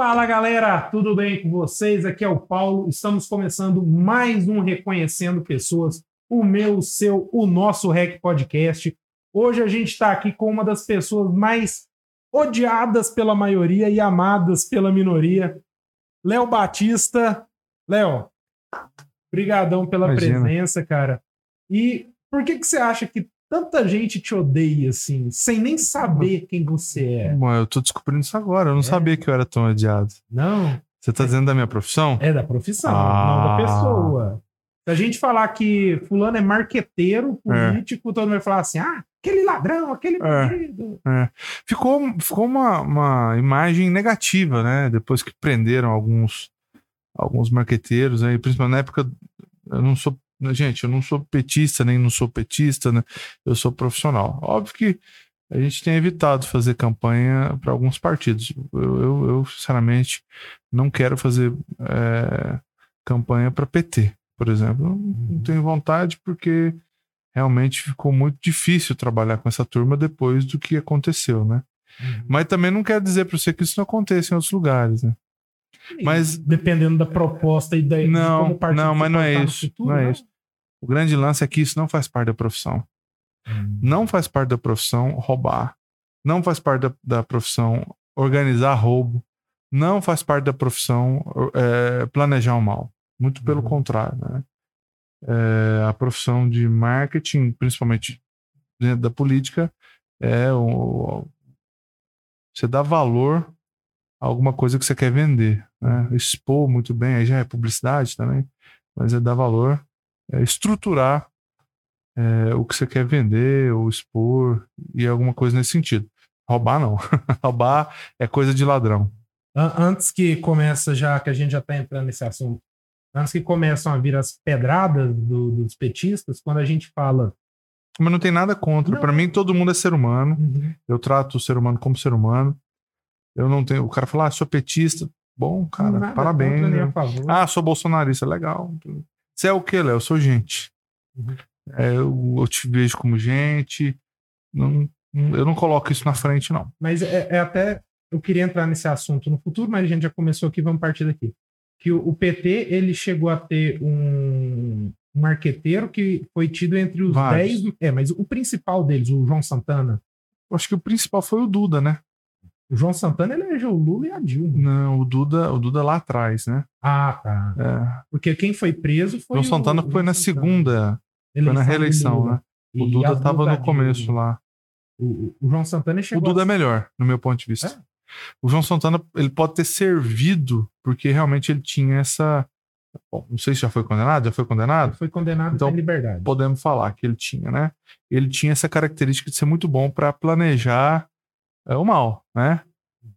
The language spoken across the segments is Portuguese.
Fala galera, tudo bem com vocês? Aqui é o Paulo. Estamos começando mais um Reconhecendo Pessoas, o meu, o seu, o nosso Rec Podcast. Hoje a gente está aqui com uma das pessoas mais odiadas pela maioria e amadas pela minoria, Léo Batista. Léo, brigadão pela Imagina. presença, cara. E por que, que você acha que tanta gente te odeia assim, sem nem saber quem você é? Bom, eu tô descobrindo isso agora. Eu não É. sabia que eu era tão odiado. Não, Você tá dizendo da minha profissão? é da profissão, Ah. não da pessoa. Se a gente falar que fulano é marqueteiro, É. político, todo mundo vai falar assim: ah, aquele ladrão, aquele bandido. Ficou, ficou uma, uma imagem negativa, né? Depois que prenderam alguns, alguns marqueteiros aí, principalmente na época. Eu não sou. Gente, eu não sou petista, nem não sou petista, né? Eu sou profissional. Óbvio que a gente tem evitado fazer campanha para alguns partidos. Eu, eu, eu, sinceramente, não quero fazer é, campanha para PT, por exemplo. Eu não tenho vontade porque realmente ficou muito difícil trabalhar com essa turma depois do que aconteceu, né? Mas também não quero dizer para você que isso não aconteça em outros lugares, né? Mas- dependendo da proposta e da Não, como partido não, mas não é isso, futuro, não é né? isso. O grande lance é que isso não faz parte da profissão. Não faz parte da profissão roubar. Não faz parte da, da profissão organizar roubo. Não faz parte da profissão é, planejar o mal. Muito pelo Uhum. contrário. Né? É, a profissão de marketing, principalmente dentro da política, é o, você dá valor a alguma coisa que você quer vender. Né? Expor muito bem, aí já é publicidade também, mas é dar valor, é estruturar é, o que você quer vender ou expor e alguma coisa nesse sentido. Roubar não. Roubar é coisa de ladrão. An- Antes que começa, já que a gente já está entrando nesse assunto, antes que começam a vir as pedradas do- dos petistas, quando a gente fala. Mas não tem nada contra. Para mim, todo mundo é ser humano. Eu trato o ser humano como ser humano. Eu não tenho. O cara fala, ah, sou petista. Bom, cara, nada parabéns. contra né? Ah, sou bolsonarista, legal. Você é o quê, Léo? Eu sou gente. Uhum. É, eu, eu te vejo como gente. Não, eu não coloco isso na frente, não. Mas é, é até. Eu queria entrar nesse assunto no futuro, mas a gente já começou aqui, vamos partir daqui. Que o, o PT ele chegou a ter um, um marqueteiro que foi tido entre os Vários. 10. É, mas o principal deles, o João Santana. Eu acho que o principal foi o Duda, né? O João Santana elegeu o Lula e a Dilma. Não, o Duda, o Duda lá atrás, né? Ah, tá. É. Porque quem foi preso foi. João o- Santana o foi na Santana. segunda, foi na Eleição reeleição, né? O E Duda as tava duas da no começo Dilma. lá. O, o João Santana O chegou. Duda a- é melhor, no meu ponto de vista. É? O João Santana, ele pode ter servido, porque realmente ele tinha essa. Bom, não sei se já foi condenado, já foi condenado? Foi condenado Então, em liberdade. Podemos falar que ele tinha, né? Ele tinha essa característica de ser muito bom para planejar é, o mal, né?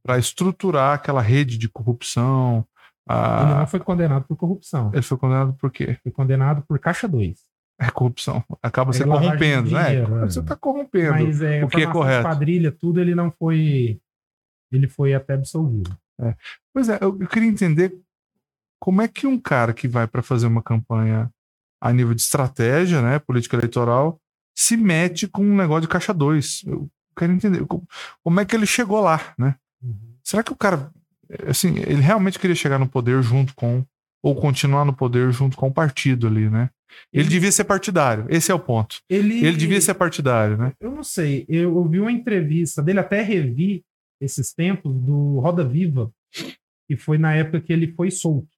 Para estruturar aquela rede de corrupção. a- Ele não foi condenado por corrupção. Ele foi condenado por quê? Foi condenado por caixa 2. É corrupção. Acaba É se corrompendo, né? dinheiro, é. Você está corrompendo. Mas é, o que é correto. quadrilha, tudo, ele não foi. Ele foi até absolvido. Pois é, eu, eu queria entender como é que um cara que vai para fazer uma campanha a nível de estratégia, né, política eleitoral, se mete com um negócio de caixa 2. Quero entender como, é que ele chegou lá, né? Será que o cara, assim, ele realmente queria chegar no poder junto com ou continuar no poder junto com o partido ali, né? Ele, Ele- devia ser partidário. Esse é o ponto. Ele, Ele devia ser partidário, né? Eu não sei. Eu ouvi uma entrevista dele, até revi esses tempos, do Roda Viva, que foi na época que ele foi solto.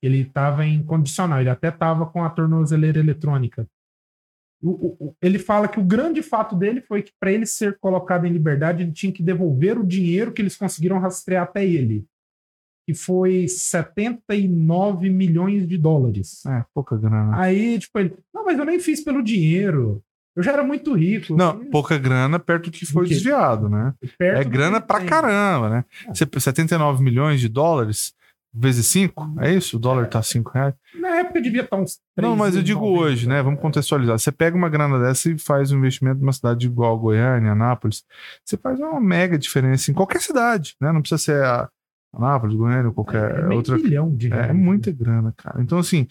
Ele estava em condicional, ele até estava com a tornozeleira eletrônica. Ele fala que o grande fato dele foi que, para ele ser colocado em liberdade, ele tinha que devolver o dinheiro que eles conseguiram rastrear até ele, que foi 79 milhões de dólares. É, pouca grana. Aí, tipo, ele, não, mas eu nem fiz pelo dinheiro. Eu já era muito rico. Não, pouca grana perto do que foi desviado, né? perto É grana pra tem. caramba, né? Você, 79 milhões de dólares vezes 5, é isso? O dólar tá 5 reais? Na época devia estar uns Não, mas eu 3,90. digo hoje, né? Vamos contextualizar. Você pega uma grana dessa e faz um investimento numa cidade igual a Goiânia, Anápolis, você faz uma mega diferença em qualquer cidade, né? Não precisa ser a Anápolis, Goiânia ou qualquer É meio outra. bilhão de É, reais. é muita grana, cara. Então, assim,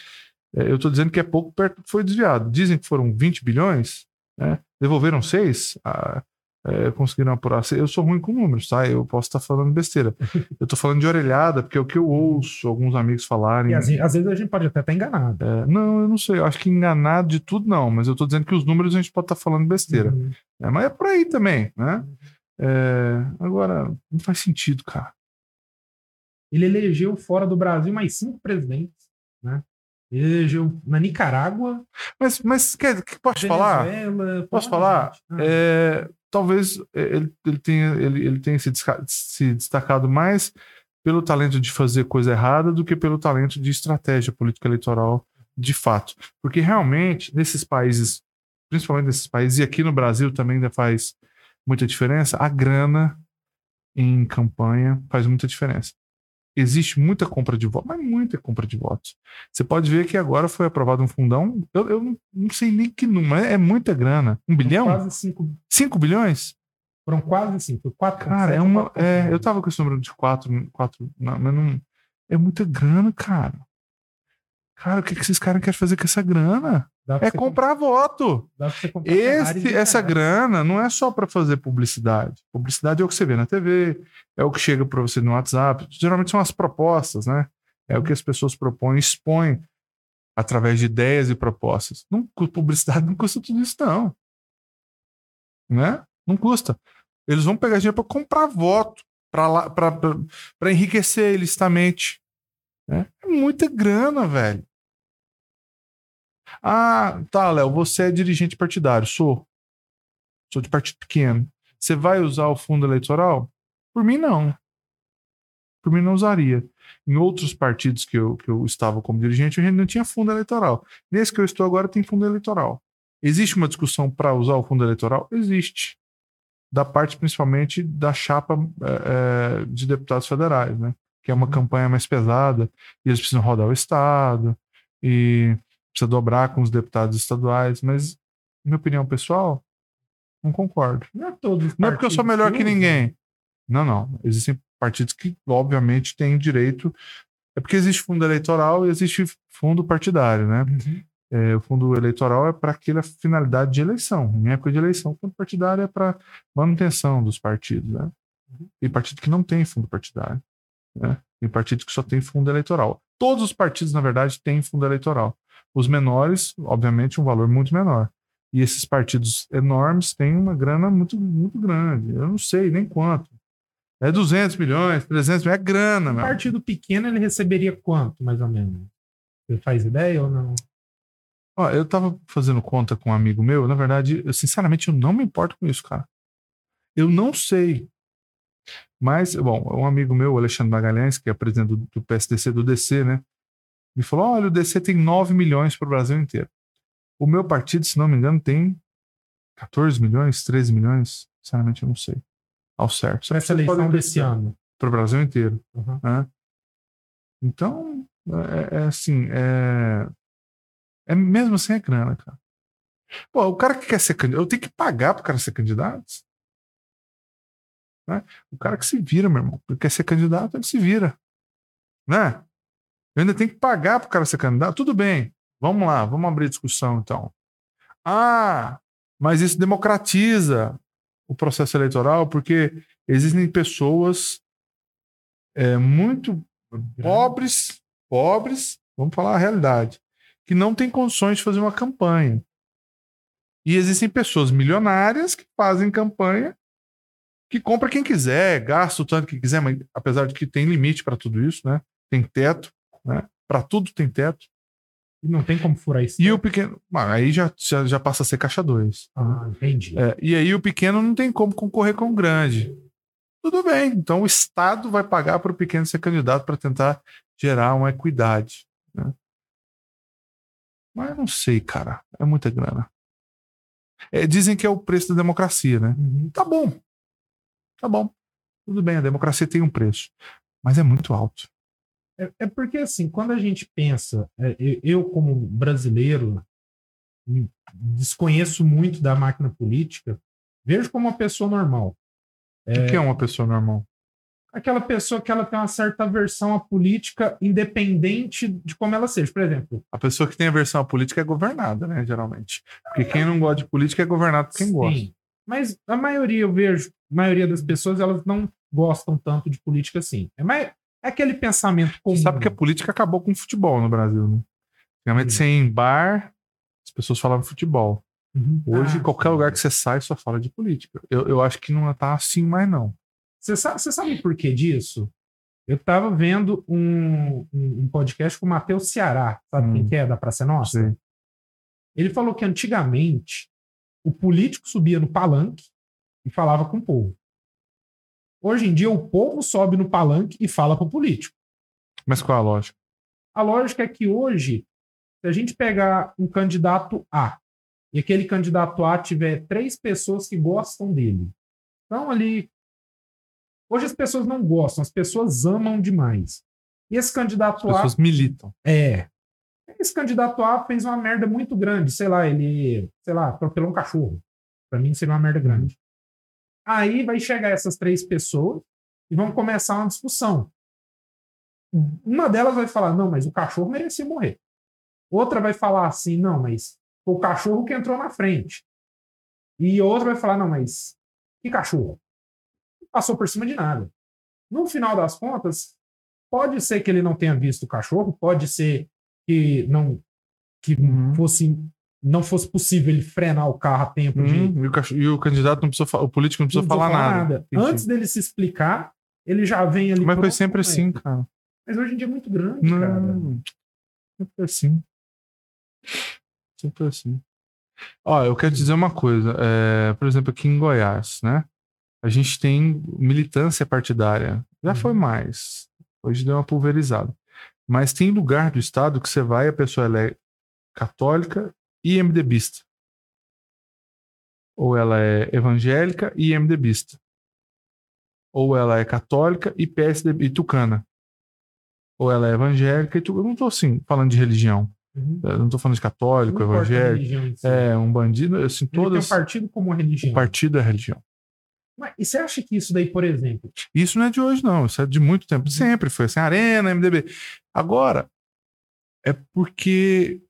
é, eu tô dizendo que é pouco perto do que foi desviado. Dizem que foram 20 bilhões, né? Devolveram 6. É, conseguiram apurar. Eu sou ruim com números, tá? Eu posso estar falando besteira. Eu tô falando de orelhada, porque é o que eu ouço alguns amigos falarem. E às, às vezes a gente pode até estar enganado. É, não, eu não sei. Eu acho que enganado de tudo, não. Mas eu tô dizendo que os números a gente pode estar falando besteira. Uhum. É, mas é por aí também, né? É, agora, não faz sentido, cara. Ele elegeu fora do Brasil mais cinco presidentes, né? Ele elegeu na Nicarágua, Mas, mas quer, que posso falar? Venezuela. Posso pô, falar? Ah, É, talvez ele, ele tenha, ele, ele tenha se, se destacado mais pelo talento de fazer coisa errada do que pelo talento de estratégia política eleitoral de fato. Porque realmente, nesses países, principalmente nesses países, e aqui no Brasil também ainda faz muita diferença, a grana em campanha faz muita diferença. Existe muita compra de votos, mas muita compra de votos. Você pode ver que agora foi aprovado um fundão, eu, eu não, sei nem que número, é muita grana. Um bilhão? Quase cinco. 5 bilhões? Foram quase cinco. Foi quatro. Cara, é uma. quatro, É, quatro. eu tava com esse número de 4, quatro, não, mas não. É muita grana, cara. Cara, o que, que esses caras querem fazer com essa grana? É comprar voto. Comprar Esse, essa grana não é só para fazer publicidade. Publicidade é o que você vê na TV, é o que chega para você no WhatsApp. Geralmente são as propostas, né? É o que as pessoas propõem, expõem através de ideias e propostas. Não, publicidade não custa tudo isso, não. Né? Não custa. Eles vão pegar dinheiro para comprar voto, para enriquecer ilicitamente. Né? É muita grana, velho. Ah, tá, Léo, você é dirigente partidário. Sou. Sou de partido pequeno. Você vai usar o fundo eleitoral? Por mim, não. Por mim, não usaria. Em outros partidos que eu, que eu estava como dirigente, a gente não tinha fundo eleitoral. Nesse que eu estou agora, tem fundo eleitoral. Existe uma discussão para usar o fundo eleitoral? Existe. Da parte, principalmente, da chapa eh, de deputados federais, né? Que é uma campanha mais pesada, e eles precisam rodar o Estado, e precisa dobrar com os deputados estaduais, mas, minha opinião pessoal, não concordo. Não é todos os Não é porque eu sou melhor que ninguém. Não, não. Existem partidos que, obviamente, têm direito. É porque existe fundo eleitoral e existe fundo partidário, né? Uhum. É, o fundo eleitoral é para aquela finalidade de eleição. Em época de eleição, o fundo partidário é para manutenção dos partidos, né? Tem partido que não tem fundo partidário. Né? Tem partido que só tem fundo eleitoral. Todos os partidos, na verdade, têm fundo eleitoral. Os menores, obviamente, um valor muito menor. E esses partidos enormes têm uma grana muito, muito grande. Eu não sei nem quanto. É 200 milhões, 300 milhões, é grana, Um meu. partido pequeno, ele receberia quanto, mais ou menos? Você faz ideia ou não? Ó, eu tava fazendo conta com um amigo meu, na verdade, eu, sinceramente, eu não me importo com isso, cara. Eu não sei. Mas, bom, um amigo meu, o Alexandre Magalhães, que é presidente do, do PSDC, do DC, né? Me falou: olha, o DC tem 9 milhões para o Brasil inteiro. O meu partido, se não me engano, tem 14 milhões, 13 milhões. Sinceramente, eu não sei. Ao certo. Para essa eleição desse ano. Para o Brasil inteiro. Uhum. né? Então, é, é assim, é, é mesmo assim é grana, cara. Pô, o cara que quer ser candidato, eu tenho que pagar pro cara ser candidato? Né? O cara que se vira, meu irmão. Ele quer ser candidato, ele se vira. Né? Eu ainda tenho que pagar pro cara ser candidato? Tudo bem. Vamos lá, vamos abrir discussão então. Ah, mas isso democratiza o processo eleitoral porque existem pessoas é, muito pobres, pobres, vamos falar a realidade, que não têm condições de fazer uma campanha. E existem pessoas milionárias que fazem campanha, que compra quem quiser, gasta o tanto que quiser, mas apesar de que tem limite para tudo isso, né? Tem teto, né? Para tudo tem teto. E não tem como furar isso. E o pequeno, ah, aí já, já, já passa a ser caixa 2. Ah, entendi. É, e aí o pequeno não tem como concorrer com o grande. Tudo bem, então o Estado vai pagar para o pequeno ser candidato para tentar gerar uma equidade. né? Mas não sei, cara. É muita grana. É, dizem que é o preço da democracia, né? Uhum. Tá bom. Tá bom. Tudo bem, a democracia tem um preço. Mas é muito alto. É, é porque, assim, quando a gente pensa, é, eu, como brasileiro, hum, desconheço muito da máquina política, vejo como uma pessoa normal. O que é uma pessoa normal? Aquela pessoa que ela tem uma certa aversão à política, independente de como ela seja. Por exemplo, A pessoa que tem aversão à política é governada, né? Geralmente. Porque quem não gosta de política é governado por quem gosta. sim, Mas a maioria, eu vejo, maioria das pessoas, elas não gostam tanto de política assim. É, mais, é aquele pensamento comum. Você sabe que a política acabou com o futebol no Brasil, né? Antigamente, Sim. sem bar, as pessoas falavam futebol. Uhum. Hoje, Ah, qualquer lugar que você sai, só fala de política. Eu, eu acho que não tá assim mais, não. Você sabe, você sabe por que disso? Eu tava vendo um, um, um podcast com o Matheus Ceará, sabe Hum. quem que é, da Praça Nossa? Sei. Ele falou que antigamente o político subia no palanque e falava com o povo. Hoje em dia o povo sobe no palanque e fala com o político. Mas qual a lógica? A lógica é que hoje, se a gente pegar um candidato A e aquele candidato A tiver três pessoas que gostam dele, então ali. Hoje as pessoas não gostam, as pessoas amam demais. E esse candidato As pessoas A. militam. É. Esse candidato A fez uma merda muito grande. Sei lá, ele, sei lá, atropelou um cachorro. Pra mim seria uma merda grande. Aí vai chegar essas três pessoas e vão começar uma discussão. Uma delas vai falar: não, mas o cachorro merecia morrer. Outra vai falar assim: não, mas o cachorro que entrou na frente. E outra vai falar: não, mas que cachorro? Não passou por cima de nada. No final das contas, pode ser que ele não tenha visto o cachorro, pode ser que não que Uhum. fosse não fosse possível ele frenar o carro a tempo de Hum, e, o e o candidato não precisou fa- o político não precisou não falar, precisou nada. Entendi. Antes dele se explicar, ele já vem ali. Mas foi sempre assim, ele. cara. Mas hoje em dia é muito grande, cara. Não. Sempre assim. Sempre assim. Ó, eu quero dizer uma coisa. é, por exemplo, aqui em Goiás, né? A gente tem militância partidária. Já foi Uhum. mais. Hoje deu uma pulverizada. Mas tem lugar do estado que você vai a pessoa é católica e MDBista. Ou ela é evangélica e MDBista. Ou ela é católica e PSDB e tucana. Ou ela é evangélica e tu... Eu não tô assim falando de religião. Uhum. Não tô falando de católico, Não evangélico. si. É, um bandido, assim, Ele tem todas. um partido como religião. O partido é religião. Mas, e você acha que isso daí, por exemplo, Isso não é de hoje, não. Isso é de muito tempo. Sempre foi assim, Arena, MDB. Agora, é porque,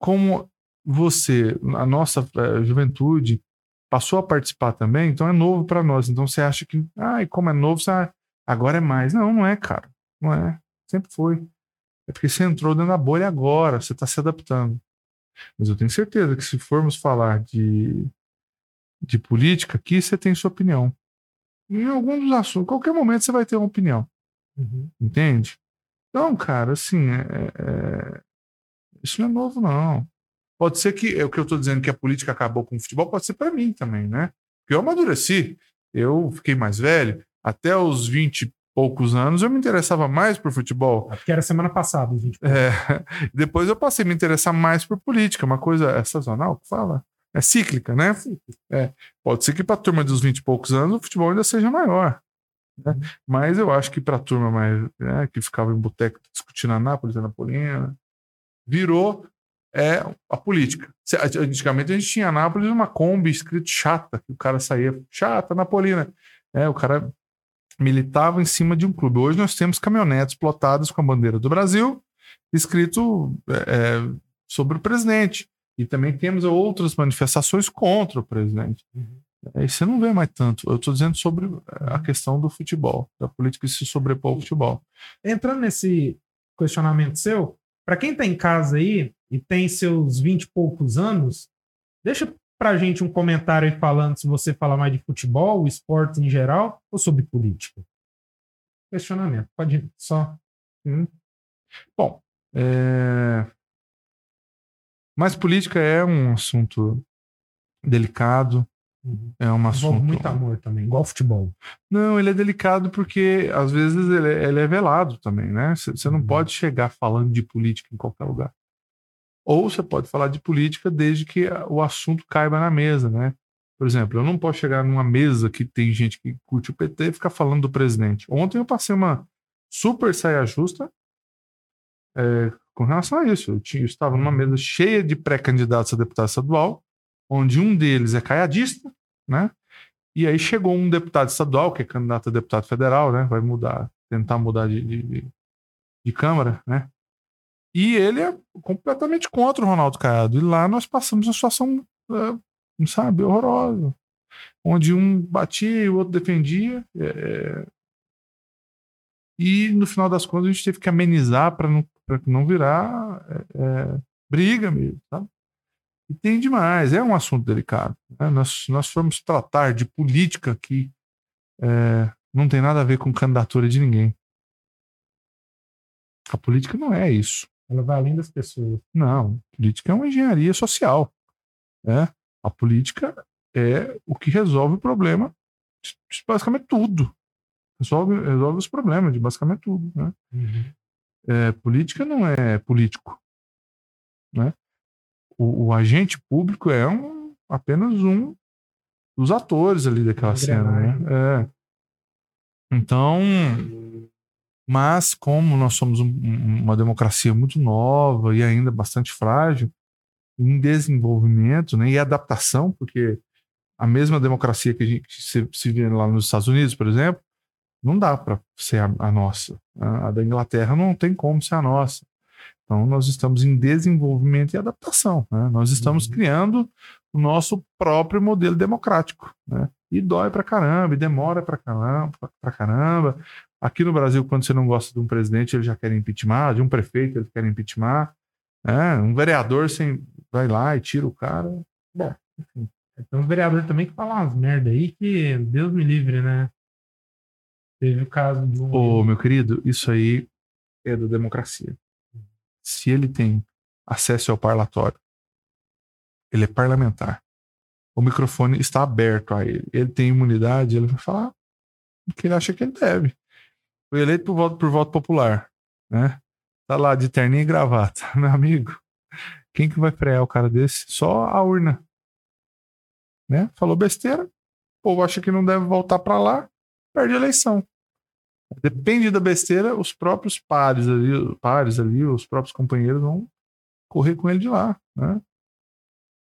como você, a nossa eh, juventude, passou a participar também, então é novo para nós. Então você acha que, ai, como é novo, você, ah, agora é mais. Não, não é, cara. Não é. Sempre foi. É porque você entrou dentro da bolha agora, você está se adaptando. Mas eu tenho certeza que se formos falar de, de política, aqui você tem sua opinião. Em algum dos assuntos, qualquer momento você vai ter uma opinião. Entende? Então, cara, assim, é- é- isso não é novo, não. Pode ser que, é o que eu tô dizendo que a política acabou com o futebol, pode ser para mim também, né? Porque eu amadureci, eu fiquei mais velho, até os 20 e poucos anos eu me interessava mais por futebol. que era semana passada, gente. É, depois eu passei a me interessar mais por política, uma coisa é sazonal que fala. É cíclica, né? É, pode ser que para a turma dos 20 e poucos anos o futebol ainda seja maior. né? Mas eu acho que para a turma mais né, que ficava em boteco discutindo a Nápoles, a Napolina, virou é, a política. Antigamente a gente tinha a Nápoles uma Kombi escrito chata, que o cara saía chata, Napolina. É, o cara militava em cima de um clube. Hoje nós temos caminhonetes plotadas com a bandeira do Brasil, escrito é, é, sobre o presidente. E também temos outras manifestações contra o presidente. Aí você não vê mais tanto. Eu estou dizendo sobre a questão do futebol, da política que se sobrepõe ao futebol. Entrando nesse questionamento seu, para quem tá em casa aí e tem seus 20 e poucos anos, deixa pra gente um comentário aí falando se você fala mais de futebol, esportes em geral ou sobre política. Questionamento. Pode ir, só. Hum. Bom, é... mas política é um assunto delicado, é um Envolve assunto. muito amor também, igual futebol. Não, ele é delicado porque às vezes ele é, ele é velado também, né? Você não Uhum. pode chegar falando de política em qualquer lugar. Ou você pode falar de política desde que o assunto caiba na mesa, né? Por exemplo, eu não posso chegar numa mesa que tem gente que curte o PT e ficar falando do presidente. Ontem eu passei uma super saia justa é, com relação a isso. Eu, tinha, eu estava numa mesa cheia de pré-candidatos a deputado estadual, onde um deles é caiadista, né? E aí chegou um deputado estadual, que é candidato a deputado federal, né? Vai mudar, tentar mudar de, de- de Câmara, né? E ele é completamente contra o Ronaldo Caiado. E lá nós passamos uma situação, é, sabe, horrorosa. onde um batia e o outro defendia. é, e no final das contas a gente teve que amenizar para não, não virar é, é, briga mesmo? E tem demais, é um assunto delicado. Né? Nós, nós formos tratar de política que é, não tem nada a ver com candidatura de ninguém. A política não é isso. Ela vai além das pessoas. Não, política é uma engenharia social. Né? A política é o que resolve o problema de basicamente tudo. Resolve, resolve os problemas de basicamente tudo. Né? Uhum. É, política não é político. Né? O, o agente público é um, apenas um dos atores ali daquela cena. Né? É. Então, mas como nós somos um- um- uma democracia muito nova e ainda bastante frágil, em desenvolvimento né, e adaptação, porque a mesma democracia que a gente se, se vê lá nos Estados Unidos, por exemplo, não dá para ser a, a nossa. A, a da Inglaterra não tem como ser a nossa. Então, nós estamos em desenvolvimento e adaptação. né? Nós estamos Uhum. criando o nosso próprio modelo democrático. Né? E dói pra caramba, e demora pra caramba, pra caramba. Aqui no Brasil, quando você não gosta de um presidente, eles já querem impeachment, de um prefeito, eles querem impeachment. né? Um vereador sem, vai lá e tira o cara. Bom, Tem uns vereadores também que falam umas merda aí que Deus me livre, né? Teve o caso um. Ô, meu querido, isso aí é da democracia. Se ele tem acesso ao parlatório, ele é parlamentar. O microfone está aberto a ele. Ele tem imunidade, ele vai falar o que ele acha que ele deve. Foi eleito por voto, por voto popular, né? Tá lá de terninho e gravata. Meu amigo, quem que vai frear o cara desse? Só a urna. Né? Falou besteira, o povo acha que não deve voltar para lá, perde a eleição. Depende da besteira, os próprios pares ali, pares ali, os próprios companheiros vão correr com ele de lá, né?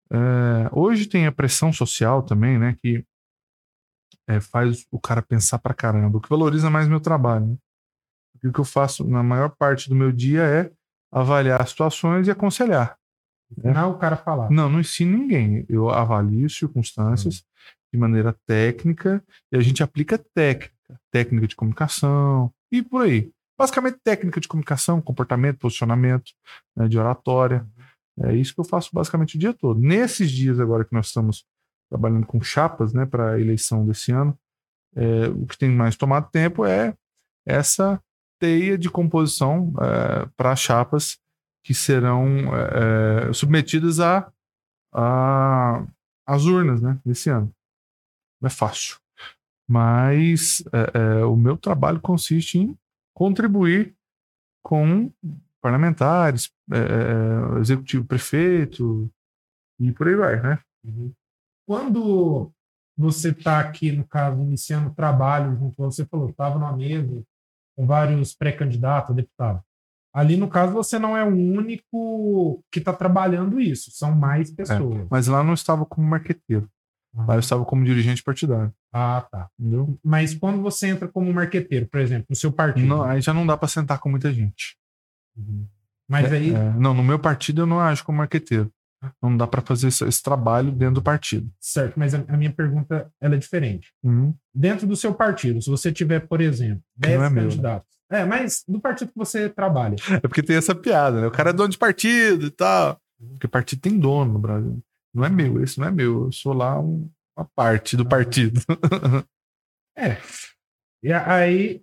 É, hoje tem a pressão social também, né? Que é, faz o cara pensar pra caramba, o que valoriza mais meu trabalho. Né? O que eu faço na maior parte do meu dia é avaliar situações e aconselhar. Não o cara falar. Não, não ensino ninguém. Eu avalio circunstâncias de maneira técnica e a gente aplica técnica, técnica de comunicação e por aí. Basicamente técnica de comunicação, comportamento, posicionamento, né, de oratória. É isso que eu faço basicamente o dia todo. Nesses dias agora que nós estamos trabalhando com chapas, né, para a eleição desse ano, é, o que tem mais tomado tempo é essa teia de composição é, para chapas que serão é, é, submetidas a, a as urnas, né, desse ano. Não é fácil, mas é, é, o meu trabalho consiste em contribuir com parlamentares, executivo, prefeito e por aí vai, né? Quando você está aqui, no caso, iniciando trabalho, junto, você falou, estava numa mesa com vários pré-candidatos a deputado. Ali, no caso, você não é o único que está trabalhando isso, são mais pessoas. Mas lá não estava como marqueteiro, lá eu estava como dirigente partidário, Ah, tá. entendeu? Mas quando você entra como marqueteiro, por exemplo, no seu partido. Não, aí já não dá para sentar com muita gente. Mas aí, É, não, no meu partido eu não ajo como marqueteiro. Não dá para fazer esse, esse trabalho dentro do partido. certo, mas a, a minha pergunta ela é diferente. Uhum. Dentro do seu partido, se você tiver, por exemplo, Que 10 não é meu, né? candidatos. É, mas do partido que você trabalha. É porque tem essa piada, né? O cara é dono de partido e tal. Porque partido tem dono no Brasil. Não é meu, esse não é meu. Eu sou lá um- uma parte do partido. É. E aí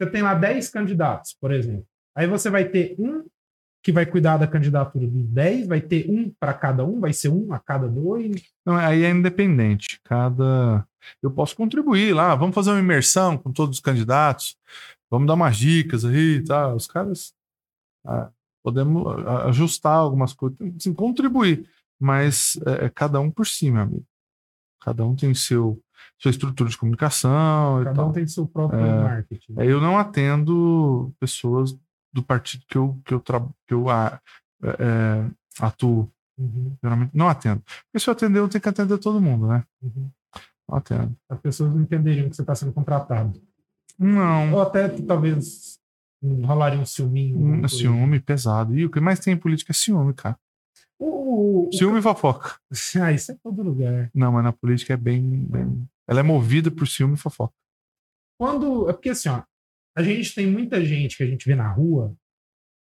você tem lá 10 candidatos, por exemplo. Aí você vai ter um que vai cuidar da candidatura dos 10, vai ter um para cada um, vai ser um a cada dois. Não, aí é independente. Cada. Eu posso contribuir lá. Vamos fazer uma imersão com todos os candidatos. Vamos dar umas dicas aí e tal. Os caras. ah, podemos ah, ajustar algumas coisas. Assim, contribuir. Mas é, é cada um por si, meu amigo. Cada um tem seu, sua estrutura de comunicação e Cada um tem seu próprio É. marketing. É, eu não atendo pessoas do partido que eu, que eu, tra... que eu ah, é, é, atuo. Uhum, Geralmente não atendo. Porque se eu atender, eu tenho que atender todo mundo, né? uhum. Não atendo. As pessoas não entenderiam que você está sendo contratado. Não. Ou até talvez rolaria um ciúminho. Um ciúme pesado. E o que mais tem em política é ciúme, cara. O, o, Ciúme e fofoca. Ah, isso é todo lugar. Não, mas na política é bem, bem. Ela é movida por ciúme e fofoca. Quando. É porque assim, ó, a gente tem muita gente que a gente vê na rua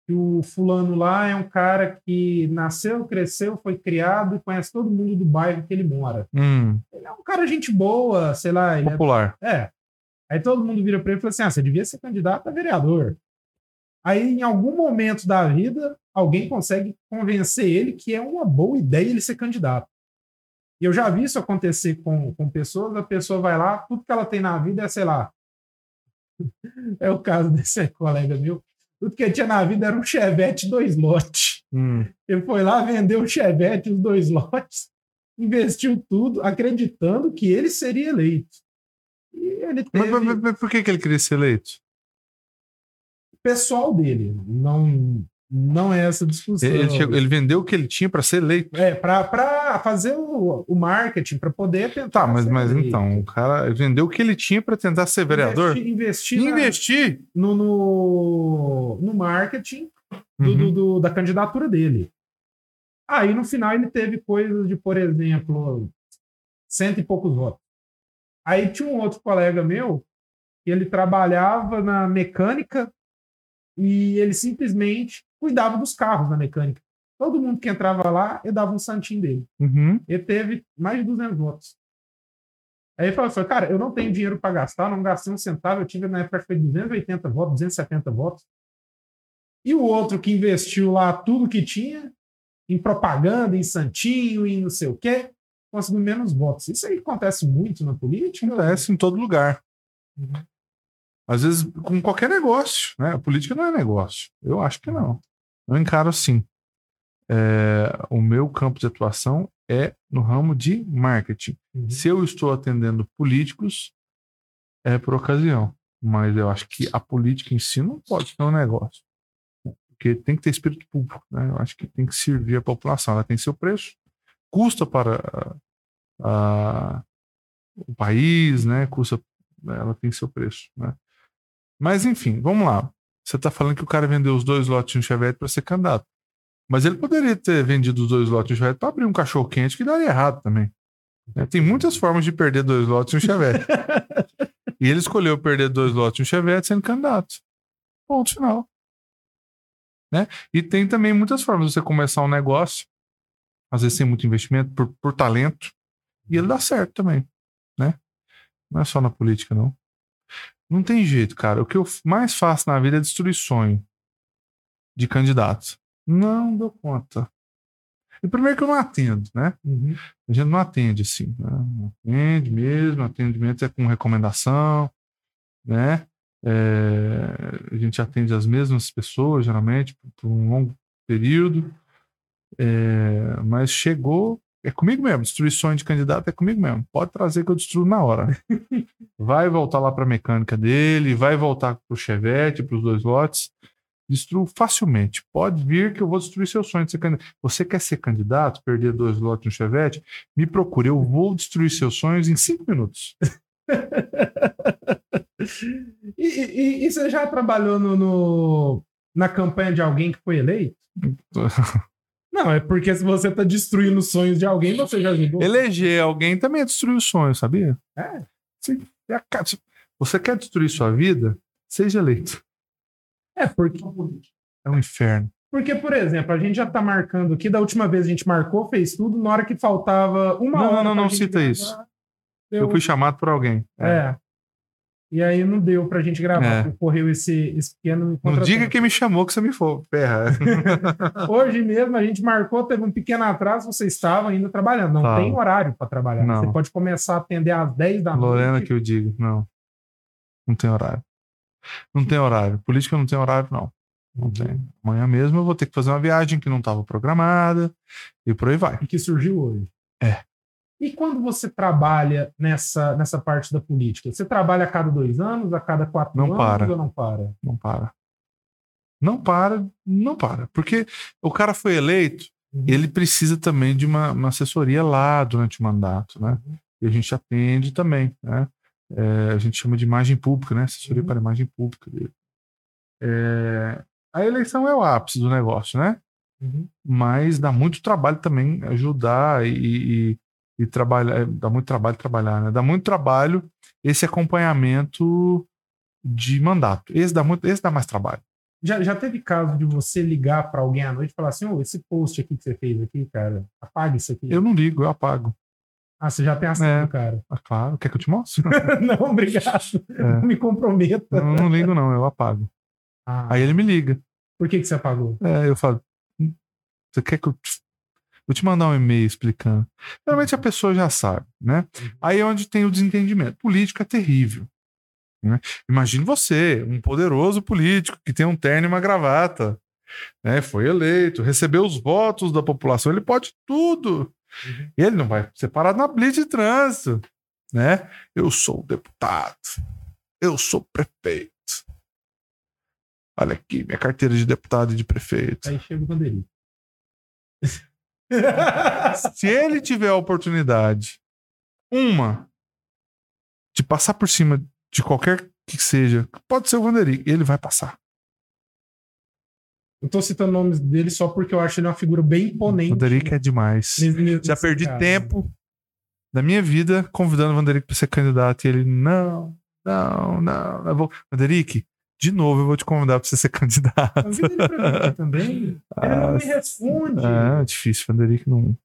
que o fulano lá é um cara que nasceu, cresceu, foi criado e conhece todo mundo do bairro que ele mora. Hum, Ele é um cara gente boa, sei lá, ele é popular. É. Aí todo mundo vira pra ele e fala assim: ah, você devia ser candidato a vereador. Aí, em algum momento da vida, alguém consegue convencer ele que é uma boa ideia ele ser candidato. E eu já vi isso acontecer com, com pessoas, a pessoa vai lá, tudo que ela tem na vida é, sei lá. É o caso desse colega meu. Tudo que ele tinha na vida era um Chevette dois lotes. Hum. Ele foi lá, vendeu o Chevette, os dois lotes, investiu tudo, acreditando que ele seria eleito. E ele Mas, teve mas- mas por que, que ele queria ser eleito? pessoal dele. Não, não é essa discussão. Ele, chegou- ele vendeu o que ele tinha para ser eleito. É, para fazer o, o marketing, para poder tentar. Tá, mas, mas eleito. então, o cara vendeu o que ele tinha para tentar ser vereador? Investir, investir na- Investir. no, no, no marketing do, Uhum. do- do- da candidatura dele. Aí, no final, ele teve coisas de, por exemplo, cento e poucos votos. Aí tinha um outro colega meu, que ele trabalhava na mecânica e ele simplesmente cuidava dos carros na mecânica. Todo mundo que entrava lá, ele dava um santinho dele. Uhum. Ele teve mais de 200 votos. Aí ele falou, assim, cara, eu não tenho dinheiro para gastar, não gastei um centavo, eu tive na época foi 280 votos, 270 votos. E o outro que investiu lá tudo que tinha, em propaganda, em santinho, em não sei o quê, conseguiu menos votos. Isso aí acontece muito na política? Acontece em todo lugar. Uhum. Às vezes com qualquer negócio, né? A política não é negócio. Eu acho que não. Eu encaro assim. É, o meu campo de atuação é no ramo de marketing. Uhum. Se eu estou atendendo políticos, é por ocasião. Mas eu acho que a política em si não pode ser um negócio. Porque tem que ter espírito público. Né? Eu acho que tem que servir a população. Ela tem seu preço, custa para ah, o país, né? Custa, ela tem seu preço. Né? Mas enfim, vamos lá. Você está falando que o cara vendeu os dois lotes de um Chevette para ser candidato. Mas ele poderia ter vendido os dois lotes de um Chevette para abrir um cachorro quente que daria errado também. né? Tem muitas formas de perder dois lotes de um Chevette. e ele escolheu perder dois lotes de um Chevette sendo candidato. Ponto final. Né? E tem também muitas formas de você começar um negócio, às vezes sem muito investimento, por, por talento, e ele dá certo também. Né? Não é só na política, não. Não tem jeito, cara. O que eu mais faço na vida é destruir sonho de candidatos. Não dou conta. E primeiro que eu não atendo, né? Uhum. A gente não atende assim. Né? Não atende mesmo, atendimento é com recomendação, né? É, a gente atende as mesmas pessoas, geralmente, por, um longo período. É, mas chegou, é comigo mesmo. Destruir sonho de candidato é comigo mesmo. Pode trazer que eu destruo na hora. vai voltar lá para a mecânica dele, vai voltar para o Chevette, para os dois lotes. Destruo facilmente. Pode vir que eu vou destruir seu sonho de ser candidato. Você quer ser candidato, perder dois lotes no Chevette? Me procure, eu vou destruir seus sonhos em cinco minutos. e, e- e você já trabalhou no, no- na campanha de alguém que foi eleito? Não, é porque se você está destruindo os sonhos de alguém, você já ajudou. Eleger alguém também é destruir o sonho, sabia? É. Sim. É Você quer destruir sua vida? Seja eleito. É, porque, É um inferno. porque, por exemplo, a gente já está marcando aqui, da última vez a gente marcou, fez tudo, na hora que faltava uma Não, hora. não, não, não cita gravar, isso. deu- Eu fui chamado por alguém. É. E aí não deu pra gente gravar, É. ocorreu esse, esse pequeno Não diga quem me chamou que você me for. Perra. Hoje mesmo a gente marcou, teve um pequeno atraso, você estava ainda trabalhando. Não Tava. tem horário para trabalhar. Não. Você pode começar a atender às 10 da Lorena noite. que eu digo. Não. Não tem horário. Não tem horário. Política não tem horário, não. Não tem. Amanhã mesmo eu vou ter que fazer uma viagem que não estava programada e por aí vai. que surgiu hoje. É. E quando você trabalha nessa, nessa parte da política? Você trabalha a cada dois anos, a cada quatro Não anos para. ou não para? Não para. Não para, não para. Porque o cara foi eleito, Uhum. ele precisa também de uma, uma assessoria lá durante o mandato, né? E a gente atende também, né? É, a gente chama de imagem pública, né? Assessoria Uhum. para a imagem pública dele. É, a eleição é o ápice do negócio, né? Uhum. mas dá muito trabalho também ajudar e, e, e trabalhar. Dá muito trabalho trabalhar, né? Dá muito trabalho esse acompanhamento de mandato. Esse dá, muito, esse dá mais trabalho. Já, já teve caso de você ligar para alguém à noite e falar assim: Ô, esse post aqui que você fez aqui, cara, apaga isso aqui. Eu não ligo, eu apago. Ah, você já tem a senha, É. cara. Ah, claro, quer que eu te mostre? não, obrigado. É. Não me comprometa. Eu não ligo, não, eu apago. Ah, Aí ele me liga. Por que, que você apagou? É, eu falo, "Hum, você quer que eu te, vou te mandar um e-mail explicando? Geralmente a pessoa já sabe, né? Aí é onde tem o desentendimento. Político é terrível. né? Imagine você, um poderoso político que tem um terno e uma gravata, né? Foi eleito, recebeu os votos da população, ele pode tudo. Uhum. Ele não vai ser parado na blitz de trânsito, né? Eu sou deputado, eu sou prefeito. Olha aqui, minha carteira de deputado e de prefeito. Aí chega o bandeirinho. Se ele tiver a oportunidade, uma, de passar por cima de qualquer que seja, pode ser o Vanderick, ele vai passar. Eu tô citando nomes dele só porque eu acho ele uma figura bem imponente. Vanderick é demais. Já perdi caso. tempo da minha vida convidando o Vanderick para ser candidato e ele, não, não, não. Eu vou... Vanderick, de novo eu vou te convidar para você ser candidato. Convida ele pra aqui também. Ele não me responde. É, difícil, Vanderick não.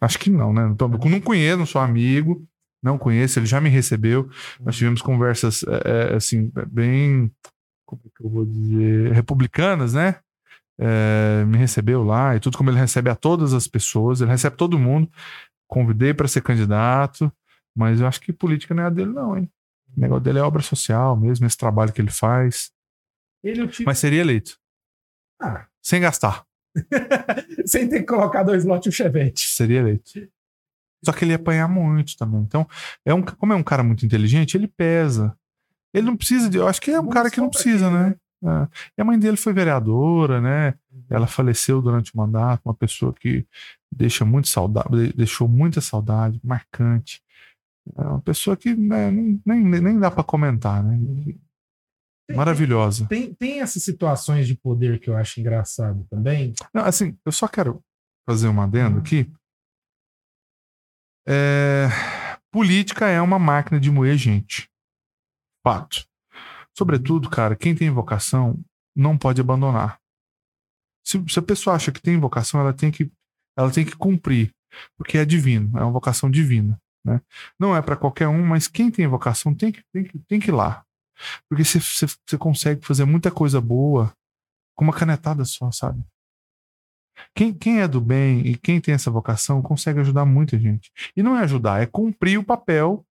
Acho que não, né? Não, tô- não conheço, não sou amigo, não conheço, ele já me recebeu. Nós tivemos conversas, é, é, assim, bem. Como é que eu vou dizer? Republicanas, né? É, me recebeu lá e tudo, como ele recebe a todas as pessoas, ele recebe todo mundo. Convidei para ser candidato, mas eu acho que política não é a dele, não, hein? O negócio dele é obra social mesmo, esse trabalho que ele faz. Ele tive. Mas seria eleito, Ah, sem gastar. sem ter que colocar dois lotes um chevette. seria eleito. Só que ele ia apanhar muito também. Então, é um, como é um cara muito inteligente, ele pesa. Ele não precisa de. Eu acho que é um cara que não precisa, quê, né? É. E a mãe dele foi vereadora, né? Ela faleceu durante o mandato, uma pessoa que deixa muito saudade, deixou muita saudade, marcante. É uma pessoa que né, nem, nem, dá para comentar, né? Tem- Maravilhosa. Tem, tem essas situações de poder que eu acho engraçado também. Não, assim, eu só quero fazer um adendo aqui. É, política é uma máquina de moer gente. Fato. Sobretudo, cara, quem tem vocação não pode abandonar. Se, se a pessoa acha que tem vocação, ela tem que, ela tem que cumprir, porque é divino, é uma vocação divina. Né? Não é para qualquer um, mas quem tem vocação tem que, tem que, tem que ir lá. Porque você, consegue fazer muita coisa boa com uma canetada só, sabe? Quem, quem é do bem e quem tem essa vocação consegue ajudar muita gente. E não é ajudar, é cumprir o papel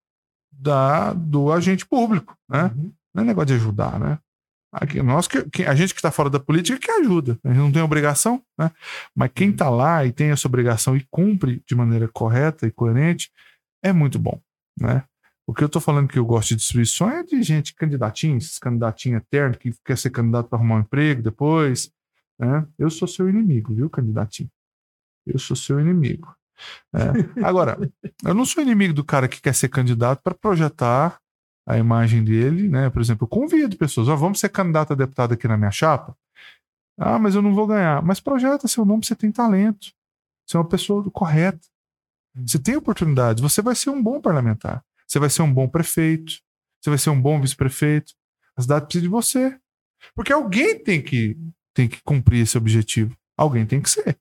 da, do agente público, né? Uhum. Não é negócio de ajudar, né? Aqui, nós que, que- a gente que está fora da política que ajuda. A gente não tem obrigação, né? Mas quem está lá e tem essa obrigação e cumpre de maneira correta e coerente é muito bom, né? O que eu tô falando que eu gosto de destruir sonho é de gente candidatinho, esses candidatinhos eternos que quer ser candidato para arrumar um emprego depois, né? Eu sou seu inimigo, viu, candidatinho? Eu sou seu inimigo. É. Agora, eu não sou inimigo do cara que quer ser candidato para projetar a imagem dele, né? Por exemplo, eu convido pessoas, ó, vamos ser candidato a deputado aqui na minha chapa. Ah, mas eu não vou ganhar. Mas projeta seu nome, você tem talento. Você é uma pessoa correta. Você tem oportunidade. Você vai ser um bom parlamentar. Você vai ser um bom prefeito. Você vai ser um bom vice-prefeito. A cidade precisa de você. Porque alguém tem que, tem que cumprir esse objetivo. Alguém tem que ser.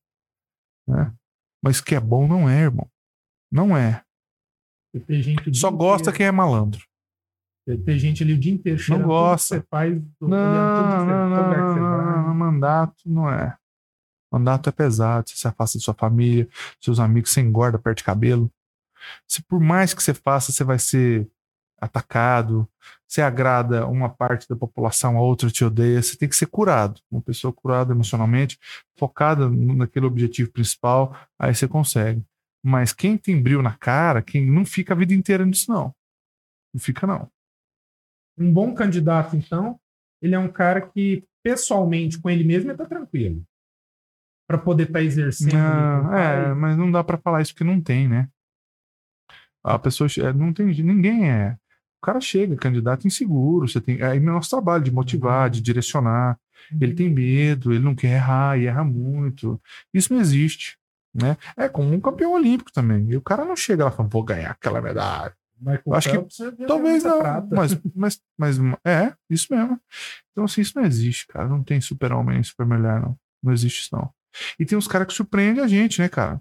Né? Mas que é bom não é, irmão. Não é. Só gosta inteiro- quem é malandro. Tem gente ali o dia inteiro cheirando tudo que gosta. Você faz, Não, não, não, não, não, não, mandato não é. Mandato é pesado, você se afasta de sua família, seus amigos, você engorda, perde cabelo. Se por mais que você faça, você vai ser atacado, você agrada uma parte da população, a outra te odeia, você tem que ser curado. Uma pessoa curada emocionalmente, focada naquele objetivo principal, aí você consegue. Mas quem tem brilho na cara, quem não fica a vida inteira nisso, não. Não fica, não. Um bom candidato, então, ele é um cara que, pessoalmente, com ele mesmo, ele tá tranquilo. Para poder estar exercendo. ali com Não, é, mas não dá pra falar isso porque não tem, né? A pessoa é, não tem, ninguém é. O cara chega, candidato inseguro, você tem. Aí é nosso trabalho de motivar, de direcionar. Ele tem medo, ele não quer errar e erra muito. Isso não existe. Né? É como um campeão olímpico também. E o cara não chega lá falando, vou ganhar aquela medalha. Michael Acho que Phelps, você vê Talvez não, prata. mas, mas, mas é, isso mesmo. Então, assim, isso não existe, cara. Não tem super-homem, super-mulher, não. Não existe isso, não. E tem uns caras que surpreendem a gente, né, cara?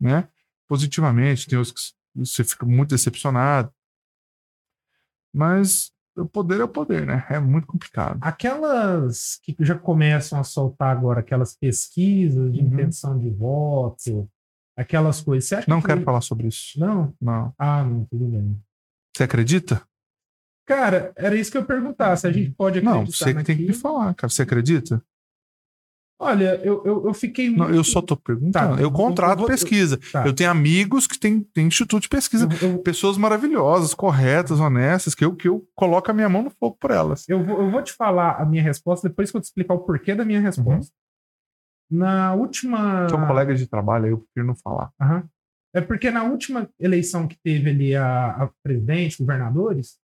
Né? Positivamente, tem os que você fica muito decepcionado. Mas o poder é o poder, né? É muito complicado. Aquelas que já começam a soltar agora, aquelas pesquisas de Uhum. intenção de voto, aquelas coisas. Você acha Não que... quero falar sobre isso. Não? Não. Ah, não, tudo bem. Você acredita? Cara, era isso que eu ia perguntar, se a gente pode acreditar Não, você que tem que me naquilo. falar, cara. Você acredita? Olha, eu, eu, eu fiquei Não, muito... eu só tô perguntando. Tá, eu contrato eu pesquisa. Tá. Eu tenho amigos que têm, têm instituto de pesquisa. Pessoas maravilhosas, corretas, honestas, que eu, que eu coloco a minha mão no fogo por elas. eu vou, eu vou te falar a minha resposta depois que eu te explicar o porquê da minha resposta. Na última... São colegas de trabalho, aí eu prefiro não falar. Aham. É porque na última eleição que teve ali a, a presidente, governadores,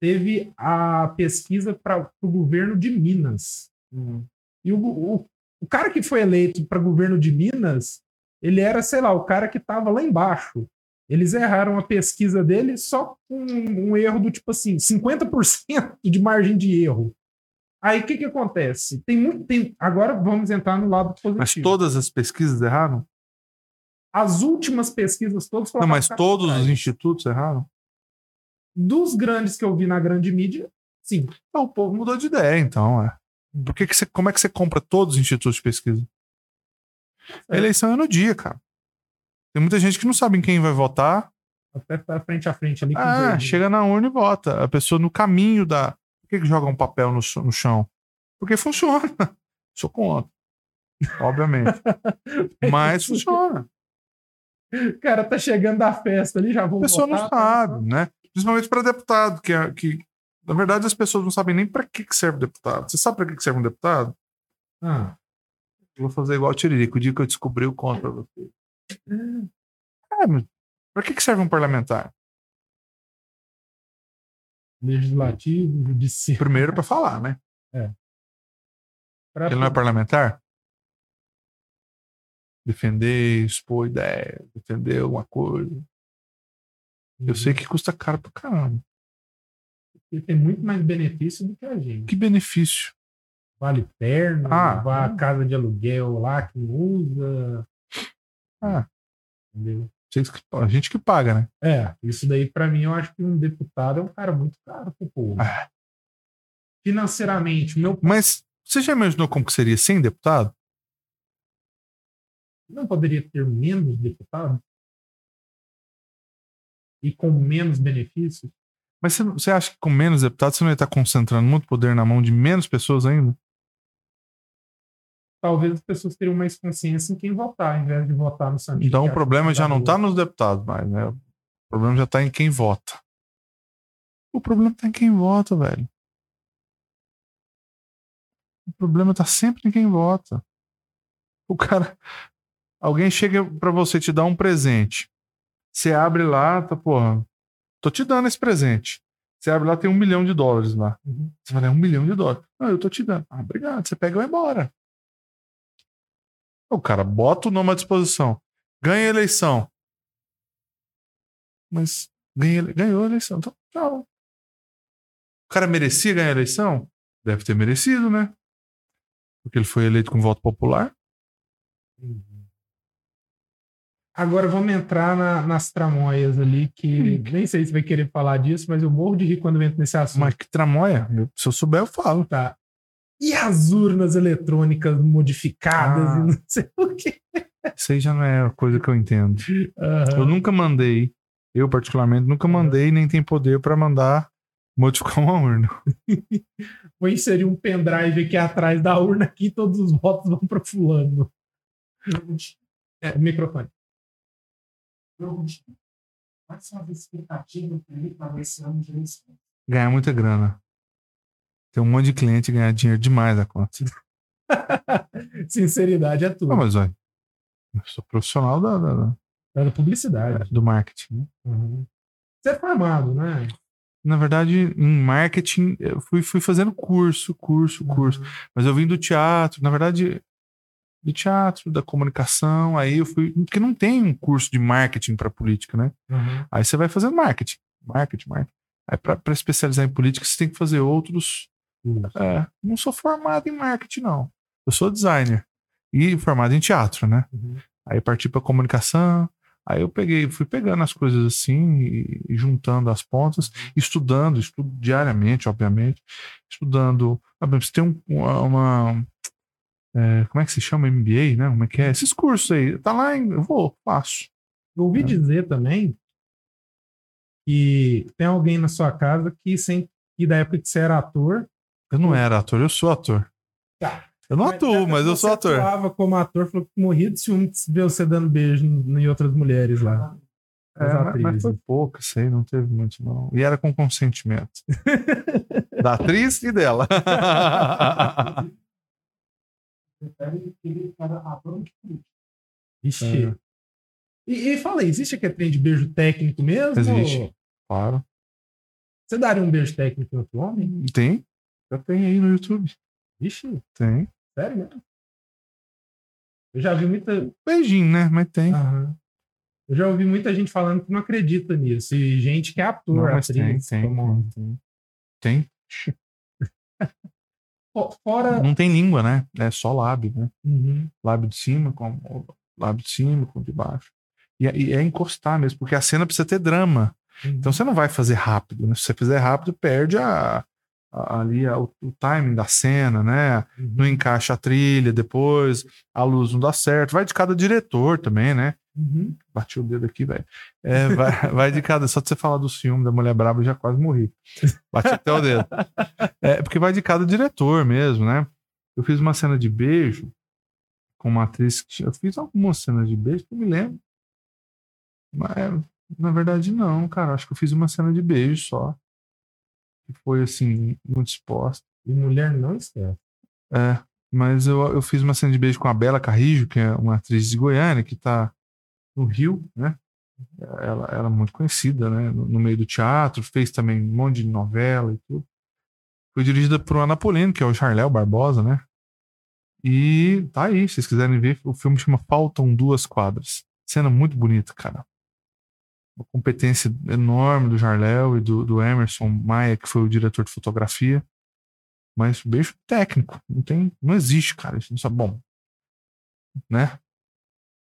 teve a pesquisa para o governo de Minas. E o, o, o cara que foi eleito para governo de Minas, ele era, sei lá, o cara que estava lá embaixo. Eles erraram a pesquisa dele só com um erro do tipo assim, 50% de margem de erro. Aí o que, que acontece? Tem muito. Tem, agora vamos entrar no lado positivo. Mas todas as pesquisas erraram? As últimas pesquisas todas Não, mas todos os institutos erraram? Dos grandes que eu vi na grande mídia, sim. Não, o povo mudou de ideia, então. É. Por que que você, como é que você compra todos os institutos de pesquisa? A É. eleição é no dia, cara. Tem muita gente que não sabe em quem vai votar. Até tá frente a frente ali. Ah, chega na urna e vota. A pessoa no caminho da. Por que, que joga um papel no, no chão? Porque funciona. Sou contra. Obviamente. Mas funciona. O cara tá chegando da festa ali, já vou A pessoa não votar, tá? sabe, né? Principalmente para deputado, que, é- que na verdade as pessoas não sabem nem para que, que serve deputado. Você sabe para que, que serve um deputado? Ah, vou fazer igual o Tiririca. O dia que eu descobri, eu conto pra você. É, mas pra que, que serve um parlamentar? legislativo, judiciário. Primeiro para falar, né? pra- Ele não é parlamentar? Defender, expor ideia, defender alguma coisa. Eu sei que custa caro pra caramba. Ele tem muito mais benefício do que a gente. Que benefício. Vale perna, Ah. a casa de aluguel lá que usa. Ah. Entendeu? A gente que paga, né? É, isso daí pra mim eu acho que um deputado é um cara muito caro pro povo. Ah. Financeiramente, meu Mas você já imaginou como que seria sem deputado? não poderia ter menos deputados? E com menos benefícios? Mas você, você acha que com menos deputados você não ia estar concentrando muito poder na mão de menos pessoas ainda? Talvez as pessoas teriam mais consciência em quem votar, ao invés de votar no Santinho. Então o problema já não tá está nos deputados mais, né? O problema já está em quem vota. O problema está em quem vota, velho. O problema está sempre em quem vota. O cara. Alguém chega para você te dar um presente. Você abre lá, tá, porra. Tô te dando esse presente. Você abre lá, tem um milhão de dólares lá. Uhum. Você fala, é um milhão de dólares. Não, eu tô te dando. Ah, obrigado. Você pega e vai embora. O cara bota o nome à disposição. Ganha a eleição. Mas ganha, ganhou a eleição. Então, tchau. O cara merecia ganhar a eleição? Deve ter merecido, né? Porque ele foi eleito com voto popular. Agora vamos entrar na- nas tramóias ali, que nem sei se vai querer falar disso, mas eu morro de rir quando eu entro nesse assunto. Mas que tramóia. Eu- Se eu souber, eu falo. Tá. E as urnas eletrônicas modificadas Ah. e não sei o quê. Isso aí já não é a coisa que eu entendo. Aham. Eu nunca mandei, eu particularmente, nunca mandei nem tem poder para mandar modificar uma urna. Vou inserir um pendrive aqui atrás da urna aqui e todos os votos vão para fulano. É, o microfone. Quais são as expectativas para esse ano de eleição? Ganhar muita grana. Tem um monte de cliente e ganhar dinheiro demais a conta. Sinceridade é tudo. Ah, mas olha, eu sou profissional da, da- da- da publicidade. do marketing. né? Uhum. Você é formado, né? Na verdade, em marketing, eu fui, fui fazendo curso, curso, curso. Uhum. Mas eu vim do teatro, na verdade, do teatro, da comunicação. Aí eu fui. Porque não tem um curso de marketing para política, né? Uhum. Aí você vai fazendo marketing, marketing, marketing. Aí para especializar em política, você tem que fazer outros. É, não sou formado em marketing, não. Eu sou designer e formado em teatro, né? Uhum. Aí parti para comunicação. Aí eu peguei, fui pegando as coisas assim e, e juntando as pontas, estudando, estudo diariamente, obviamente, estudando. Ah, Você tem um- uma, é, como é que se chama MBA, né? Como é que é? Esses cursos aí, tá lá, em, eu vou, faço. Eu ouvi É. dizer também que tem alguém na sua casa que, sem, que da época que você era ator. Eu não era ator, eu sou ator. Tá. Eu não da atuo, mas eu sou ator. atuava como ator, falou que morria de ciúme de ver você dando beijo em outras mulheres lá. É, As mas, mas foi pouco, isso aí, não teve muito, não. E era com consentimento. da atriz e dela. Prefere. Ixi. É. E, e fala aí, existe aquele trem de beijo técnico mesmo? Existe. ou claro. Você daria um beijo técnico em outro homem? Tem? Já tem aí no YouTube. Ixi, Tem. sério mesmo? Eu já vi muita. Beijinho, né? Mas tem. Aham. Eu já ouvi muita gente falando que não acredita nisso. E gente que é ator, Não, tem, atriz. tem, como- tem, tem. Fo- Fora. Não tem língua, né? É só lábio, né? Uhum. Lábio de cima com lábio de cima com de baixo. E, é- e é encostar mesmo, porque a cena precisa ter drama. uhum. Então você não vai fazer rápido, né? Se você fizer rápido, perde a, a- ali a- o, o timing da cena, né? Uhum. Não encaixa a trilha depois, a luz não dá certo. Vai de cada diretor também, né? Uhum. Bati o dedo aqui, velho. É, vai, vai de cada. Só de você falar do ciúme da mulher braba, eu já quase morri. Bati até o dedo. É, porque vai de cada diretor mesmo, né? Eu fiz uma cena de beijo com uma atriz. que- Eu fiz algumas cenas de beijo que eu me lembro. Mas, na verdade, não, cara. Acho que eu fiz uma cena de beijo só. Que foi, assim, muito exposta. E mulher não esquece. É, mas eu, eu fiz uma cena de beijo com a Bela Carrijo, que é uma atriz de Goiânia, que tá no Rio, né? Ela, ela é muito conhecida, né? No, no meio do teatro, fez também um monte de novela e tudo. Foi dirigida por uma Napolino, que é o Charléu Barbosa, né? E tá aí, se vocês quiserem ver, o filme chama Faltam Duas Quadras. Cena muito bonita, cara. Uma competência enorme do Jarléu e do, do Emerson Maia, que foi o diretor de fotografia. Mas beijo técnico. Não tem. Não existe, cara. Isso não sabe. Bom. Né?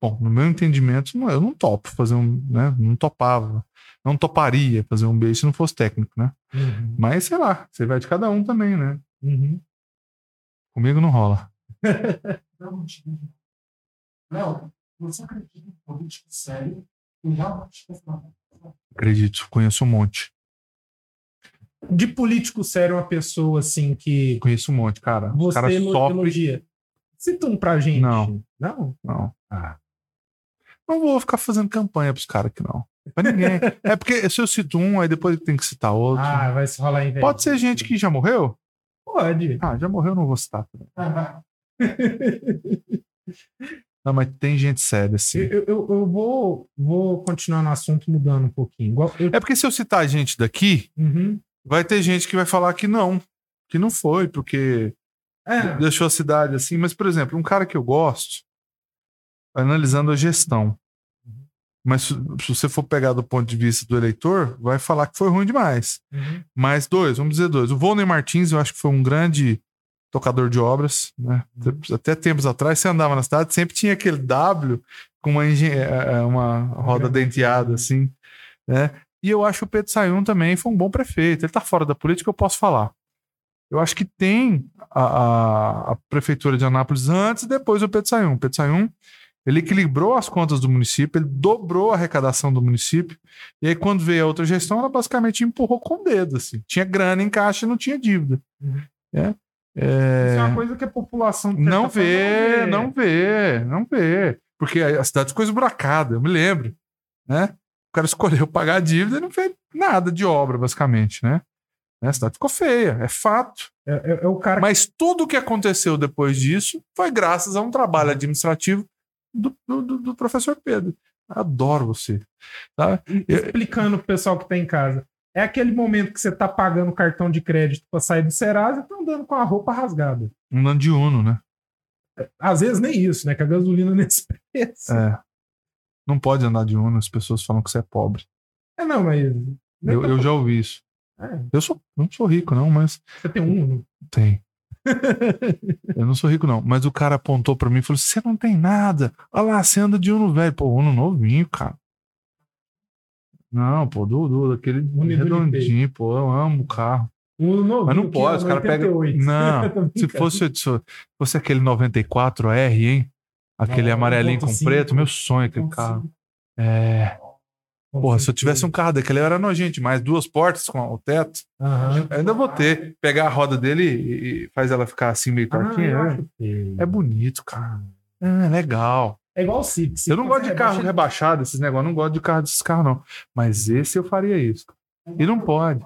Bom, no meu entendimento, eu não topo fazer um. Né? Não topava. Não toparia fazer um beijo se não fosse técnico, né? Uhum. Mas sei lá, você vai de cada um também, né? Uhum. Comigo não rola. Não, não. Léo, você acredita em político sério e realmente questionável? Acredito, conheço um monte. De político sério, uma pessoa assim que Conheço um monte, cara. Os você sofrem. elogia. Cita um pra gente. Não. Não? Não. Ah. Não vou ficar fazendo campanha pros caras aqui, não. Pra ninguém. é porque se eu cito um, aí depois tem que citar outro. Ah, vai se rolar inveja. Pode ser gente que já morreu? Pode. Ah, já morreu, não vou citar. Ah, Não, mas tem gente séria, assim. Eu, eu, eu vou, vou continuar no assunto mudando um pouquinho. Eu- É porque se eu citar gente daqui, Uhum. vai ter gente que vai falar que não, que não foi, porque É. deixou a cidade assim. Mas, por exemplo, um cara que eu gosto, analisando a gestão. Mas se, se você for pegar do ponto de vista do eleitor, vai falar que foi ruim demais. Uhum. Mas dois, vamos dizer dois. O Volney Martins, eu acho que foi um grande tocador de obras, né? Até tempos atrás, você andava na cidade, sempre tinha aquele W com uma, engen- eh, eh, uma roda denteada, assim, né? E eu acho que o Pedro Sayun também foi um bom prefeito. Ele tá fora da política, eu posso falar. Eu acho que tem a, a- a prefeitura de Anápolis antes e depois o Pedro Sayun. O Pedro Sayun, ele equilibrou as contas do município, ele dobrou a arrecadação do município. E aí, quando veio a outra gestão, ela basicamente empurrou com o dedo, assim. Tinha grana em caixa e não tinha dívida. Uhum. É. É, Isso é uma coisa que a população não certa forma, vê, não vê, não vê. Porque a cidade ficou esburacada, eu me lembro. Né? O cara escolheu pagar a dívida e não fez nada de obra, basicamente, né? Né? A cidade ficou feia, é fato. É, é- é o cara Mas tudo o que aconteceu depois disso foi graças a um trabalho administrativo do, do, do- professor Pedro. Adoro você. Tá? explicando pro pessoal que tá em casa. É aquele momento que você tá pagando o cartão de crédito pra sair do Serasa e tá andando com a roupa rasgada. Andando de Uno, né? Às vezes nem isso, né? Que a gasolina nesse preço. É. Não pode andar de Uno, as pessoas falam que você é pobre. É, não, mas. Eu, eu já ouvi isso. É, Eu sou, não sou rico, não, mas você tem um Uno. tem. Eu não sou rico, não. Mas o cara apontou pra mim e falou: Você não tem nada. Olha lá, você anda de Uno velho. Pô, Uno novinho, cara. Não, pô, do, do aquele redondinho, pô, eu amo o carro. Uno novo. Mas não pode, os caras pegam. Não, se fosse, se fosse aquele 94R, hein? Aquele amarelinho com 1.5. preto, meu sonho, aquele carro. É. Porra, se eu tivesse um carro daquele, eu era nojento, mais duas portas com o teto. Eu ainda vou ter. Pegar a roda dele e, e faz ela ficar assim meio Ah, tortinha. eu é. É bonito, cara. É legal. É igual o Civic. Eu não gosto de você carro rebaixa- rebaixado, esses negócios. Não gosto de carro desses carros, não. Mas esse eu faria isso. E não pode.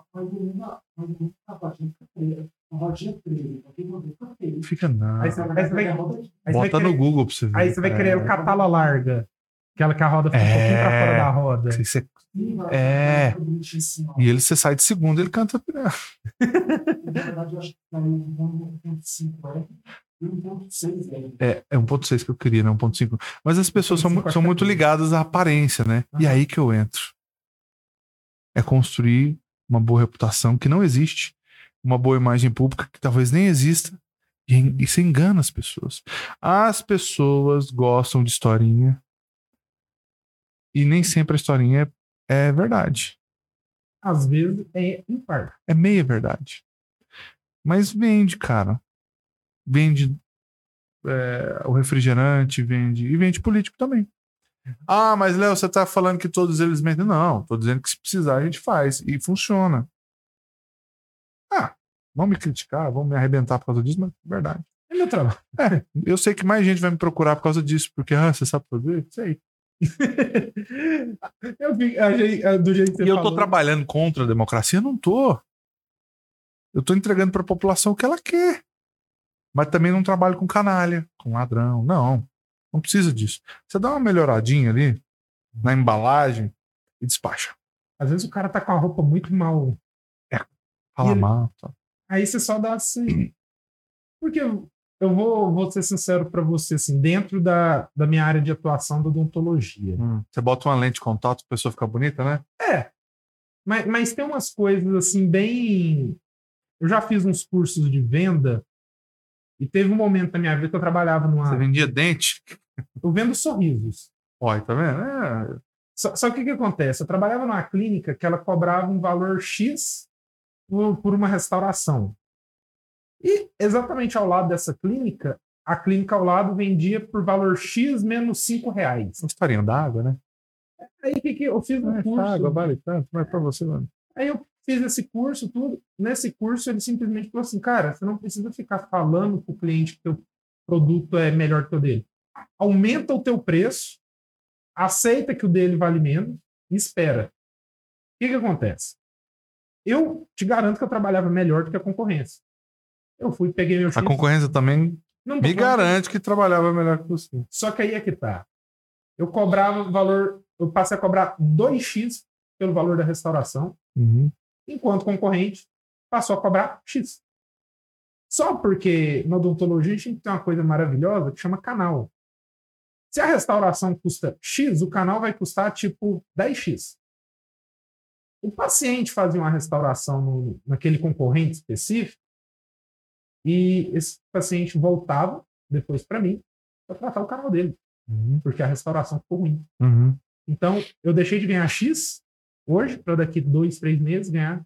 Fica feia. A rodinha feia. Aqui no Rio fica feio. Fica não. Aí você, aí você vai, Bota no Google pra você ver. aí você vai querer É. o catala larga. Aquela que a roda fica um É. pouquinho pra fora da roda. Se você- É. É. E ele, você sai de segundo, ele canta. Na verdade, eu acho que caiu um 1.5 é, e 1.6 é. É, é 1.6 que eu queria, né? 1.5. Mas as pessoas são, mu- 1.5 são muito ligadas à aparência, né? E aí que eu entro. É construir uma boa reputação que não existe, uma boa imagem pública que talvez nem exista, e en- isso engana as pessoas. As pessoas gostam de historinha e nem sempre a historinha é, é verdade. Às vezes é impar. É meia verdade. Mas vende, cara. Vende é, o refrigerante, vende. E vende político também. Ah, mas Léo, você tá falando que todos eles mentem. Não, tô dizendo que se precisar a gente faz. E funciona. Ah, vão me criticar, vão me arrebentar por causa disso, mas é verdade. É meu trabalho. Eu sei que mais gente vai me procurar por causa disso, porque, ah, você sabe fazer? Sei. eu vi, ah, do jeito que você E eu tô falou, trabalhando contra a democracia? Não tô. Eu tô entregando pra população o que ela quer. Mas também não trabalho com canalha, com ladrão. Não. Não precisa disso. Você dá uma melhoradinha ali na embalagem e despacha. Às vezes o cara tá com a roupa muito mal. Fala E mal. tá. Aí você só dá assim. Porque eu vou, vou ser sincero pra você, assim, dentro da, da minha área de atuação da odontologia. Hum, Você bota uma lente de contato, a pessoa fica bonita, né? É. Mas, mas tem umas coisas assim, bem. Eu já fiz uns cursos de venda e teve um momento na minha vida que eu trabalhava numa. Você vendia dente. Eu vendo sorrisos. Olha, tá vendo? É, Só, só que o que acontece? Eu trabalhava numa clínica que ela cobrava um valor X por, por uma restauração. E exatamente ao lado dessa clínica, a clínica ao lado vendia por valor X menos 5 reais. uma historinha d'água, né? Aí o que, que eu fiz um É, curso? água vale tanto, mas pra você, mano. Aí eu fiz esse curso, tudo. Nesse curso, ele simplesmente falou assim: cara, você não precisa ficar falando para o cliente que teu produto é melhor que o dele. Aumenta o teu preço, aceita que o dele vale menos e espera. O que, que acontece? Eu te garanto que eu trabalhava melhor do que a concorrência. Eu fui, peguei meu A concorrência também não me garante que trabalhava melhor que você. Só que aí é que tá. Eu cobrava o valor, eu passei a cobrar 2x pelo valor da restauração Uhum. enquanto concorrente passou a cobrar X. Só porque na odontologia a gente tem uma coisa maravilhosa que chama canal. Se a restauração custa X, o canal vai custar tipo 10X. O paciente fazia uma restauração no- naquele concorrente específico e esse paciente voltava depois para mim para tratar o canal dele, Uhum. porque a restauração ficou ruim. Uhum. Então, eu deixei de ganhar X hoje para daqui dois, três meses ganhar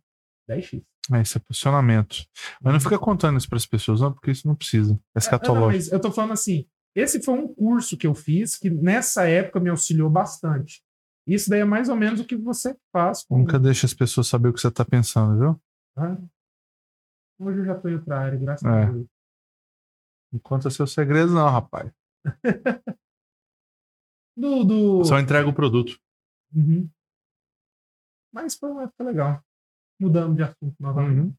10X. É, isso é posicionamento. Mas não fica contando isso para as pessoas, não, porque isso não precisa. É Ah, não, escatológico. mas eu tô falando assim, esse foi um curso que eu fiz que nessa época me auxiliou bastante. Isso daí é mais ou menos o que você faz. Com... Nunca deixa as pessoas saber o que você está pensando, viu? Ah, Hoje eu já tô em outra área, graças É. a Deus. Não conta seus segredos, não, rapaz. Do, do... Só entrega o produto. Uhum. Mas foi uma época legal. Mudando de assunto novamente. Uhum.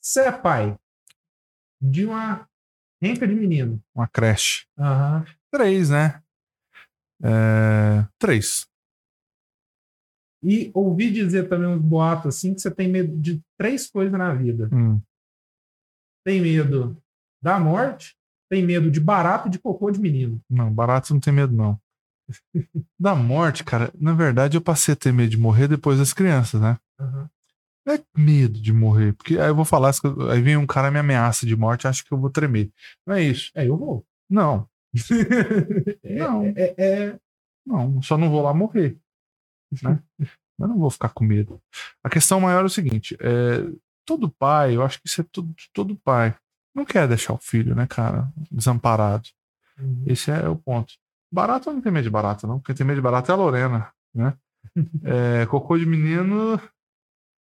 Você é pai de uma renca de menino. Uma creche. Aham. Três, né? É, Três. E ouvi dizer também uns boatos assim que você tem medo de três coisas na vida. Hum. Tem medo da morte, tem medo de barato e de cocô de menino. Não, barato não tem medo, não. Da morte, cara, na verdade eu passei a ter medo de morrer depois das crianças, né? Não é medo de morrer, porque aí eu vou falar, aí vem um cara me ameaça de morte, acho que eu vou tremer. Não é isso. É, eu vou. Não, É- Não. É, é- não, só não vou lá morrer. Né? Mas não vou ficar com medo. A questão maior é o seguinte: é, todo pai, eu acho que isso é todo, todo pai, não quer deixar o filho, né, cara, desamparado. Esse é o ponto. Barato eu não tem medo de barata, não. Quem tem medo de barata é a Lorena, né? É, cocô de menino,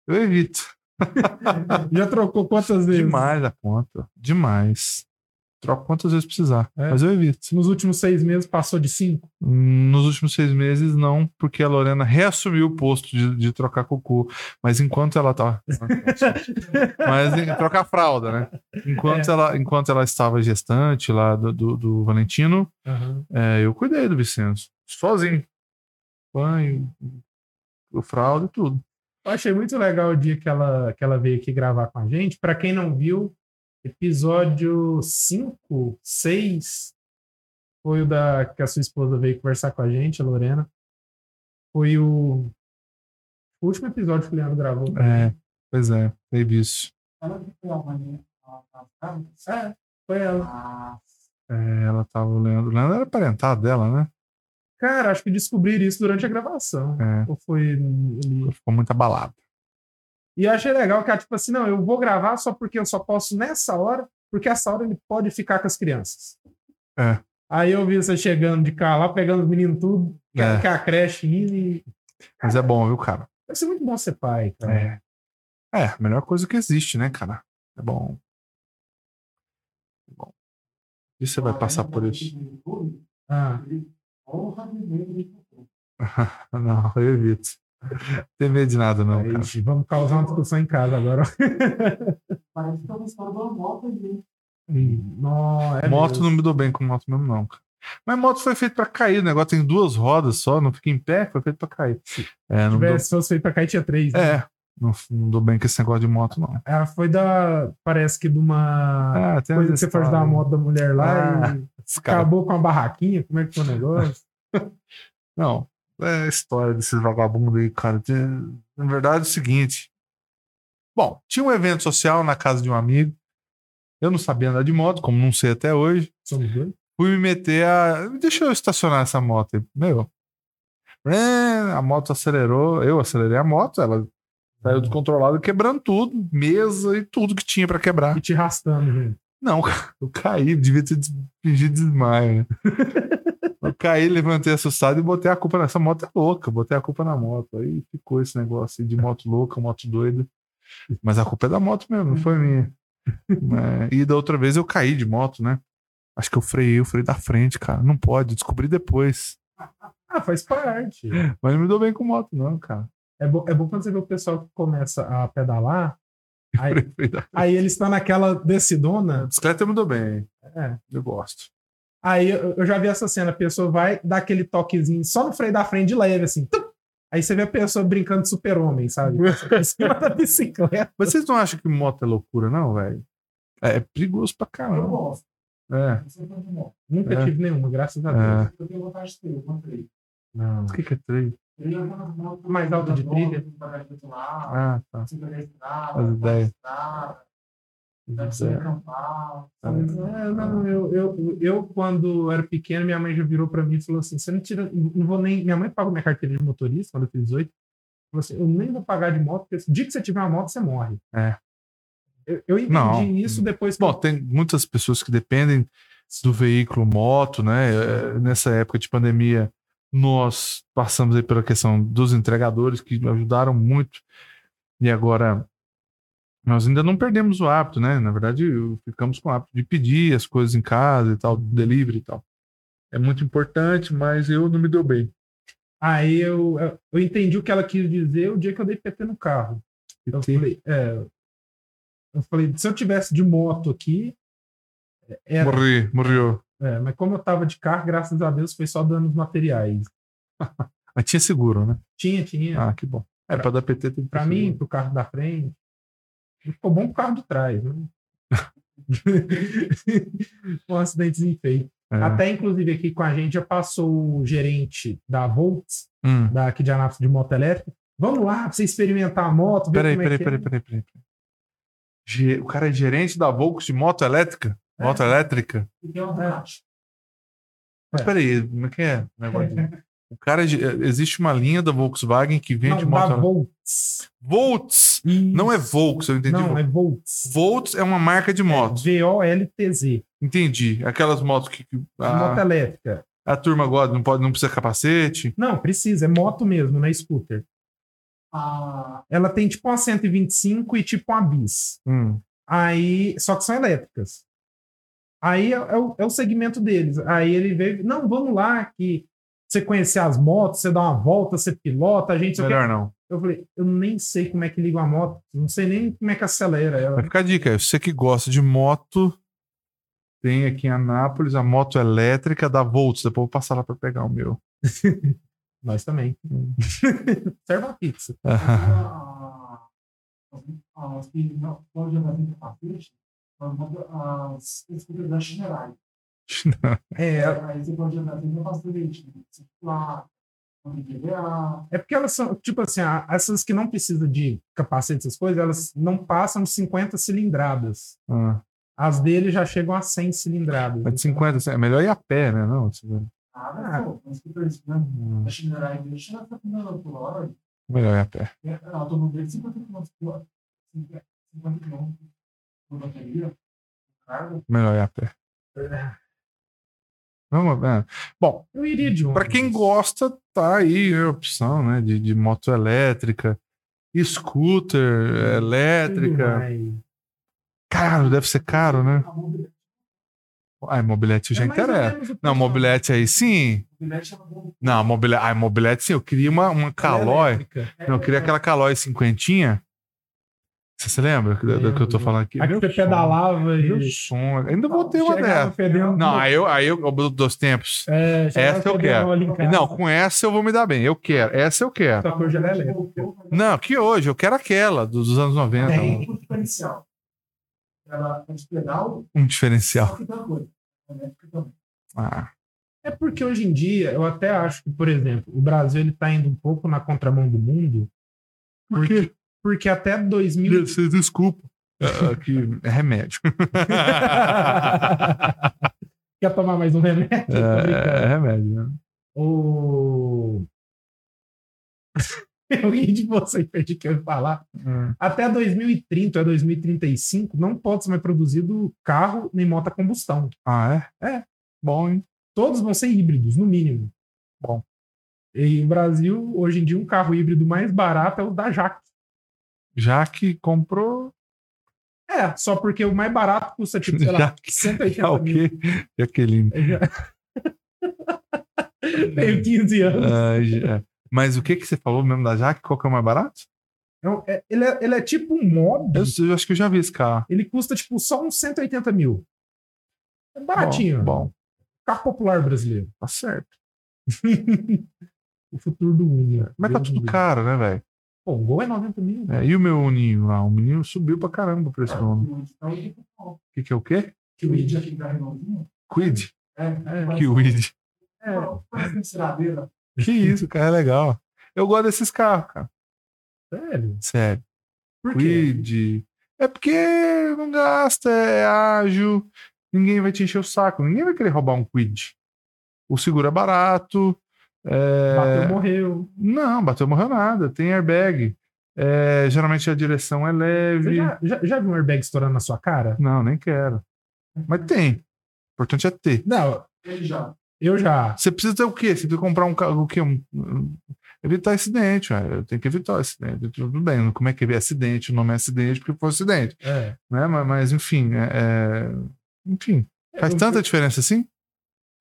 eu evito. Já trocou quantas vezes? Demais a conta. Demais. Troco quantas vezes precisar. É. Mas eu evito. Nos últimos seis meses passou de cinco. Nos últimos seis meses, não, porque a Lorena reassumiu o posto de, de trocar cocô. Mas enquanto ela tá. Mas em- trocar fralda, né? Enquanto, É. ela, enquanto ela estava gestante lá do, do, do Valentino, é, eu cuidei do Vicenço. Sozinho. Banho, o fralda e tudo. Eu achei muito legal o dia que ela, que ela veio aqui gravar com a gente. Para quem não viu, episódio 5, 6 foi o da que a sua esposa veio conversar com a gente, a Lorena. Foi o, o último episódio que o Leandro gravou. É, pois é, teve isso. Ela que foi a a- a- a- É, foi ela. a- É, ela tava lendo. O Leandro era parentado dela, né? Cara, acho que descobriram isso durante a gravação. É, Ou foi ali. ficou muito abalado. E eu achei legal que tipo assim, não, eu vou gravar só porque eu só posso nessa hora, porque essa hora ele pode ficar com as crianças. É. Aí eu vi você chegando de carro lá, pegando os meninos tudo, É. que a creche indo e. Mas é bom, viu, cara? Vai ser muito bom ser pai, cara. É. É, a melhor coisa que existe, né, cara? É bom. É bom. E você vai passar por isso? Ah. Não, eu evito. Não tem medo de nada, não, aí, cara. vamos causar uma discussão em casa agora. Parece que é uma história de uma moto ali. não, é moto mesmo. não me dou bem com moto mesmo, não, cara. Mas moto foi feito pra cair, o negócio tem duas rodas só, não fica em pé, foi feito pra cair. É, não me dou... Tivesse, se fosse feito pra cá, tinha três. né? é não, não dou bem com esse negócio de moto, não. Ela foi da. Parece que de uma. Ah, coisa que você foi ajudar a moto da mulher lá Ah, e acabou com a barraquinha. Como é que foi o negócio? Não, é a história desses vagabundos aí, cara. Na verdade, é o seguinte. Bom, tinha um evento social na casa de um amigo. Eu não sabia andar de moto, como não sei até hoje. Fui me meter a. Deixa eu estacionar essa moto aí. Meu. É, A moto acelerou. Eu acelerei a moto, ela saiu descontrolada, quebrando tudo, mesa e tudo que tinha pra quebrar. E te arrastando, gente. Não, eu caí, devia ter fingido desmaio, né? Eu caí, levantei assustado e botei a culpa nessa moto é louca, botei a culpa na moto. Aí ficou esse negócio de moto louca, moto doida. Mas a culpa é da moto mesmo, não foi minha. E da outra vez eu caí de moto, né? Acho que eu freiei o freio da frente, cara. Não pode, descobri depois. Ah, faz parte. Mas não me dou bem com moto, não, cara. É bom, é bom quando você vê o pessoal que começa a pedalar, aí, aí eles estão naquela descidona. Bicicleta eu me dou bem. É. Eu gosto. Aí eu, eu já vi essa cena, a pessoa vai dar aquele toquezinho só no freio da frente de leve, assim. tum! Aí você vê a pessoa brincando de super-homem, sabe? Em cima da bicicleta. Mas vocês não acham que moto é loucura, não, velho? É, é perigoso pra Eu caramba. gosto. É. Eu ando de moto. Nunca É. tive nenhuma, graças a É. Deus. Eu tenho vontade de ter, eu comprei. Não. O que, que é é moto Mais alta de trilha? Ah, tá. As ideias. Você acampar. É, não, eu, eu, eu, quando era pequeno, minha mãe já virou pra mim e falou assim: você não tira, não vou nem. Minha mãe pagou minha carteira de motorista quando eu fiz 18. Falou assim: eu nem vou pagar de moto, porque o dia que você tiver uma moto, você morre. É. Eu, eu entendi Não. isso depois que Bom, eu- tem muitas pessoas que dependem do veículo moto, né? É, Nessa época de pandemia, nós passamos aí pela questão dos entregadores que ajudaram muito. E agora nós ainda não perdemos o hábito, né? Na verdade, ficamos com o hábito de pedir as coisas em casa e tal, delivery e tal. É muito importante, mas eu não me dou bem. Aí eu, eu, entendi o que ela quis dizer o dia que eu dei PT no carro. Eu falei, é, eu falei, se eu tivesse de moto aqui, era, Morri, morreu. é, mas como eu tava de carro, graças a Deus, foi só danos materiais. Mas tinha seguro, né? Tinha, tinha. Ah, que bom. É, pra dar PT tem Pra mim, seguro. pro carro da frente. Ficou bom pro carro de trás, né? um acidentezinho feio. É. Até, inclusive, aqui com a gente já passou o gerente da Volts, Hum. daqui de Anápolis, de moto elétrica. Vamos lá pra você experimentar a moto. Peraí, é peraí, peraí, é. peraí, peraí. peraí. Ge- O cara é gerente da Volks de moto elétrica? É. Moto elétrica? Ducati. Mas É. peraí, como é que é? o negócio O cara, é existe uma linha da Volkswagen que vende Não, moto da elétrica. Volts. Volts! Não é Volks, eu entendi. Não, é Volts. Volts é uma marca de motos. V-O-L-T-Z. Entendi. Aquelas motos que, que Moto a, elétrica. a turma gosta, não, pode, não precisa capacete. Não, precisa. É moto mesmo, não é scooter. A Ela tem tipo uma 125 e tipo uma bis. Hum. Aí, só que são elétricas. Aí é, é o, é o segmento deles. Aí ele veio, não, vamos lá, que você conhecer as motos, você dá uma volta, você pilota, a gente. só quer-" Melhor não. Eu falei, eu nem sei como é que liga uma moto, não sei nem como é que acelera Vai ela. ficar a dica. Você que gosta de moto, tem aqui em Anápolis a moto elétrica da Volts. Depois eu vou passar lá para pegar o meu. Nós também. Serve a pizza. a- as que não. É, Aí você pode andar sem capacete, circular, não IPVA. é porque elas são, tipo assim, essas que não precisam de capacete, essas coisas, elas não passam de 50 cilindradas. Ah, As dele já chegam a 100 cilindradas. mas de 50, é melhor ir a pé, né? Não, Nada, pô, mas que né? Hum, A caminhando por hora. melhor ir a pé. Ela tomou dele 50 km por hora. 50 km por bateria. Carga. Melhor ir a pé. Vamos, é. Bom, Eu iria de para quem gosta, tá aí a opção, né? De, de moto elétrica, scooter elétrica. Caro, deve ser caro, né? Mobilete. Ai, mobilete já É mais ou interessa. Não, mobilete aí sim. Mobilete ela não- Não, mobilete, ai, mobilete sim. Eu queria uma, uma calói. Elétrica. Não, eu queria aquela calói cinquentinha. Você se lembra do, do que eu tô falando aqui? A que Meu você sonho, pedalava Meu e. sonho. Ainda vou ter uma dessa. Não, aí eu, aí eu, dos tempos. É, Essa eu quero. Não, com essa eu vou me dar bem. Eu quero. Essa eu quero. Só que hoje ela é. Não, que hoje. Eu quero aquela dos, dos anos 90. Tem. O diferencial. Ela é pedal, Um diferencial. Ah, É porque hoje em dia, eu até acho que, por exemplo, o Brasil ele tá indo um pouco na contramão do mundo. Por Porque, porque até 2000. Vocês desculpa. Ah, que é remédio. Quer tomar mais um remédio? É, é remédio, né? O... eu ri de você e perdi o que eu ia falar. Hum. Até 2030 ou 2035 não pode ser mais produzido carro nem moto a combustão. Ah, é? É. Bom, hein? Todos vão ser híbridos, no mínimo. Bom. E o Brasil, hoje em dia, um carro híbrido mais barato é o da Jaque. Já que comprou. É, só porque o mais barato custa, tipo, sei lá, Jaque. 180 Ah, o mil. quê? Jaqueline. Já- Tenho 15 anos. Ah, já. Mas o que que você falou mesmo da Jaque? Qual que é o mais barato? É um- é- ele, é, ele é tipo um mob. Eu, eu acho que eu já vi esse carro. Ele custa, tipo, só uns 180 mil. É baratinho. Bom, bom, Carro popular brasileiro. tá certo. o futuro do Uno. Mas tá Deus tudo me livre. caro, né, velho? Pô, o Gol é 90 mil. É, e o meu Uninho lá? O menino subiu pra caramba o preço tem O que que é o quê? que o Renaultinho. Quid? É, é. Que weed. É, enceradeira. Que isso, cara, é legal. Eu gosto desses carros, cara. Sério? Sério. Por quê? Quid. É porque não gasta, é ágil, ninguém vai te encher o saco, ninguém vai querer roubar um Quid. O seguro é barato. É, Bateu, morreu. Não, bateu, morreu nada. Tem airbag. É, geralmente a direção é Você leve. já, já, já viu um airbag estourando na sua cara? Não, nem quero. Mas tem. O importante é ter. Não, Ele já. eu já. Você precisa ter o quê? Você precisa comprar um carro, o quê? Um, evitar acidente, ué. Tem que evitar acidente. Tudo bem. Como é que é acidente? O nome é acidente porque foi acidente. É. Né? Mas, mas, enfim, é, é- enfim. Faz Eu- tanta diferença assim?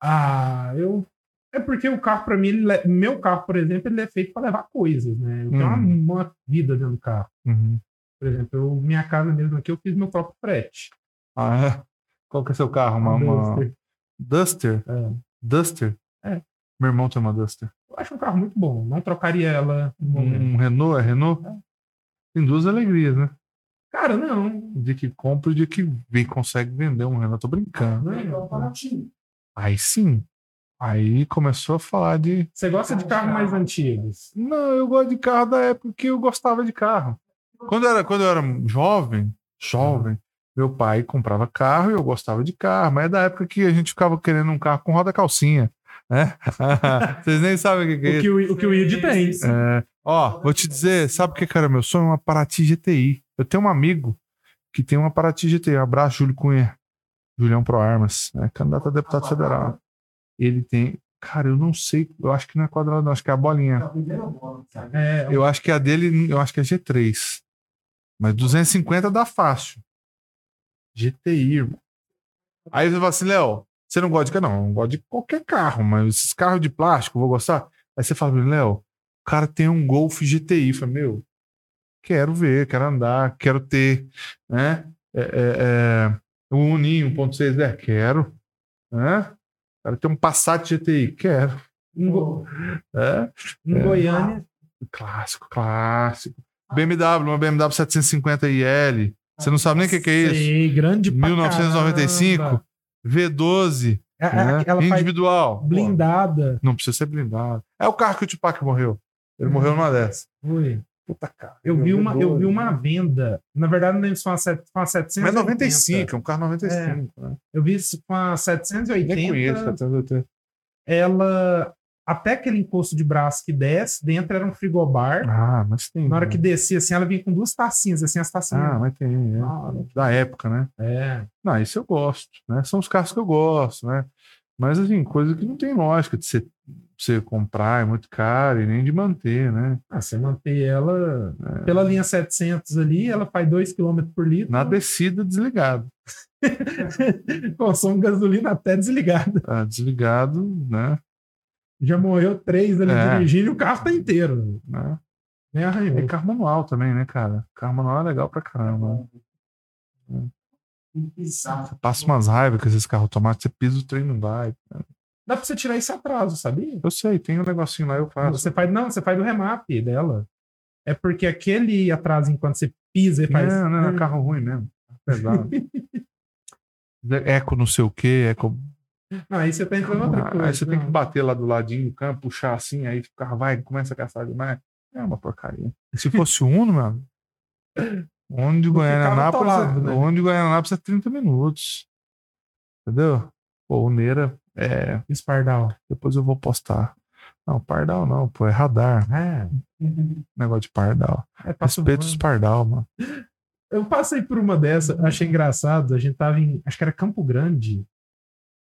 Ah, eu. É porque o carro, pra mim, ele le- meu carro, por exemplo, ele é feito pra levar coisas, né? Eu tenho uma, Hum. uma vida dentro do carro. Uhum. Por exemplo, eu, minha casa mesmo aqui, eu fiz meu próprio frete. Ah, é? Qual que é seu carro? Uma, uma... Duster. Duster? É. Duster? É. Meu irmão tem uma Duster. acho um carro muito bom. Não trocaria ela momento. Um Renault, é Renault? Tem duas alegrias, né? Cara, não. Dia que compra e dia que vem, consegue vender um Renault. Tô brincando. É um Paraty. Aí sim. Aí começou a falar de. Você gosta de carros mais antigos? Não, eu gosto de carro da época que eu gostava de carro. Quando eu era, quando eu era jovem, jovem, meu pai comprava carro e eu gostava de carro, mas é da época que a gente ficava querendo um carro com roda calcinha. Né? Vocês nem sabem o que, que é O isso. que o, o, que o Id tem. É, ó, vou te dizer, sabe o que, cara? Meu sonho é uma Paraty GTI. Eu tenho um amigo que tem uma Paraty GTI. Um abraço, Júlio Cunha. Julião Pro Armas, é candidato a deputado federal. Ele tem. Cara, eu não sei. Eu acho que não é quadrado, não. Acho que é a bolinha. A primeira bola, sabe? É, Eu acho que a dele, eu acho que é G3. Mas 250 dá fácil. GTI, irmão. Aí você fala assim, Léo, você não gosta de carro? Não, eu não gosto de qualquer carro, mas esses carros de plástico, eu vou gostar. Aí você fala, Léo, o cara tem um Golf GTI. Eu falo, meu, quero ver, quero andar, quero ter, né? É, é, é, um Uninho 1.6, é, quero. Né? O cara tem um Passat GTI, quero. em, Go- É, em É. Goiânia. Clássico, clássico. BMW, uma BMW 750iL. Você não sabe nem o que, que é isso? Sei, grande pra 1995, caramba. V12, É, é, né? Individual. Pô, blindada. não precisa ser blindado. É o carro que o Tupac morreu. Ele morreu numa dessa. Ui. Puta cara. Eu vi, uma, eu vi V12, uma venda. Na verdade, não lembro se foi uma, set- uma 780. Mas 95, é um carro 95. Né? Eu vi foi uma Nem 780. conheço, 780. Ela. Até aquele encosto de braço que desce, dentro era um frigobar. Ah, mas tem. Na hora né? que descia, assim, ela vinha com duas tacinhas, assim, as tacinhas. Ah, mas tem. é. Ah, Da época, né? é. Não, isso eu gosto, né? São os carros que eu gosto, né? Mas, assim, coisa que não tem lógica de você, você comprar, é muito caro e nem de manter, né? Ah, você manter ela É. pela linha 700 ali, ela faz 2 km por litro. Na descida, desligado. Consome gasolina até desligada. Tá desligado, né? Já morreu três ali É. dirigindo e o carro tá inteiro. né? Arranhou. É carro manual também, né, cara? Carro manual é legal pra caramba. Tem passa umas raivas com esses carros automáticos, você pisa o trem não vai. Dá pra você tirar esse atraso, sabia? Eu sei, tem um negocinho lá, eu faço. Você faz, não, você faz do remap dela. É porque aquele atraso enquanto você pisa e faz. Não, não, é carro ruim mesmo. Pesado. eco não sei o que, eco Não, aí você tá entrando outra Ah, coisa. aí você tem não. que bater lá do ladinho do campo, puxar assim, aí o carro vai, começa a caçar demais. É uma porcaria. Se fosse o Uno, meu amigo, onde Não Goiânia ficava Anápolis, atolado, né? onde Goiânia Anápolis é 30 minutos. Entendeu? Pô, o Neira, é, Esse pardal. depois eu vou postar. Não, pardal não, pô, é radar. É. Negócio de pardal. é passo Respeita os pardal, mano. Eu passei por uma dessa, achei engraçado. A gente tava em. Acho que era Campo Grande.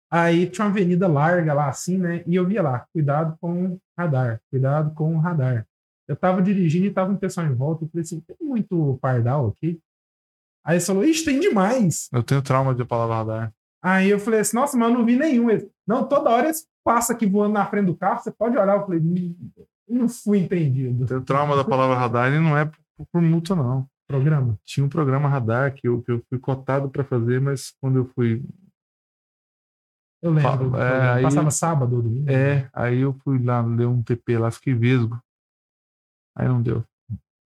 Aí tinha uma avenida larga lá, assim, né? E eu via lá, cuidado com o radar, cuidado com o radar. Eu tava dirigindo e tava um pessoal em volta. Eu falei assim: tem muito pardal aqui? Aí eles falou: ixi, tem demais. Eu tenho trauma de palavra radar. Aí eu falei assim: nossa, mas eu não vi nenhum. Eles, não, toda hora eles passam aqui voando na frente do carro, você pode olhar. Eu falei: "Hum, não fui entendido. Eu tenho trauma da palavra radar e não é por, por multa, não. Programa. Tinha um programa radar que eu, que eu fui cotado pra fazer, mas quando eu fui Eu lembro. É, aí- Passava sábado ou domingo. É, aí eu fui lá ler um TP lá, fiquei vesgo. Aí não deu.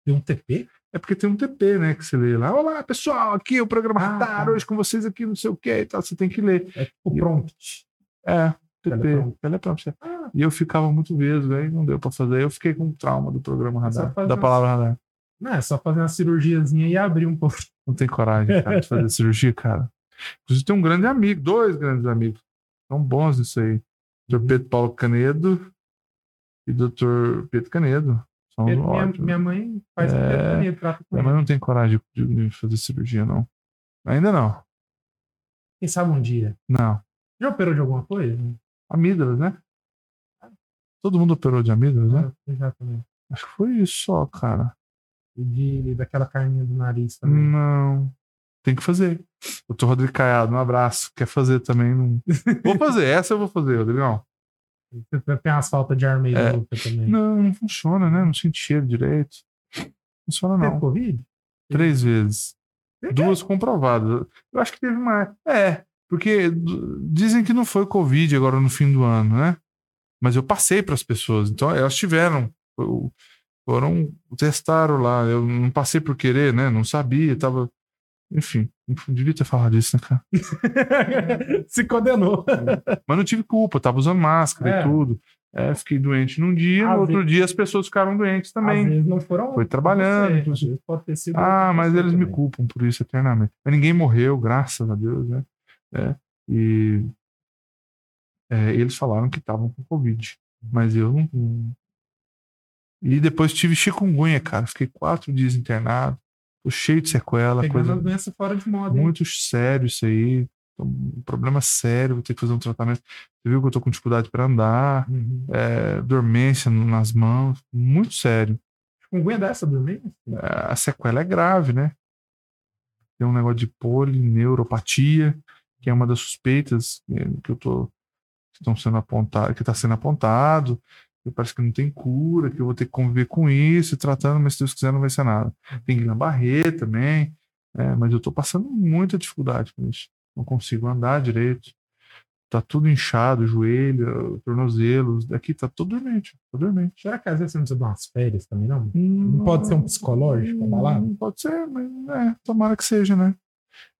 Deu um TP? É porque tem um TP, né, que você lê lá. Olá, pessoal, aqui é o programa Ah, Radar, tá. hoje com vocês aqui, não sei o que e tal. Você tem que ler. É tipo prompt. É, TP, Teleprompter. teleprompter. Ah, E eu ficava muito vesgo, aí não deu pra fazer. Eu fiquei com trauma do programa Radar, da uma- palavra Radar. não, é só fazer uma cirurgiazinha e abrir um pouco. Não tem coragem, cara, de fazer cirurgia, cara. Inclusive tem um grande amigo, dois grandes amigos. São bons nisso aí. Dr. Pedro Paulo Canedo e Dr. Pedro Canedo. São minha, minha mãe faz É. Minha mãe não tem coragem de, de fazer cirurgia, não. Ainda não. Quem sabe um dia. Não. Já operou de alguma coisa? Amígdalas, né? Todo mundo operou de amígdalas, né? Eu já também. Acho que foi isso só, cara. E De, daquela carninha do nariz também. Não. Tem que fazer. Doutor Rodrigo Caiado, um abraço. Quer fazer também? Não... Vou fazer. Essa eu vou fazer, Rodrigão. Tem umas faltas de ar meio É. louca também. Não, não funciona, né? Não sente cheiro direito. Não funciona, Teve não. Covid? Três vezes. Teve? Duas comprovadas. Eu acho que teve mais. É, porque dizem que não foi Covid agora no fim do ano, né? Mas eu passei para as pessoas. Então, elas tiveram. Foram, testaram lá. Eu não passei por querer, né? Não sabia, tava. Enfim, não devia ter falado disso, né, cara? Se condenou. Mas não tive culpa, tava usando máscara É. e tudo. É, fiquei doente num dia, Às no outro vezes- dia as pessoas ficaram doentes Às também. vezes não foram. Foi trabalhando, às vezes Pode ter sido. Ah, mas eles me também. culpam por isso eternamente. Mas ninguém morreu, graças a Deus, né? É, e é, eles falaram que estavam com Covid. Mas eu não- E depois tive chikungunya, cara. Fiquei quatro dias internado. Tô cheio de sequela, Pegando coisa as doenças fora de moda. hein? muito sério isso aí. Um problema sério, vou ter que fazer um tratamento. Você viu que eu tô com dificuldade para andar, Uhum. é, dormência nas mãos, muito sério. Chikungunya dessa dormir? a sequela é grave, né? Tem um negócio de polineuropatia, que é uma das suspeitas eh, que eu tô que estão sendo apontado, que está sendo apontado, que parece que não tem cura, que eu vou ter que conviver com isso, tratando, mas se Deus quiser não vai ser nada. Tem Guillain-Barré também, é, mas eu tô passando muita dificuldade com isso. Não consigo andar direito. Tá tudo inchado, joelho, tornozelos, daqui tá tudo dormente, tá dormente. Será que às vezes você não precisa dar umas férias também, não? Não pode ser um psicológico, Hum, abalado? Não pode ser, mas é, tomara que seja, né?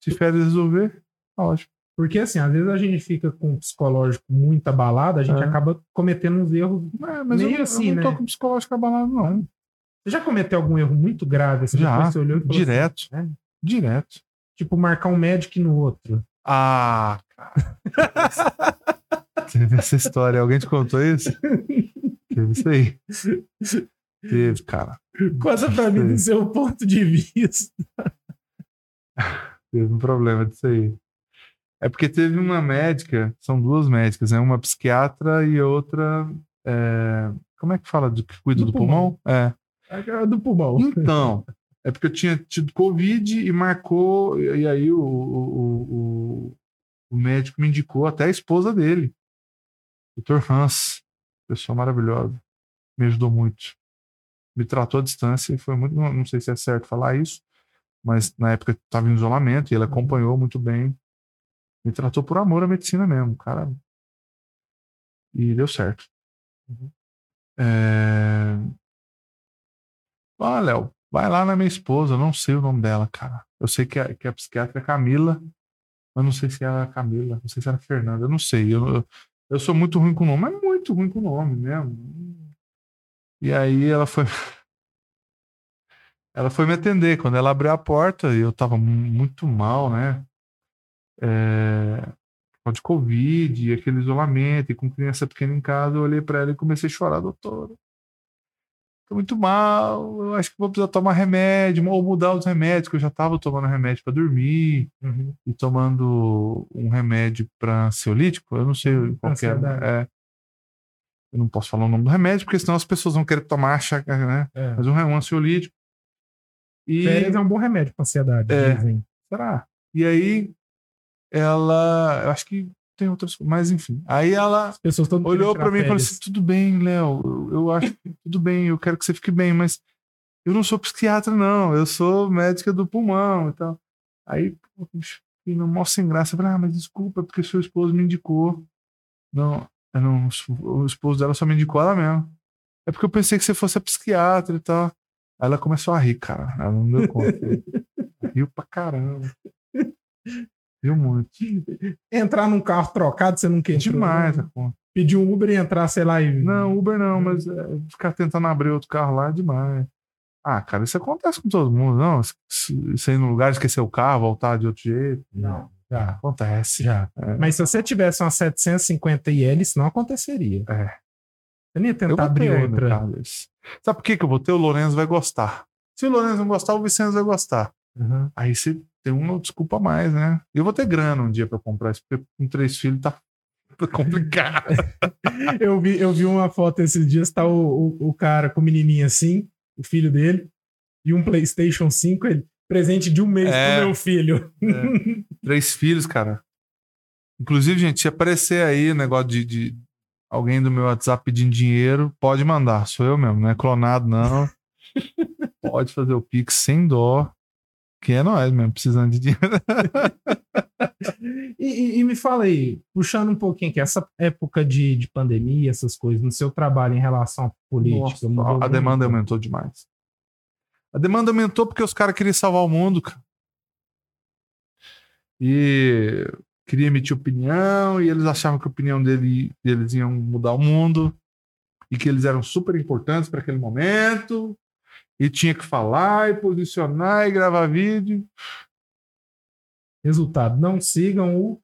Se férias resolver, tá ótimo. Porque, assim, às vezes a gente fica com o psicológico muito abalado, a gente É. acaba cometendo uns erros. É, mas Meio eu, assim, eu não tô né? com psicológico abalado, não. Você já cometeu algum erro muito grave? Assim, Já, você olhou e falou Direto. assim, é? Direto. Tipo, marcar um médico no outro. Ah, cara. Teve essa história. Alguém te contou isso? Teve isso aí. Teve, cara. Conta pra mim do seu ponto de vista. Teve um problema disso aí. É porque teve uma médica, são duas médicas, né? Uma psiquiatra e outra. é, Como é que fala do que cuida Do do, pulmão? É. É do pulmão. Então, é porque eu tinha tido Covid e marcou, e aí o, o, o, o médico me indicou até a esposa dele, Dr. Hans, pessoa maravilhosa, me ajudou muito. Me tratou à distância e foi muito, não, não sei se é certo falar isso, mas na época eu estava em isolamento e ele acompanhou muito bem. Me tratou por amor à medicina mesmo, cara. E deu certo. É... Ah, Léo, vai lá na minha esposa, eu não sei o nome dela, cara. Eu sei que a, que a psiquiatra é Camila, mas não sei se ela é Camila, não sei se era Fernanda, eu não sei. Eu, eu, eu sou muito ruim com o nome, mas muito ruim com o nome mesmo. E aí ela foi. Ela foi me atender. Quando ela abriu a porta, eu tava mu- muito mal, né? É, de Covid, aquele isolamento, e com criança pequena em casa, eu olhei pra ela e comecei a chorar, doutora tô muito mal, eu acho que vou precisar tomar remédio, ou mudar os remédios, que eu já tava tomando remédio para dormir Uhum. e tomando um remédio para ansiolítico, eu não sei qual que é, é. Eu não posso falar o nome do remédio, porque senão as pessoas vão querer tomar, achar, que, né? É. Mas um, um ansiolítico. E Férias é um bom remédio pra ansiedade, É. será? E aí ela, eu acho que tem outras coisas, mas enfim. Aí ela olhou pra mim e falou assim: tudo bem, Léo, eu, eu acho que tudo bem, eu quero que você fique bem, mas eu não sou psiquiatra, não, eu sou médica do pulmão e tal. Aí, pô, no maior sem graça. Eu falei, ah, mas desculpa, porque seu esposo me indicou. Não, não, o esposo dela só me indicou ela mesmo. É porque eu pensei que você fosse a psiquiatra e tal. Aí ela começou a rir, cara. Ela não deu conta. Riu pra caramba. Riu muito. Entrar num carro trocado, você não quer Demais conta. Pedir um Uber e entrar, sei lá, e. Não, Uber não, mas é, ficar tentando abrir outro carro lá é demais. Ah, cara, isso acontece com todo mundo, não? Você ir num lugar, esquecer o carro, voltar de outro jeito. Não, já. Acontece. Já. É. Mas se você tivesse uma 750 IL, isso não aconteceria. É. Você nem ia Eu tentar abrir no outra. Sabe por que, que eu vou ter? O Lourenço vai gostar. Se o Lourenço não gostar, o Vicente vai gostar. Uhum. Aí você tem uma desculpa a mais, né? Eu vou ter grana um dia pra comprar isso, porque com três filhos tá complicado. Eu, vi, eu vi uma foto esses dias, tá o, o, o cara com o menininho assim, o filho dele, e um PlayStation 5, ele, presente de um mês É. pro meu filho. três filhos, cara. Inclusive, gente, se aparecer aí negócio de, de alguém do meu WhatsApp pedindo dinheiro, pode mandar. Sou eu mesmo, não é clonado, não. pode fazer o Pix sem dó. Que é nós mesmo, precisando de dinheiro. E, e- e me fala aí, puxando um pouquinho aqui, essa época de, de pandemia, essas coisas, no seu trabalho em relação à política, Nossa, a muito? demanda aumentou demais. A demanda aumentou porque os caras queriam salvar o mundo, cara. E queria emitir opinião, e eles achavam que a opinião dele, deles iam mudar o mundo, e que eles eram super importantes para aquele momento, e tinha que falar, e posicionar, e gravar vídeo. Resultado, não sigam o.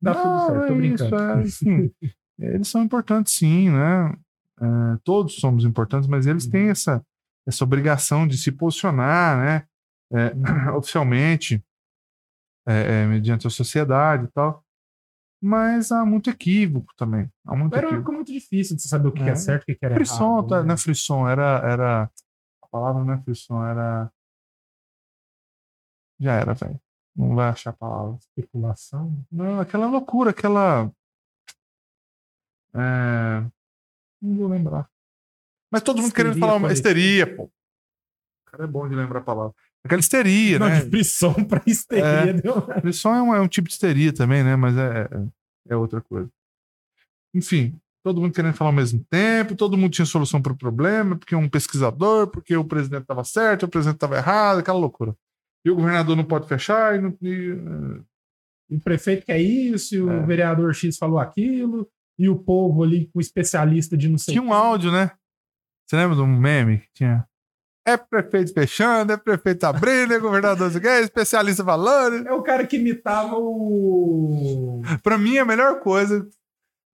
Dá tudo Não, certo, tô é brincando. isso, é, eles são importantes, sim, né? É, todos somos importantes, mas eles têm essa, essa obrigação de se posicionar, né? É, oficialmente, é, é, mediante a sociedade e tal. Mas há muito equívoco também. Há muito Era equívoco. muito difícil de você saber o que, que é É. certo, o que, que era Frisson, errado. tá, né? não é frisson, era, era. Palavra não é frisson, era. Já era, velho. Não vai achar a palavra. Especulação. Não, aquela loucura, aquela. É... Não vou lembrar. Mas todo mundo querendo Histeria falar uma histeria, pô. O cara é bom de lembrar a palavra. Aquela histeria, Não, né? de frisson pra histeria. É. Deu... Frisson é um, é um tipo de histeria também, né? Mas é, é, é outra coisa. Enfim, todo mundo querendo falar ao mesmo tempo, todo mundo tinha solução para o problema, porque um pesquisador, porque o presidente estava certo, o presidente estava errado, aquela loucura. E o governador não pode fechar, e, não, e, O prefeito quer isso, e o É. vereador X falou aquilo, e o povo ali, com o especialista de não sei Tinha um áudio, né? Você lembra de um meme que tinha? É prefeito fechando, é prefeito abrindo, é governador é especialista falando. É o cara que imitava o. Pra mim, a melhor coisa.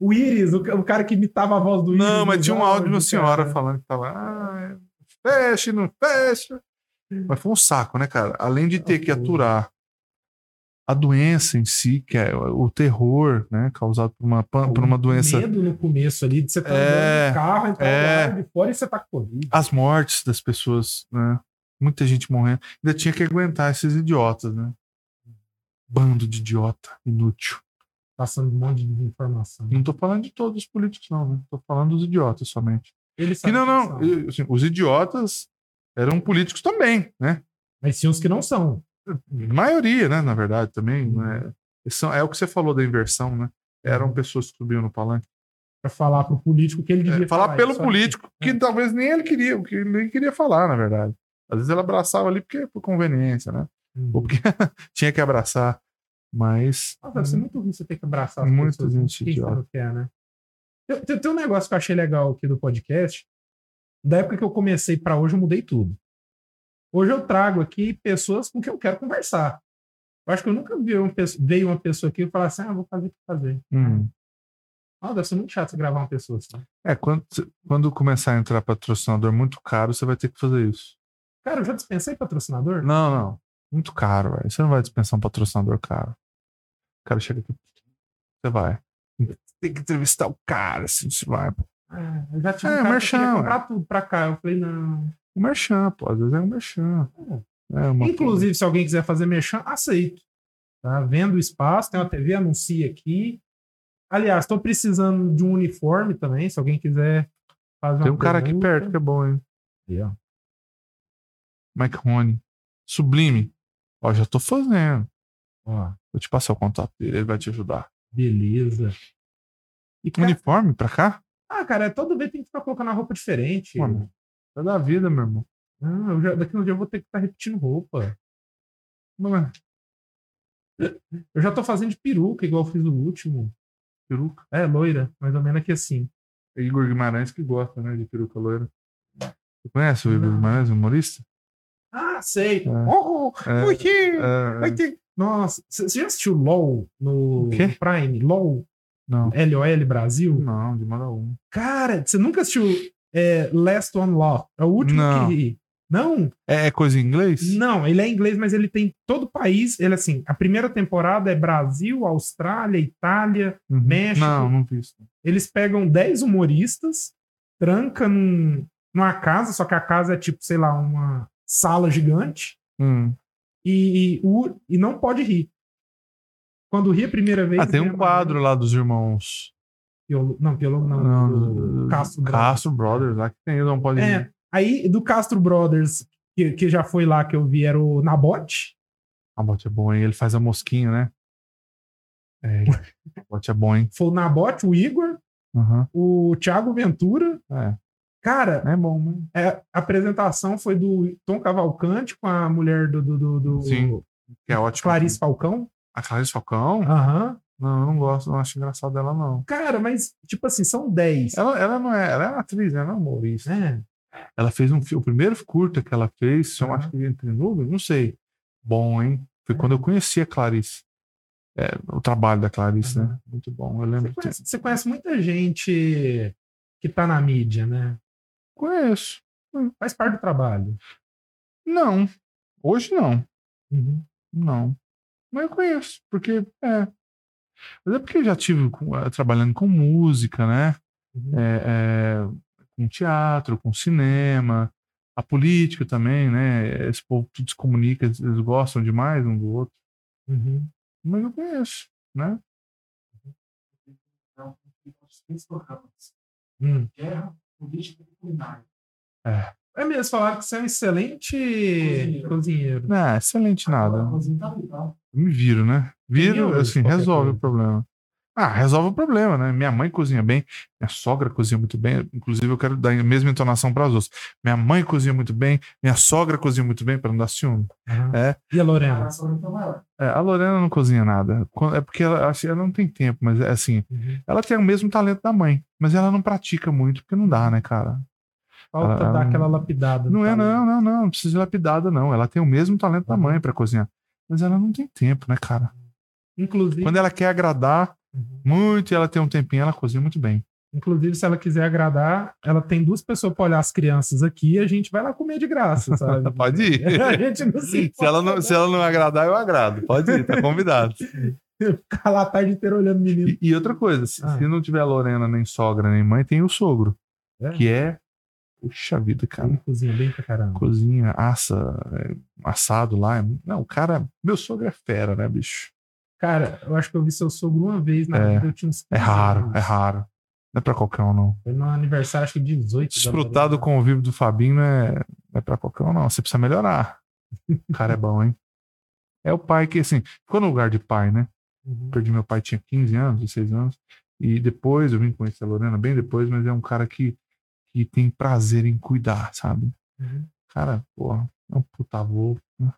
O Iris, o, o cara que imitava a voz do Iris. Não, mas tinha um áudio de uma senhora cara. falando que tava. Ah, fecha, não fecha. Mas foi um saco, né, cara? Além de ter que aturar a doença em si, que é o terror, né, causado por uma, por uma doença. medo no começo ali, de você estar É, no carro, entrar é. de fora e você tá com Covid. as mortes das pessoas, né? Muita gente morrendo. Ainda tinha que aguentar esses idiotas, né? Bando de idiota, inútil. Passando um monte de informação. Não tô falando de todos os políticos, não, né? Tô falando dos idiotas somente. Ele Que não, não. são. eu, assim, os idiotas eram políticos também, né? Mas tinha os que não são. A maioria, né? Na verdade, também. Uhum. Né? São, é o que você falou da inversão, né? Eram pessoas que subiam no palanque. Pra falar pro político que ele devia É, falar pelo Isso aqui. político, que É. talvez nem ele queria, o que ele nem queria falar, na verdade. Às vezes ele abraçava ali porque por conveniência, né? Uhum. Ou porque tinha que abraçar. Mas. Nossa, deve ser muito ruim você ter que abraçar as Muita pessoas. gente Quem você idiota. não quer, né? Tem, tem- um negócio que eu achei legal aqui do podcast. Da época que eu comecei pra hoje, eu mudei tudo. Hoje eu trago aqui pessoas com quem eu quero conversar. Eu acho que eu nunca vi uma pessoa, veio uma pessoa aqui e falar assim: ah, vou fazer o que fazer. hum. Ah, deve ser muito chato você gravar uma pessoa assim. É, quando, quando começar a entrar patrocinador muito caro, você vai ter que fazer isso. Cara, eu já dispensei patrocinador? Não, não. Muito caro, velho. Você não vai dispensar um patrocinador caro. O cara chega aqui. Você vai. Tem que entrevistar o cara, assim, você vai. Ah, eu já tinha É, um cara que merchan, queria é. comprar tudo pra cá. Eu falei, não. Um merchan, pô. Às vezes é um merchan. É uma Inclusive, se alguém quiser fazer merchan, aceito. Tá? Vendo o espaço, tem uma TV, anuncia aqui. Aliás, estou precisando de um uniforme também, se alguém quiser fazer Tem um cara aqui perto que é bom, hein? Ó. Mike Rony. Sublime. Ó, já tô fazendo. Ó, Vou te passar o contato dele, ele vai te ajudar. beleza. E, cara, Uniforme pra cá? ah, cara, toda vez tem que ficar colocando a roupa diferente. Mano, é da vida, meu irmão. Ah, já- daqui um dia eu vou ter que estar repetindo roupa. É Eu já tô fazendo de peruca, igual eu fiz o último. peruca. É, loira, mais ou menos aqui assim. É Igor Guimarães que gosta, né, de peruca loira. Você conhece o Igor. Guimarães, humorista? Ah, sei. É. Oh, É, é, ter- Nossa, você já assistiu LOL no Prime? LOL? não, LOL Brasil? não, de modo algum. Cara, você nunca assistiu é, Last One Law? É o último Não. que. Não? É, é coisa em inglês? Não, ele é inglês, mas ele tem todo o país. Ele, assim, a primeira temporada é Brasil, Austrália, Itália. Uhum. México. Não, não vi isso. Eles pegam 10 humoristas, tranca num, numa casa, só que a casa é tipo, sei lá, uma sala gigante. Hum. E, e, o- e não pode rir. Quando ri a primeira vez. Ah, tem um quadro lá dos irmãos. Piolo- não, Piolo não. Não, do do- Castro Brothers. Castro Brothers, lá que tem, não pode É, aí do Castro Brothers, que, que já foi lá que eu vi era o Nabote. A bote é bom, hein? Ele faz a mosquinha, né? É, a bote é bom, hein? Foi o Nabote, o Igor, Aham. o Thiago Ventura. É, Cara, é bom, né? é, a apresentação foi do Tom Cavalcante com a mulher do, do, do, do Sim. Que é ótimo. Clarice Falcão. A Clarice Falcão? Aham. Não, eu não gosto, não acho engraçado dela, não. Cara, mas, tipo assim, são 10. Ela, ela não é, ela é atriz, ela é humorista. É. Ela fez um filme, o primeiro curta que ela fez, eu acho que entre nuvens, não sei. Bom, hein? Foi quando eu conheci a Clarice. É, o trabalho da Clarice, né? Muito bom. Eu lembro. Você conhece, você conhece muita gente que tá na mídia, né? Conheço. Faz parte do trabalho. Não. Hoje não. Uhum. Não. Mas eu conheço, porque é. Mas é porque eu já tive eh, trabalhando com música, né? Uhum. É, é, com teatro, com cinema, a política também, né? Esse povo tudo se comunica, eles gostam demais um do outro. Uhum. Mas eu conheço, né? Então, três programas. Hum. Guerra, política culinária. É mesmo, falaram que você é um excelente Cozinheiro. cozinheiro. Não, excelente nada. Me viro, né? Viro, assim, resolve coisa. o problema. Ah, resolve o problema, né? Minha mãe cozinha bem, minha sogra cozinha muito bem. Inclusive, eu quero dar a mesma entonação para as outras. Minha mãe cozinha muito bem, minha sogra cozinha muito bem, para não dar ciúme. Aham. É. E a Lorena? ração tá. É, a Lorena não cozinha nada. É porque ela, que ela não tem tempo, mas é assim, Uhum. ela tem o mesmo talento da mãe, mas ela não pratica muito, porque não dá, né, cara? Falta Ah, dar aquela lapidada. Não é, não, não, não. Não precisa de lapidada, não. Ela tem o mesmo talento da Uhum. mãe para cozinhar. Mas ela não tem tempo, né, cara? Inclusive, Quando ela quer agradar Uhum. muito e ela tem um tempinho, ela cozinha muito bem. inclusive, se ela quiser agradar, ela tem duas pessoas para olhar as crianças aqui e a gente vai lá comer de graça, sabe? Pode ir. a gente não se Se ela não, se ela não agradar, eu agrado. Pode ir, tá convidado. ficar lá a tarde inteira olhando o menino. E, e outra coisa, se, Ah. se não tiver Lorena, nem sogra, nem mãe, tem o sogro. É. Que é. Puxa vida, cara. Ele cozinha bem pra caramba. Cozinha, assa, é, assado lá. é- Não, o cara. Meu sogro é fera, né, bicho? Cara, eu acho que eu vi seu sogro uma vez na É. vida, eu tinha uns É 15 raro, anos. é raro. Não é pra qualquer um, não. Foi no aniversário, acho que 18. da Desfrutar do Lorena. convívio do Fabinho não é, não é pra qualquer um, não. Você precisa melhorar. O cara é bom, hein? É o pai que, assim, ficou no lugar de pai, né? Uhum. Perdi meu pai, tinha 15 anos, 16 anos. E depois eu vim conhecer a Lorena, bem depois, mas é um cara que, que tem prazer em cuidar, sabe? Uhum. Cara, porra, é um puta avô. né?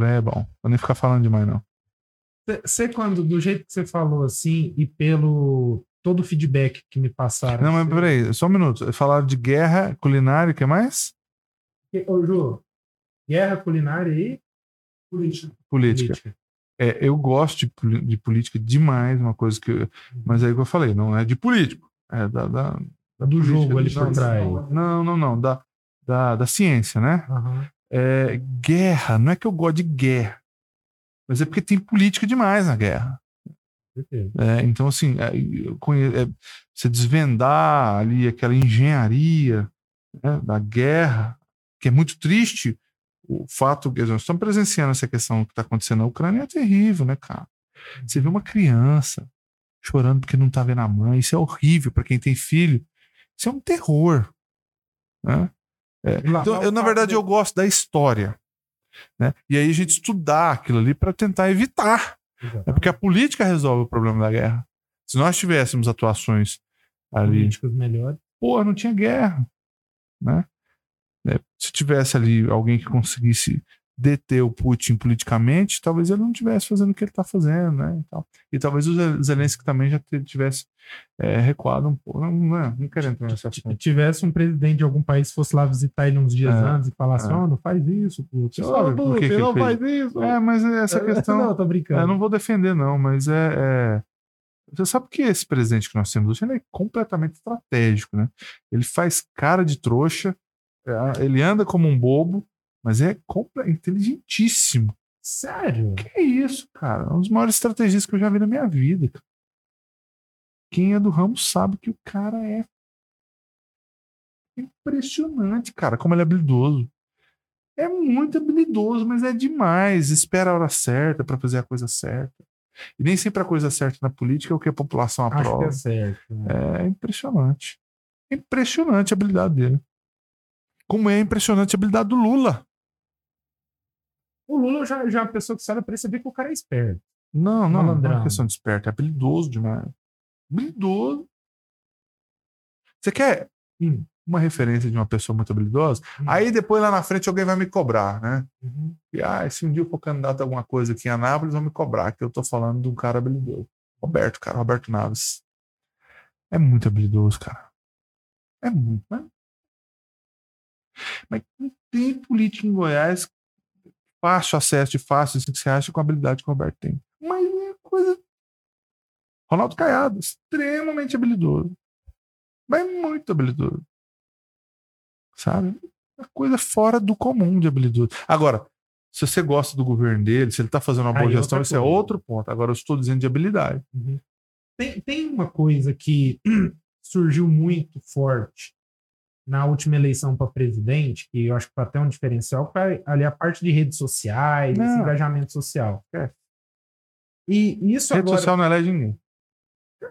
É bom. Vou nem ficar falando demais, não. Você, quando, do jeito que você falou assim, e pelo todo o feedback que me passaram. Não, mas peraí, só um minuto. Falaram de guerra, culinária, o que mais? Ô, Ju, guerra culinária e Política. Política. política. É, eu gosto de, de política demais, uma coisa que. eu- Mas é o que eu falei, não é de político. É da. da, da Do política, jogo ali por trás. Não, não, não. Da, da, da ciência, né? Aham. É, guerra, não é que eu gosto de guerra. Mas é porque tem política demais na guerra. É, então, assim, é, é, você desvendar ali aquela engenharia né, da guerra, que é muito triste, o fato que nós estamos presenciando essa questão que está acontecendo na Ucrânia é terrível, né, cara? Você vê uma criança chorando porque não está vendo a mãe, isso é horrível para quem tem filho, isso é um terror. Né? É, então, eu, na verdade, de- eu gosto da história. Né? E aí a gente estudar aquilo ali para tentar evitar. É porque a política resolve o problema da guerra. Se nós tivéssemos atuações ali, políticos melhores. pô, não tinha guerra, né? É, Se tivesse ali alguém que conseguisse deter o Putin politicamente, talvez ele não estivesse fazendo o que ele está fazendo, né? E, tal. e talvez o Zel- Zelensky também já tivesse é, recuado um pouco. Não, não, não quero entrar nessa Se assunto. tivesse um presidente de algum país que fosse lá visitar ele uns dias É, antes e falasse, é. ó, não faz isso, Putin. Sabe que que Putin, não fez? faz isso. É, mas essa questão. Não, tô brincando. Eu não vou defender, não, mas é. é- Você sabe que esse presidente que nós temos hoje ele é completamente estratégico, né? Ele faz cara de trouxa, é, ele anda como um bobo, mas é comple- inteligentíssimo. Sério? Que é isso, cara? Um dos maiores estrategistas que eu já vi na minha vida. cara. Quem é do ramo sabe que o cara é impressionante, cara, como ele é habilidoso. É muito habilidoso, mas é demais. Espera a hora certa para fazer a coisa certa. E nem sempre a coisa certa na política é o que a população Acho que aprova. é certo. né? É impressionante. Impressionante a habilidade dele. Como é impressionante a habilidade do Lula. O Lula já, já é uma pessoa que sabe pra você ver que o cara é esperto. Não, não, não é questão de esperto, é habilidoso demais. Habilidoso. Você quer hum, uma referência de uma pessoa muito habilidosa? Hum. Aí depois lá na frente alguém vai me cobrar, né? Uhum. E ah, se um dia eu for candidato a alguma coisa aqui em Anápolis, vão me cobrar, que eu tô falando de um cara habilidoso. Roberto, cara, Roberto Naves. É muito habilidoso, cara. É muito, mas. Mas não tem político em Goiás fácil acesso de fácil, assim, que você acha com a habilidade que o Roberto tem. Mas é coisa. Ronaldo Caiado, extremamente habilidoso. Mas muito habilidoso. Sabe? Uma coisa fora do comum de habilidoso. Agora, se você gosta do governo dele, se ele tá fazendo uma boa Aí, gestão, outra isso é outro ponto. Agora eu estou dizendo de habilidade. Uhum. Tem, tem uma coisa que surgiu muito forte na última eleição para presidente, que eu acho que foi até um diferencial, foi ali a parte de redes sociais, esse Não. engajamento social. É. E isso Rede agora... social não elege ninguém.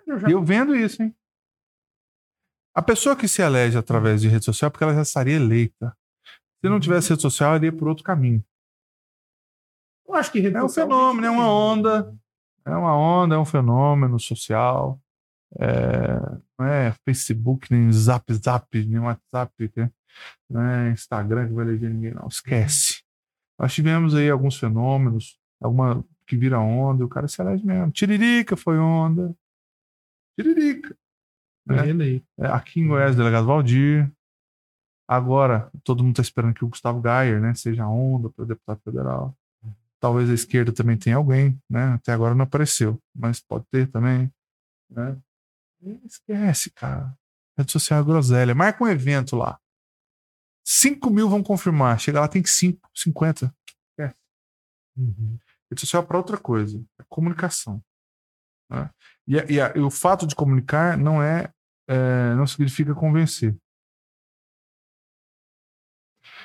eu já- eu vendo isso, hein? A pessoa que se elege através de rede social é porque ela já estaria eleita. Se não tivesse rede social, ela iria por outro caminho. eu acho que rede É um fenômeno, é uma onda. É uma onda, é um fenômeno social. É, não é Facebook, nem Zap Zap, nem WhatsApp, né? não é Instagram que vai eleger ninguém, não. Esquece. Nós tivemos aí alguns fenômenos, alguma que vira onda, e o cara se elege mesmo. Tiririca foi onda. Tiririca. Né? É, aqui em Goiás, delegado Valdir. Agora, todo mundo está esperando que o Gustavo Gayer né, seja onda para deputado federal. Talvez a esquerda também tenha alguém, né? Até agora não apareceu, mas pode ter também. Né? Esquece, cara. Rede social é groselha. Marca um evento lá. 5 mil vão confirmar. Chega lá, tem 5, 50. Uhum. Rede social é para outra coisa. É comunicação. né? E, e e o fato de comunicar não é, é, não significa convencer.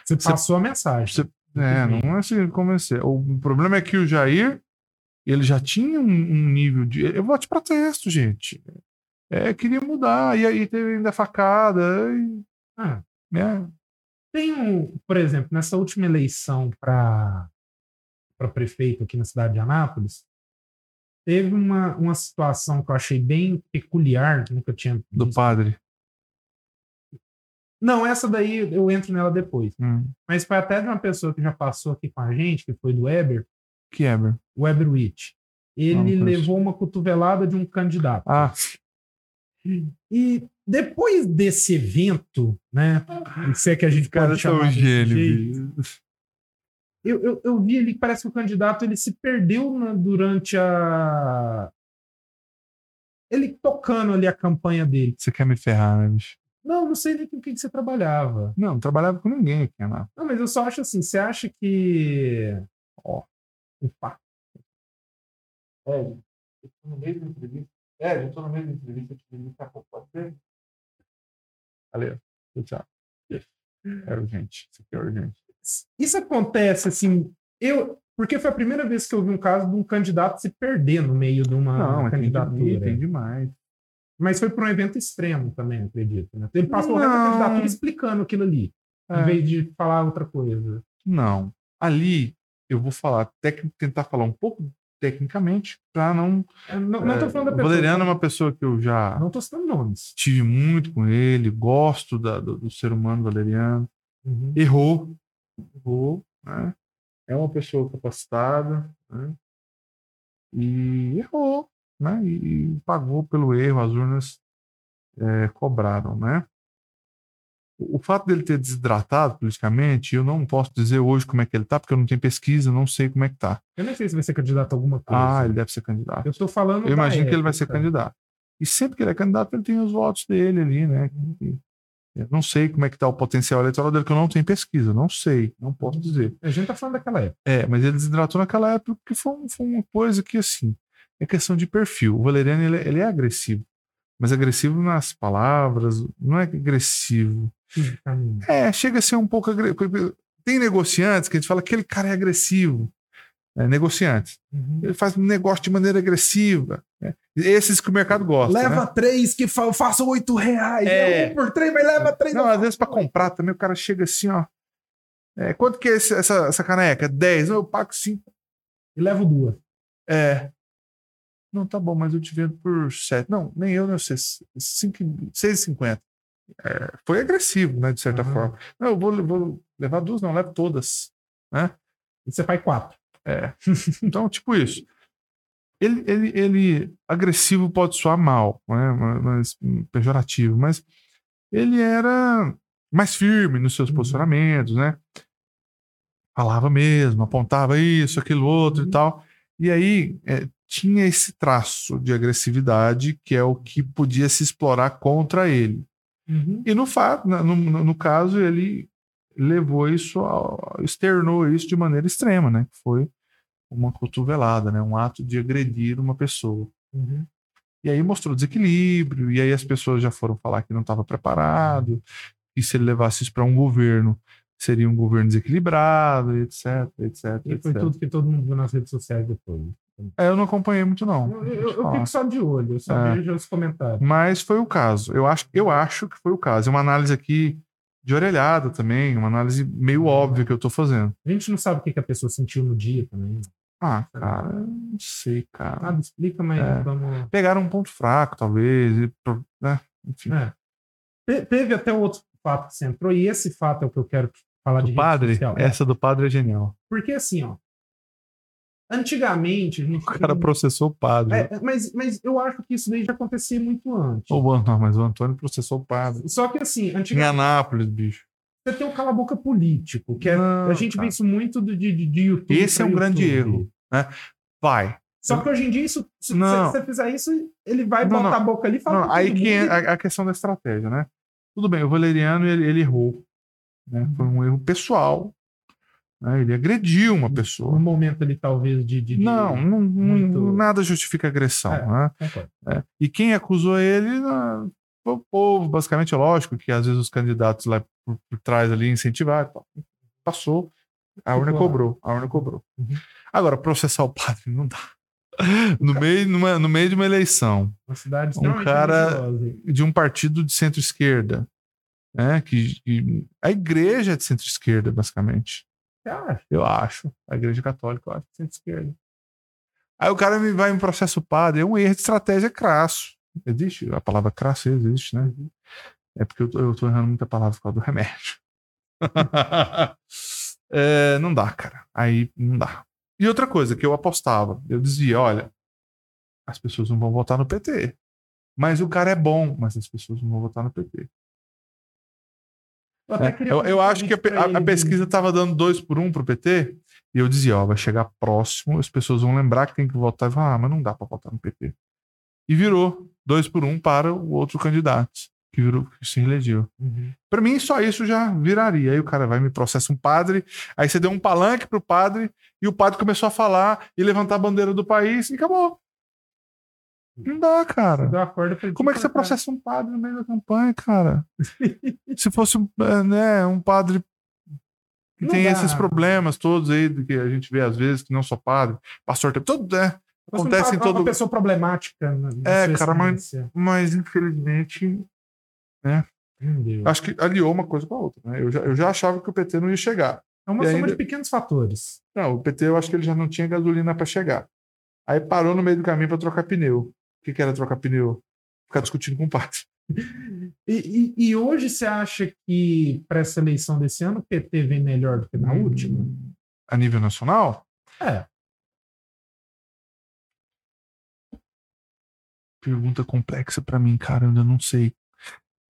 Você passou a mensagem. você- É, não é assim convencer. O problema é que o Jair, ele já tinha um, um nível de. Eu voto de protesto, gente. É, queria mudar. E aí teve ainda facada. E, Ah, né? Tem um, por exemplo, nessa última eleição para prefeito aqui na cidade de Anápolis, teve uma, uma situação que eu achei bem peculiar, que nunca tinha Do visto. padre. Não, essa daí eu entro nela depois. Hum. Mas foi até de uma pessoa que já passou aqui com a gente, que foi do Weber, Que o Weber Witt. Ele levou uma cotovelada de um candidato. Ah, E depois desse evento, né? Se é que a gente cara, pode é tão chamar desse gênio, jeito, bicho. eu, eu, eu vi ali que parece que o candidato ele se perdeu na- durante a. Ele tocando ali a campanha dele. Você quer me ferrar, né, bicho? Não, não sei nem com o que você trabalhava. Não, não trabalhava com ninguém aqui, não. Não, mas eu só acho assim, você acha que. Ó, opa. É, eu tô no meio da entrevista. É, eu tô no meio da entrevista. Pode ser? Valeu. Tchau. É urgente. Isso aqui é urgente. Isso acontece assim. Eu, porque foi a primeira vez que eu vi um caso de um candidato se perder no meio de uma Não, tem, candidatura. tem demais. Mas foi para um evento extremo também, acredito. Né? Ele passou o resto da Não. candidatura explicando aquilo ali, em É. vez de falar outra coisa. Não. Ali, eu vou falar, tec- tentar falar um pouco tecnicamente, para não. Eu Não, não tô é, falando da o pessoa. Valeriano é uma pessoa que eu já Não tô citando nomes. tive muito com ele, gosto da- do, do ser humano Valeriano. Uhum. Errou. Errou. Né? É uma pessoa capacitada. Né? E errou. Né? E, e pagou pelo erro, as urnas é, cobraram. Né? O, fato dele ter desidratado politicamente, eu não posso dizer hoje como é que ele tá, porque eu não tenho pesquisa, não sei como é que tá. Eu nem sei se vai ser candidato a alguma coisa. Ah, ele deve ser candidato. Eu tô falando. Eu imagino que ele vai ser época. candidato. E sempre que ele é candidato, ele tem os votos dele ali, né? Eu não sei como é que está o potencial eleitoral dele, que eu não tenho pesquisa, não sei, não posso dizer. A gente tá falando daquela época. É, mas ele desidratou naquela época que foi, foi uma coisa que, assim, é questão de perfil. O Valeriano, ele, ele é agressivo, mas agressivo nas palavras, não é agressivo. Fisicamente. É, chega a ser um pouco agressivo. Tem negociantes que a gente fala que aquele cara é agressivo. É, negociantes Uhum. ele faz um negócio de maneira agressiva. né? Esses que o mercado gosta. Leva né? três que fa façam oito reais. É. É um por três, mas leva três. Não, eu às vezes pra comprar também o cara chega assim, ó. É, quanto que é esse- essa, essa caneca? 10. Não, eu pago 5. E levo duas. É. Não, tá bom, mas eu te vendo por 7. Não, nem eu, nem você. 6,50. É, foi agressivo, né, de certa Aham. forma. Não, eu vou, vou levar duas, não, levo todas. E você faz quatro. É. Então, tipo isso. Ele, ele, ele agressivo pode soar mal, né? mas, pejorativo, mas ele era mais firme nos seus Uhum. posicionamentos, né? Falava mesmo, apontava isso, aquilo outro Uhum. e tal. E aí é, tinha esse traço de agressividade que é o que podia se explorar contra ele. Uhum. E no fato, no, no, caso, ele levou isso, ao, externou isso de maneira extrema, né? Que foi uma cotovelada, né? Um ato de agredir uma pessoa. Uhum. E aí mostrou desequilíbrio, e aí as pessoas já foram falar que não estava preparado, e se ele levasse isso para um governo, seria um governo desequilibrado, etc, etc, E foi etc. tudo que todo mundo viu nas redes sociais depois. É, eu não acompanhei muito, não. Eu, eu- eu fico só de olho, eu só É. vejo os comentários. Mas foi o caso. Eu acho, eu acho que foi o caso. É uma análise aqui de orelhada também, uma análise meio óbvia que eu tô fazendo. A gente não sabe o que, que a pessoa sentiu no dia também. Ah, cara, eu não sei, cara. Nada explica, mas É. vamos. Pegaram um ponto fraco, talvez, e né? Enfim. É. Te- teve até outro fato que você entrou, e esse fato é o que eu quero falar de Do rede padre. É, essa do padre é genial. Porque assim, ó. Antigamente, a gente. O cara processou o padre. É, mas, mas eu acho que isso daí já acontecia muito antes. An- não, mas o Antônio processou o padre. Só que assim, Em antigamente Anápolis, bicho. você tem um cala-boca político, que é, Não, a gente cara. vê isso muito do- de, de, de YouTube. Esse é um grande YouTube. erro. Vai. Só que hoje em dia, isso, se você fizer isso, ele vai Não, botar não. a boca ali e falar. Não, aí que é a, a questão da estratégia, né? Tudo bem, o Valeriano ele, ele errou. Né? Foi um erro pessoal. Né? Ele agrediu uma Um pessoa. momento ali, talvez, de. de- Não, não, muito- nada justifica agressão. É. né? É. E quem acusou ele foi o povo, basicamente, é lógico que às vezes os candidatos lá por, por trás ali incentivaram. Passou, a urna cobrou, a urna cobrou. Uhum. Agora, processar o padre não dá. No meio, numa- no meio de uma eleição Uma cidade Um cara- de um partido de centro-esquerda, né? Que, que- a igreja é de centro-esquerda, basicamente. Acha? Eu acho. A igreja católica, eu acho que é centro-esquerda. Aí o cara me vai em processo padre, é um erro de estratégia crasso. Existe? A palavra crasso existe, né? É porque eu tô, eu tô errando muita palavra por causa do remédio. É, não dá, cara. Aí não dá. E outra coisa que eu apostava, eu dizia, olha, as pessoas não vão votar no PT. Mas o cara é bom, mas as pessoas não vão votar no PT. Eu, É, queria eu, acho que a, a- a pesquisa estava dando dois por um pro PT, e eu dizia, ó, vai chegar próximo, as pessoas vão lembrar que tem que votar e falar, ah, mas não dá para votar no PT. E virou dois por um para o outro candidato, que virou, que se elegeu. Uhum. Para mim, só isso já viraria. Aí o cara vai me processa um padre, aí você deu um palanque pro padre, e o padre começou a falar e levantar a bandeira do país, e acabou. Não dá, cara. Como é que você processa um padre no meio da campanha, cara? Se fosse um, é, né, um padre que Não tem dá. esses problemas todos aí que a gente vê às vezes, que não só padre, pastor, tudo, né? Um Acontece em pa- Uma todo. pessoa problemática. É, cara, mas-. Mas infelizmente, Meu Deus. acho que aliou uma coisa com a outra. Né? Eu, já, eu já achava que o PT não ia chegar. É uma e soma ainda- de pequenos fatores. Não, o PT eu acho que ele já não tinha gasolina para chegar. Aí parou no meio do caminho para trocar pneu. O que, que era trocar pneu? Ficar discutindo com o padre. E, e- e hoje você acha que para essa eleição desse ano o PT vem melhor do que na Hum. última? A nível nacional? É. pergunta complexa pra mim, cara, eu ainda não sei.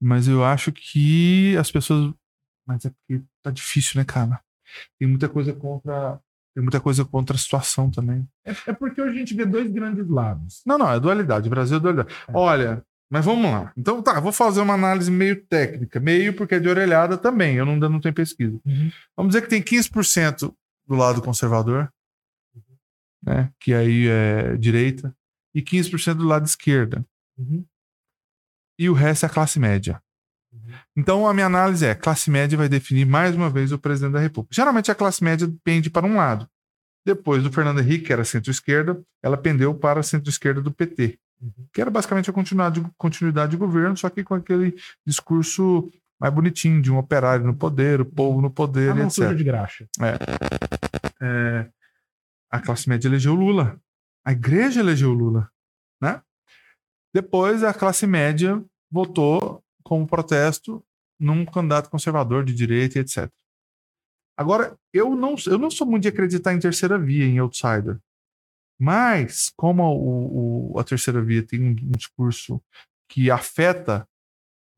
Mas eu acho que as pessoas. Mas é porque tá difícil, né, cara? Tem muita coisa contra. Tem muita coisa contra a situação também. É, é porque hoje a gente vê dois grandes lados. Não, não, é dualidade. O Brasil é dualidade. É. Olha, mas vamos lá. Então tá, vou fazer uma análise meio técnica, meio porque é de orelhada também. Eu não, ainda não tenho pesquisa. Vamos dizer que tem 15% do lado conservador, né? Que aí é direita, e 15% do lado esquerda. Uhum. e o resto é a classe média. Então a minha análise é: classe média vai definir mais uma vez o presidente da República. Geralmente a classe média pende para um lado. Depois do Fernando Henrique, que era centro-esquerda, ela pendeu para a centro-esquerda do PT. Uhum. Que era basicamente a continuidade, continuidade de governo, só que com aquele discurso mais bonitinho de um operário no poder, o povo no poder, etc. de graxa. É, a classe média elegeu Lula. A igreja elegeu Lula, né? Depois a classe média votou como protesto num candidato conservador de direita etc. Agora, eu não, eu não sou muito de acreditar em terceira via, em outsider. Mas, como o, o- a terceira via tem um, um discurso que afeta,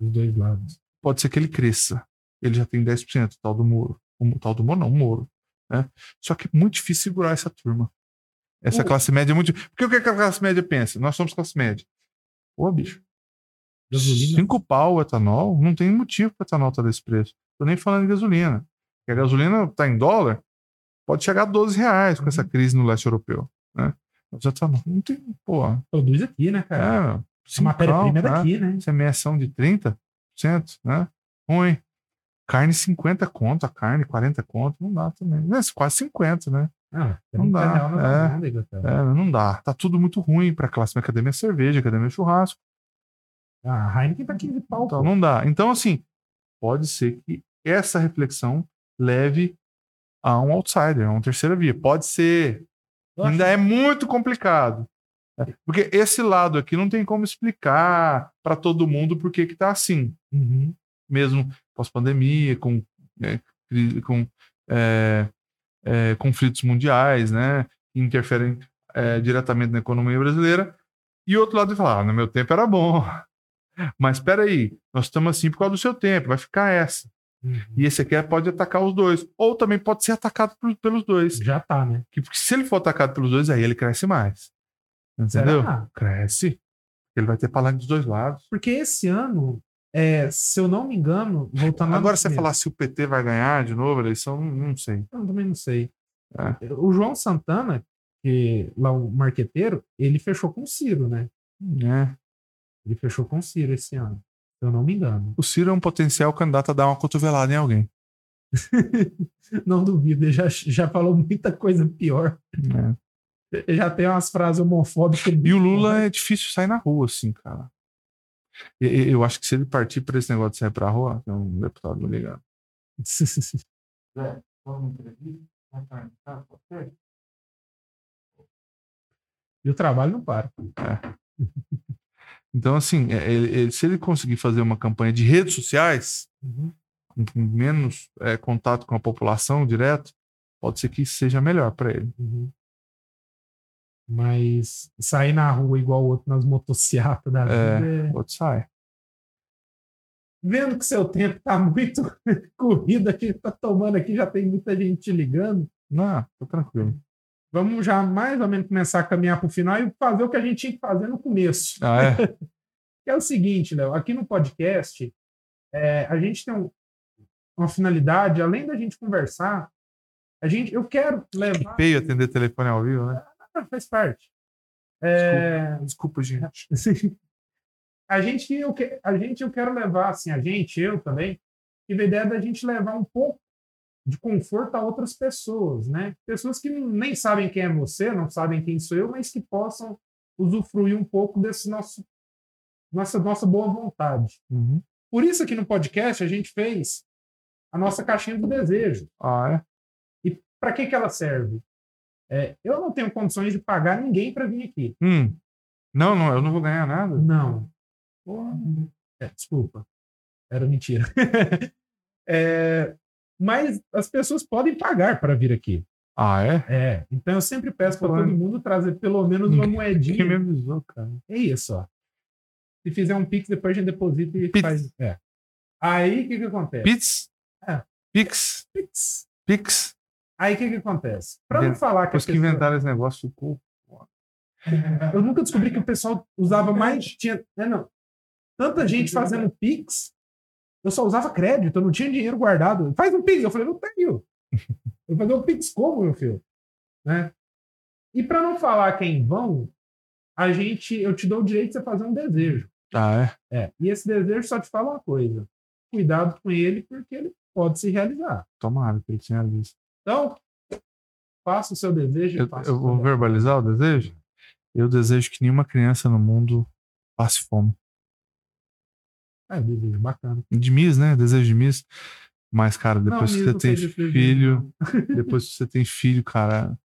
Dos dois lados. pode ser que ele cresça. Ele já tem 10%, tal do Moro. O tal do Moro não, o Moro. Né? Só que é muito difícil segurar essa turma. Essa O- classe média é muito. Porque o que a classe média pensa? Nós somos classe média. Pô, bicho. Gasolina. Cinco pau o etanol, não tem motivo para etanol estar desse preço. Tô nem falando em gasolina. Porque a gasolina está em dólar, pode chegar a 12 reais com essa Uhum. crise no leste europeu. Né? Mas etanol não tem. Pô, Produz aqui, né, cara? é, a matéria-prima é pau, né? daqui, né? CMS de 30%, né? Ruim. Carne 50 conto, a carne 40 conto, não dá também. É, quase 50, né? Ah, Não dá, real na é. alfândega, cara. É, não dá. Tá tudo muito ruim para classe. Minha academia é cerveja, academia é churrasco. A Heineken tá 15 pau. Então pô. não dá. Então, assim, pode ser que essa reflexão leve a um outsider, a uma terceira via. Pode ser. Acho- Ainda é muito complicado. É, Porque esse lado aqui não tem como explicar para todo mundo por que que tá assim. Uhum. Mesmo pós-pandemia, com, cri- com é, é, conflitos mundiais, né? Que interferem é, diretamente na economia brasileira. E outro lado fala, ah, no meu tempo era bom. Mas espera aí, nós estamos assim por causa do seu tempo, vai ficar essa. Uhum. E esse aqui pode atacar os dois. Ou também pode ser atacado por- pelos dois. Já tá, né? Que, porque se ele for atacado pelos dois, aí ele cresce mais. Entendeu? Será? Cresce. Ele vai ter palanque dos dois lados. Porque esse ano, é, se eu não me engano, voltando Agora, você falar se o PT vai ganhar de novo a eleição, não não sei. Eu também não sei. É. O João Santana, que lá o marqueteiro, ele fechou com o Ciro, né? É. Ele fechou com o Ciro esse ano. Se eu não me engano. O Ciro é um potencial candidato a dar uma cotovelada em alguém. Não duvido, ele já, já falou muita coisa pior. né? Ele já tem umas frases homofóbicas. E o Lula é difícil sair na rua, assim, cara. Eu acho que se ele partir para esse negócio de sair pra rua, tem um deputado me ligado. e o trabalho não para. Então, assim, é, ele- ele- se ele conseguir fazer uma campanha de redes sociais, com com menos é, contato com a população direto, pode ser que seja melhor para ele. Uhum. Mas sair na rua igual o outro nas motocicletas da É. vida é... Outro sai. Vendo que seu tempo tá muito corrido aqui, tá tomando aqui, já tem muita gente te ligando. Não, tô tranquilo. Vamos já mais ou menos começar a caminhar para o final e fazer o que a gente tinha que fazer no começo. Ah, é? Que é o seguinte, Léo, aqui no podcast, é, a gente tem um- uma finalidade, além da gente conversar, a gente, eu quero levar. Feio atender telefone ao vivo, né? Ah, faz parte. É, Desculpa, gente. a gente, eu, que- a gente, eu quero levar, assim, a gente, eu também, tive a ideia da gente levar um pouco de conforto a outras pessoas, né? Pessoas que nem sabem quem é você, não sabem quem sou eu, mas que possam usufruir um pouco desse nosso nossa nossa boa vontade. Uhum. Por isso aqui no podcast a gente fez a nossa caixinha do desejo. Ah, é? E para que que ela serve? É, eu não tenho condições de pagar ninguém para vir aqui. Hum. Não, não, eu não vou ganhar nada. Não. É, desculpa. Era mentira. É, mas as pessoas podem pagar para vir aqui. Ah, é? É. Então eu sempre peço para todo mundo trazer pelo menos uma Quem moedinha. me avisou, cara? É isso, ó. Se fizer um Pix, depois a gente deposita e Pix. faz. É. Aí o que, que acontece? Pix? É. Pix? Pix. Pix? Aí o que, que acontece? Para não falar que, Depois que pessoa- inventaram esse negócio, ficou. Eu nunca descobri que o pessoal usava mais. Tinha, é, não. Tanta gente fazendo Pix. Eu só usava crédito, eu não tinha dinheiro guardado. Faz um Pix. Eu falei, não tenho. Eu vou fazer um Pix como, meu filho? Né? E para não falar quem vão, a gente, eu te dou o direito de você fazer um desejo. Ah, é? É. E esse desejo só te fala uma coisa: cuidado com ele, porque ele pode se realizar. Tomara que ele tinha visto. Então, faça o seu desejo. Eu, eu vou verbalizar o desejo? Eu desejo que nenhuma criança no mundo passe fome. É, desejo bacana. De Miss, né? Desejo de Miss. Mas, cara, depois Não, que você tem filho, depois que você tem filho, cara,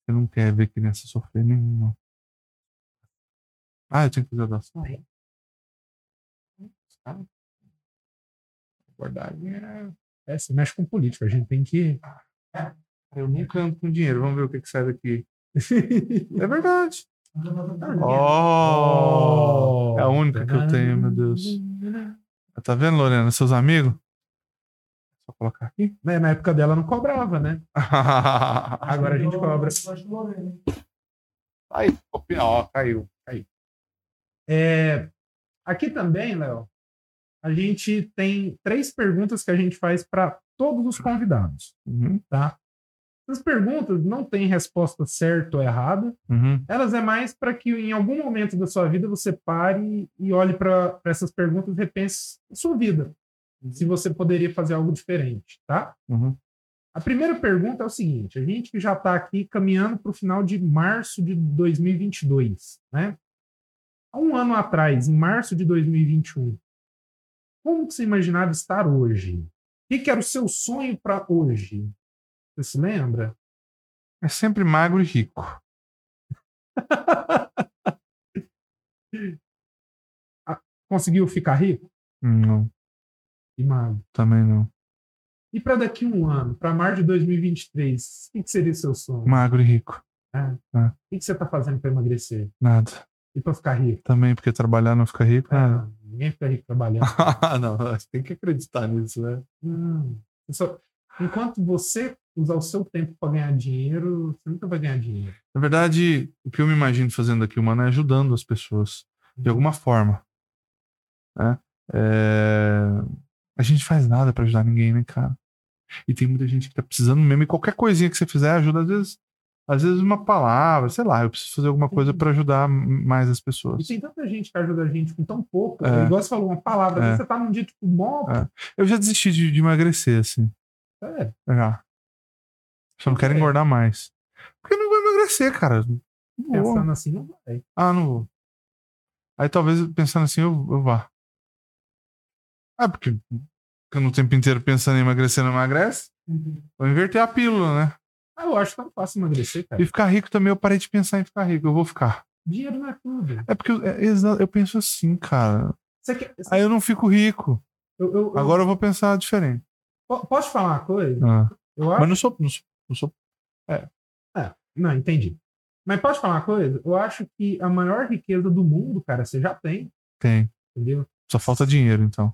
você não quer ver criança sofrer nenhuma. Ah, eu tenho que fazer adoção. Cara, Abordagem é. É, se mexe com política. A gente tem que. Eu nunca ando com dinheiro. Vamos ver o que, que sai daqui. É verdade. Oh! Oh! É a única que eu tenho, meu Deus. Tá vendo, Lorena? Seus amigos? Só colocar aqui. Né, Na época dela não cobrava, né? Agora a gente cobra. Aí, ó, caiu. caiu. É, aqui também, Léo, a gente tem três perguntas que a gente faz para todos os convidados, Uhum, tá? Essas perguntas não têm resposta certa ou errada, uhum. elas é mais para que em algum momento da sua vida você pare e olhe para essas perguntas e repense a sua vida. Se você poderia fazer algo diferente, tá? Uhum. A primeira pergunta é o seguinte: a gente que já está aqui caminhando para o final de março de 2022, né? Há um ano atrás, em março de 2021, como que você imaginava estar hoje? O que, que era o seu sonho para hoje? Você se lembra? É sempre magro e rico. Conseguiu ficar rico Não, e magro? também não. E para daqui a um ano, para março de 2023, o que, que seria o seu sonho? Magro e rico. O que, você está fazendo para emagrecer? Nada. E para ficar rico? Também porque trabalhar não fica rico. Ah, ninguém fica rico trabalhando. não, você tem que acreditar nisso, né? Não. Só- Enquanto você usar o seu tempo para ganhar dinheiro, você nunca vai ganhar dinheiro. Na verdade, o que eu me imagino fazendo aqui, mano, é ajudando as pessoas. De alguma forma. Né? É, A gente faz nada pra ajudar ninguém, né, cara? E tem muita gente que tá precisando mesmo. E qualquer coisinha que você fizer ajuda, às vezes, às vezes uma palavra, sei lá, eu preciso fazer alguma coisa pra ajudar m- mais as E pessoas. tem tanta gente que ajuda a gente com tão pouco. É. Igual você falou, uma palavra. É. Você tá num dia tipo, mó. É. Eu já desisti de, de emagrecer, assim. É. Já. Só não quero É. engordar mais. Porque eu não vou emagrecer, cara. Não vou. Pensando assim, não vai. Ah, não vou. Aí talvez pensando assim, eu, eu vá. Ah, porque ficando o tempo inteiro pensando em emagrecer não emagrece. Vou inverter a pílula, né? Ah, eu acho tão fácil emagrecer, cara. E ficar rico também, eu parei de pensar em ficar rico. Eu vou ficar. Dinheiro não é tudo. É porque eu, é, eu penso assim, cara. Você quer, você- Aí eu não fico rico. eu, eu- eu- Agora eu vou pensar diferente. po- posso falar uma coisa? Ah. Eu acho Mas não sou, não sou, não sou. Não, entendi. Mas pode falar uma coisa? Eu acho que a maior riqueza do mundo, cara, você já tem, Tem. entendeu? Só falta dinheiro, então.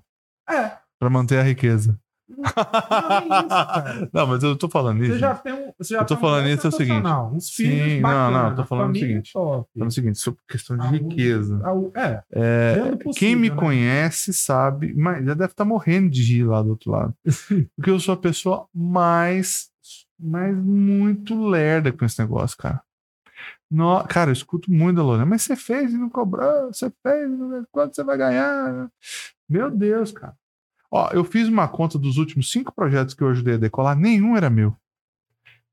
É. Pra manter a riqueza. Não, não é isso, não, mas eu tô falando isso. Você já tem um. Você já Eu tô falando isso é o seguinte. Uns filhos Sim, não, bacana, não, eu tô falando o seguinte. Top. Falando o seguinte, sobre questão de Ah, riqueza. O- É, É, do quem possível, me né? conhece sabe, mas já deve estar morrendo de rir lá do outro lado. Porque eu sou a pessoa mais, mais muito lerda com esse negócio, cara. No, cara, eu escuto muito da Lorena, mas você fez e não cobrou, você fez, quanto você vai ganhar? Meu Deus, cara. Ó, eu fiz uma conta dos últimos cinco projetos que eu ajudei a decolar, nenhum era meu.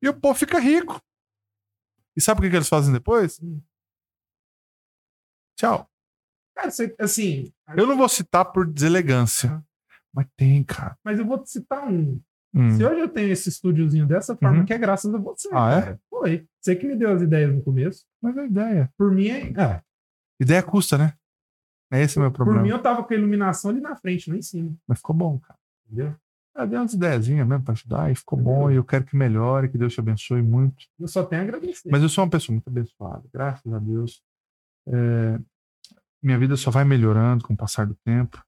E o povo fica rico. E sabe o que, que eles fazem depois? Hum. Tchau. cara, você, assim. Eu não vou citar por deselegância. Mas tem, cara. Mas eu vou te citar um. Hum. Se hoje eu tenho esse estúdiozinho dessa forma, Uhum. que é graças a você. Ah, é? Foi. Você que me deu as ideias no começo. Mas é a ideia. Por mim, é- é, Ideia custa, né? É esse o meu por problema. mim eu tava com a iluminação ali na frente, não em cima. Mas ficou bom, cara. Entendeu? Eu dei umas ideiazinhas mesmo pra ajudar e ficou bom. E eu quero que melhore, que Deus te abençoe muito. Eu só tenho a agradecer. Mas eu sou uma pessoa muito abençoada, graças a Deus. É, minha vida só vai melhorando com o passar do tempo.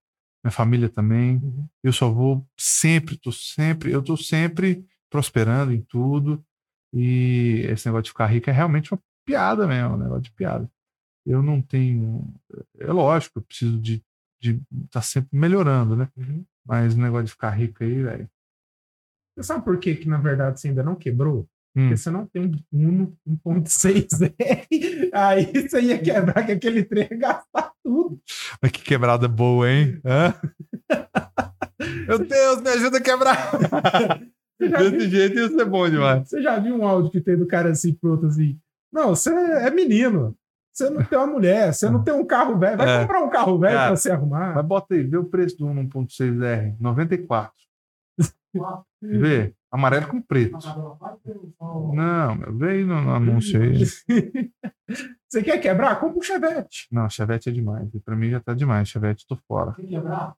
Minha família também. Uhum. Eu só vou sempre, tô sempre, eu tô sempre prosperando em tudo. E esse negócio de ficar rico é realmente uma piada mesmo, um negócio de piada. Eu não tenho. É lógico, eu preciso de estar tá sempre melhorando, né? Uhum. Mas o negócio de ficar rico aí, velho. Você sabe por que, que na verdade você ainda não quebrou? Hum. Porque você não tem um Uno 1.6R. Aí você ia quebrar que aquele trem ia gastar tudo. Mas que quebrada boa, hein? Hã? Meu Deus, me ajuda a quebrar! Desse viu, jeito ia ser bom demais. você já viu um áudio que tem do cara assim pro outro assim? Não, você é menino. Você não tem uma mulher, você não tem um carro velho. Vai É. comprar um carro velho pra você arrumar. Mas bota aí, vê o preço do 1.6R, 94. Vê, amarelo com preto. Não, aí no, no anúncio aí. Você quer quebrar? Compra um Chevette. Não, Chevette é demais. Pra mim já tá demais. Chevette, tô fora. Tem que quebrar.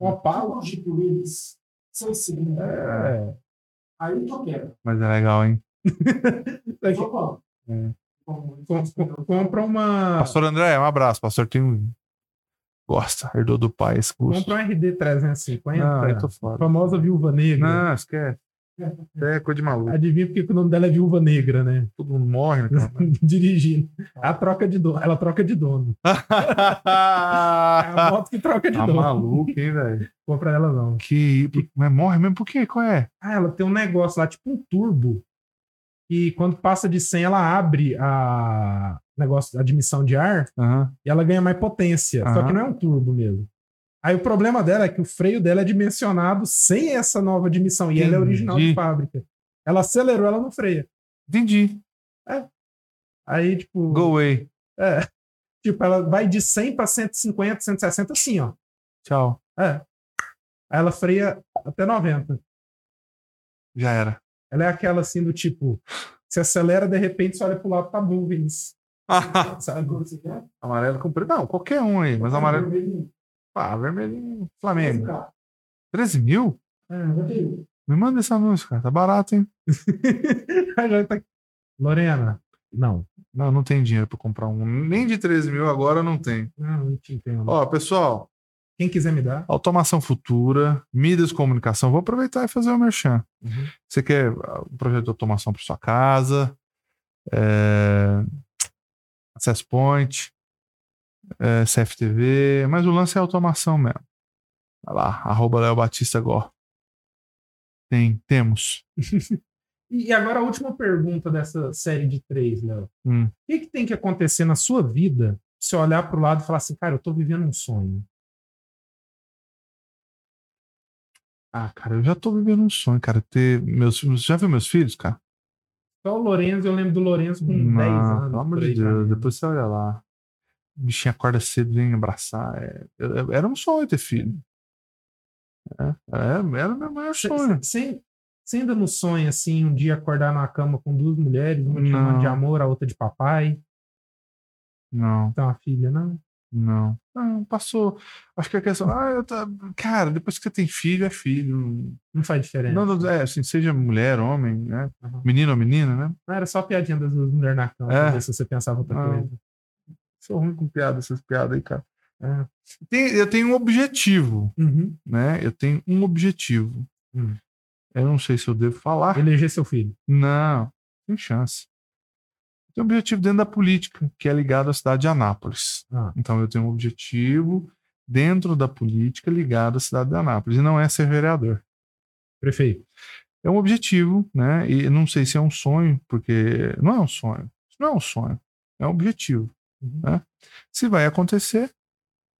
Um Opala. Fala Jeep Willys. Seis cilindros. É. Aí tu quebra. Mas é legal, hein? Daqui- Só qual? É. Com- com- compra uma. Pastor André, um abraço. Pastor tem um. Gosta, herdou do pai esse curso. Compra um RD 350. Não, eu tô fora. Famosa viúva negra. Não, esquece. É coisa de maluco. Adivinha por que que o nome dela é viúva negra, né? Todo mundo morre, né? Dirigindo. A troca de dono. Ela troca de dono. É a moto que troca de tá dono. maluco, hein, velho? Compra ela não. Que. Mas morre mesmo por quê? Qual é? Ah, ela tem um negócio lá, tipo um turbo. E quando passa de 100, ela abre a negócio, a admissão de ar Aham. e ela ganha mais potência. Só Aham. que não é um turbo mesmo. Aí o problema dela é que o freio dela é dimensionado sem essa nova admissão. E ela é original de Entendi. fábrica. Ela acelerou, ela não freia. Entendi. Aí, tipo. Go away. É. Tipo, ela vai de 100 para 150, 160 assim, ó. Tchau. É. Aí ela freia até 90. Já era. Ela é aquela assim do tipo, se acelera, de repente você olha pro lado, tá nuvens. Sabe? Quer? amarelo com preto. Não, qualquer um aí. Mas amarelo. Vermelhinho. Ah, vermelhinho. Flamengo. carro. 13 mil? É. 91. Me manda esse anúncio, cara. Tá barato, hein? Tá- Lorena, não. Não, não tem dinheiro pra comprar um. Nem de 13 mil agora não tem. Não, não te entendo. Ó, pessoal, Quem quiser me dar. automação futura, mídias de comunicação. Vou aproveitar e fazer o merchan. Uhum. Você quer ah, um projeto de automação para sua casa, é... Access Point, é, CFTV, mas o lance é automação mesmo. Vai lá, arroba Léo Batista Gó. Tem, temos. E agora a última pergunta dessa série de três, Léo. Hum. O que, que tem que acontecer na sua vida se olhar pro lado e falar assim, cara, eu tô vivendo um sonho? Ah, cara, eu já tô vivendo um sonho, cara. Ter meus Você já viu meus filhos, cara? Só o Lourenço, eu lembro do Lourenço com 10 Não, anos. pelo amor de Deus, depois você olha lá. O bichinho acorda cedo, vem abraçar. É, era um sonho ter filho. É, é, era o meu maior sonho. Você ainda não sonha, assim, um dia acordar na cama com duas mulheres, uma te chamando de amor, a outra de papai? Não, Tem uma filha, não? Não. Não, passou. Acho que a questão. Ah, eu tá... Cara, depois que você tem filho, é filho. Não faz diferença. Não, não, é, assim, seja mulher, homem, né? Uhum. Menino ou menina, né? Não, era só a piadinha das duas mulheres na cama, É. pra ver se você pensava outra Não. coisa. Sou ruim com piada, essas piadas aí, cara. É. Tem- eu tenho um objetivo, Uhum. né? Eu tenho um objetivo. Hum. Eu não sei se eu devo falar. Eleger seu filho. Não, tem chance. Tem um objetivo dentro da política, que é ligado à cidade de Anápolis. Ah. Então eu tenho um objetivo dentro da política ligado à cidade de Anápolis. E não é ser vereador. Prefeito. É um objetivo, né? E não sei se é um sonho, porque não é um sonho. Não é um sonho. É um objetivo. Uhum. Né? Se vai acontecer,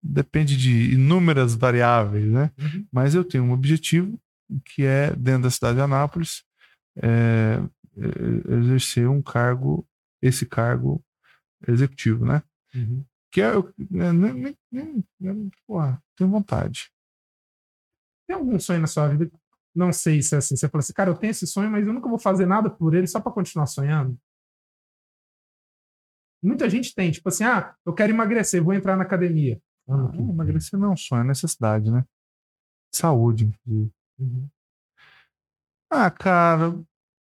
depende de inúmeras variáveis, né? Uhum. Mas eu tenho um objetivo que é, dentro da cidade de Anápolis, é, é, exercer um cargo, esse cargo executivo, né? Uhum. Que é, eu- é, nem, nem, nem, nem- porra, tenho vontade. Tem algum sonho na sua vida? Não sei se é assim. Você fala assim, cara, eu tenho esse sonho, mas eu nunca vou fazer nada por ele só pra continuar sonhando. Muita gente tem, tipo assim, ah, eu quero emagrecer, vou entrar na academia. Ah, vem. emagrecer não é um sonho, é necessidade, né? Saúde, inclusive. Uhum. Ah, cara,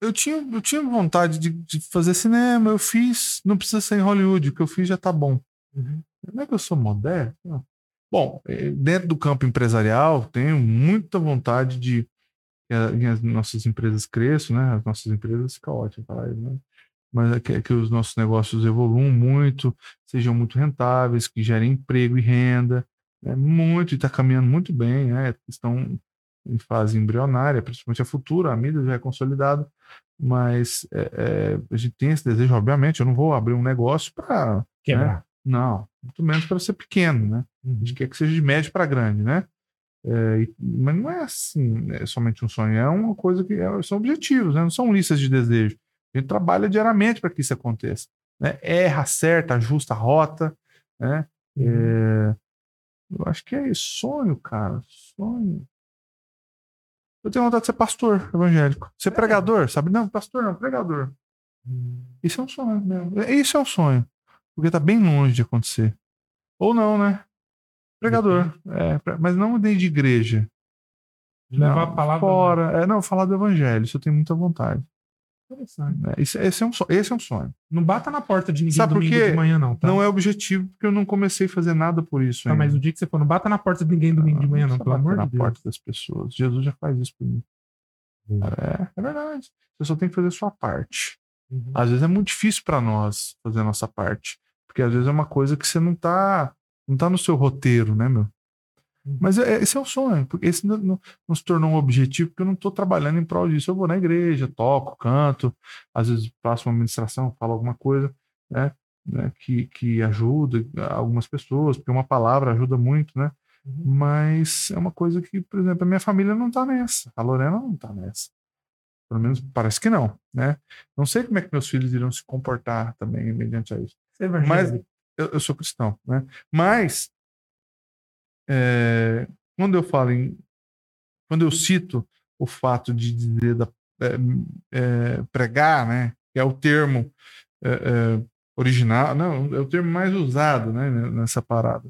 eu tinha, eu tinha vontade de, de fazer cinema, eu fiz, não precisa ser em Hollywood, o que eu fiz já tá bom. Uhum. Não é que eu sou moderno? Não. Bom, eh, dentro do campo empresarial, tenho muita vontade de que as nossas empresas cresçam, né? As nossas empresas ficam falar isso, né? Mas é que, que os nossos negócios evoluam muito, sejam muito rentáveis, que gerem emprego e renda, né? muito, e está caminhando muito bem, né? Estão em fase embrionária, principalmente a futura, a mídia já é consolidada, mas é, é, a gente tem esse desejo, obviamente, eu não vou abrir um negócio para Quebrar. não, muito menos para ser pequeno, né? A Uhum. gente quer que seja de médio para grande, né? É, mas não é assim, é somente um sonho, é uma coisa que é- são objetivos, né? Não são listas de desejo. A gente trabalha diariamente para que isso aconteça. né? erra, acerta, ajusta a rota. Né? É, eu acho que é isso. Sonho, cara. Sonho. Eu tenho vontade de ser pastor evangélico. Ser pregador, sabe? Não, pastor não, pregador. Isso é um sonho mesmo. Isso é um sonho. Porque tá bem longe de acontecer. Ou não, né? Pregador. É, mas não dentro de igreja. Levar Não, a palavra. Fora. É, não, falar do evangelho. Isso eu tenho muita vontade. Né? Isso- esse, é um, esse é um sonho. Não bata na porta de ninguém Sabe domingo de manhã, não, tá? Não é objetivo, porque eu não comecei a fazer nada por isso. Tá, ainda. mas o dia que você for, não bata na porta de ninguém domingo de manhã, não, precisa pelo amor na de Deus. porta das pessoas. Jesus já faz isso por mim. Hum. É, é verdade. Você só tem que fazer a sua parte. Uhum. Às vezes é muito difícil para nós fazer a nossa parte. Porque às vezes é uma coisa que você não tá, não tá no seu roteiro, né, meu? Uhum. Mas é- esse é o sonho. Porque esse não, não- não se tornou um objetivo, porque eu não tô trabalhando em prol disso. Eu vou na igreja, toco, canto, às vezes faço uma administração, falo alguma coisa, né? né, que, que ajuda algumas pessoas, porque uma palavra ajuda muito, né? Uhum. Mas é uma coisa que, por exemplo, a minha família não tá nessa. A Lorena não tá nessa. Pelo menos parece que não, né? Não sei como é que meus filhos irão se comportar também mediante a isso. Você é Mas eu, eu sou cristão, né? Mas é, quando eu falo em, quando eu cito o fato de dizer da, é, pregar, né? Que é o termo original, não, é o termo mais usado, né? Nessa parada.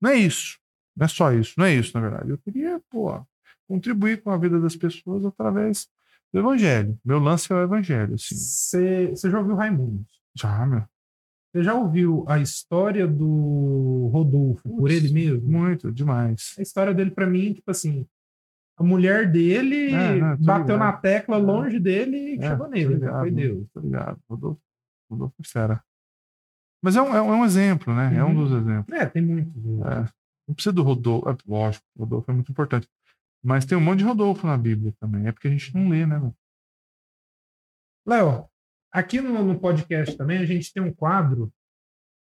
Não é isso. Não é só isso. Não é isso, na verdade. Eu queria, pô, contribuir com a vida das pessoas através do evangelho. Meu lance é o evangelho, assim. Você, você já ouviu Raimundo? Já, meu. Você já ouviu a história do Rodolfo por ele mesmo? Muito, demais. A história dele, pra mim, tipo assim, a mulher dele É, não, bateu ligado. na tecla longe dele e É, chegou nele, né? ligado, Foi Deus. Tô ligado. Rodolfo, Rodolfo é fera. Mas é um, é um- é um exemplo, né? É um Uhum. dos exemplos. É, tem muitos. É. Não precisa do Rodolfo. É, lógico, Rodolfo é muito importante. Mas tem um monte de Rodolfo na Bíblia também. É porque a gente não lê, né? Léo, aqui no, no podcast também a gente tem um quadro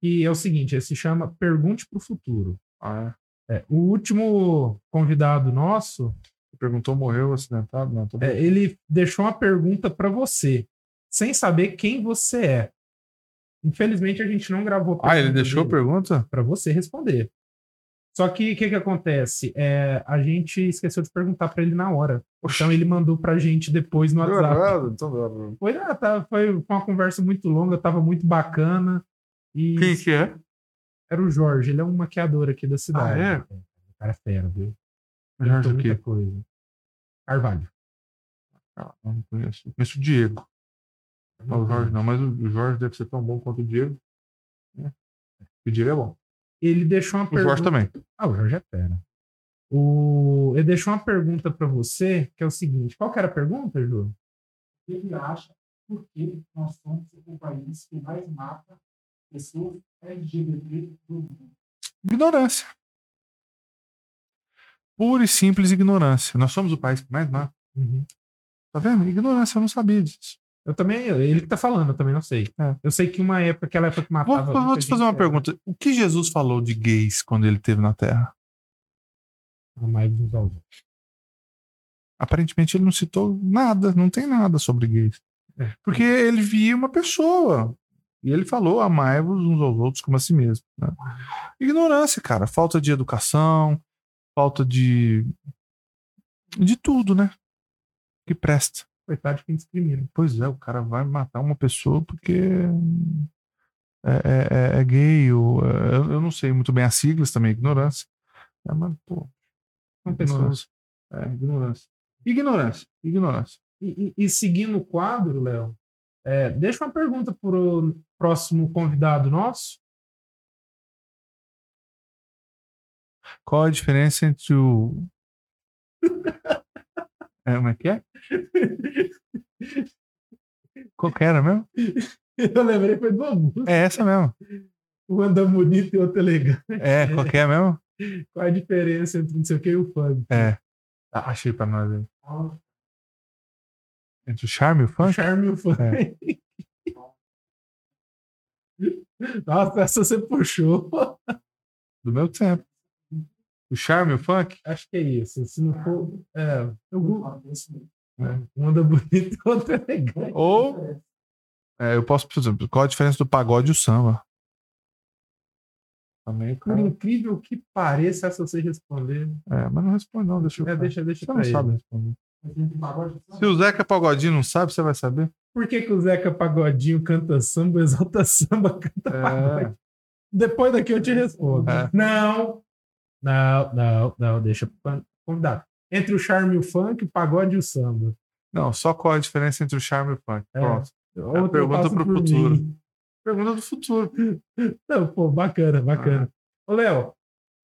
que é o seguinte, ele se chama Pergunte para o Futuro. Ah, é. É, o último convidado nosso, perguntou, morreu acidentado? Não, tô é, ele deixou uma pergunta para você, sem saber quem você é. Infelizmente a gente não gravou. Ah, ele deixou a pergunta? para você responder. Só que o que, que acontece? É, a gente esqueceu de perguntar para ele na hora. Então ele mandou pra gente depois no WhatsApp. Então, Foi, ah, tá, foi uma conversa muito longa, tava muito bacana. E Quem que é? era o Jorge, ele é um maquiador aqui da cidade. Ah, é? O cara é fera, viu? Jorge quê? muita coisa. Carvalho. Ah, não conheço. Eu conheço o Diego. Não, o Jorge não, mas o Jorge deve ser tão bom quanto o Diego. né? O Diego é bom. Ele deixou uma O pergunta. Jorge também. Ah, o Jorge é fera. O... Ele deixou uma pergunta pra você, que é o seguinte: qual que era a pergunta, Ju? que ele acha por que nós somos o país que mais mata pessoas LGBT do mundo. Ignorância. Pura e simples ignorância. Nós somos o país que mais mata. Tá vendo? Ignorância, eu não sabia disso. Eu também, ele que tá falando, eu também não sei. É. Eu sei que uma época, aquela época que Vou, matava. vou muita te fazer uma era pergunta. O que Jesus falou de gays quando ele esteve na Terra? amar uns aos outros. Aparentemente ele não citou nada, não tem nada sobre gays. É. Porque ele via uma pessoa. E ele falou: amai-vos uns aos outros como a si mesmo. né? Ignorância, cara. Falta de educação, falta de. de tudo, né? Que presta. Coitado de quem discrimina. Pois é, o cara vai matar uma pessoa porque é, é- é- é gay, ou é- eu, eu não sei muito bem as siglas também, ignorância. É, mas, pô, ignorância. É, ignorância. Ignorância, ignorância. E, e- e seguindo o quadro, Léo, é, deixa uma pergunta para o próximo convidado nosso. Qual a diferença entre o. é, como é que é? Qual que era mesmo? Eu lembrei, foi do Amu. É essa mesmo. Um anda bonito e outro elegante. É, qual que é mesmo? Qual a diferença entre não sei o que e o funk? É. Ah, achei pra nós aí. Entre o charme e o O funk? charme e o funk. É. Nossa, essa você puxou. Do meu tempo. O charme e o funk? Acho que é isso. Se não for. É, eu, Eu falo desse mesmo. um anda bonito e outro elegante. Ou É, eu posso, por exemplo, qual a diferença do pagode e o samba? Também, Por cara. incrível que pareça, se você responder. É, mas não responde, não. Deixa eu. É, deixa, deixa Você não ele. sabe responder. Pagode Se o Zeca Pagodinho não sabe, você vai saber. Por que, que o Zeca Pagodinho canta samba, exalta samba, canta pagode? É, Depois daqui eu te respondo. É. Não, não, não, não, deixa pro convidado. Entre o charme e o funk, o pagode e o samba. não, só qual a diferença entre o charme e o funk. É. Pronto. Outra eu pergunta pro por futuro. mim. Pergunta do futuro. Não, pô, bacana, bacana. Ô, Léo,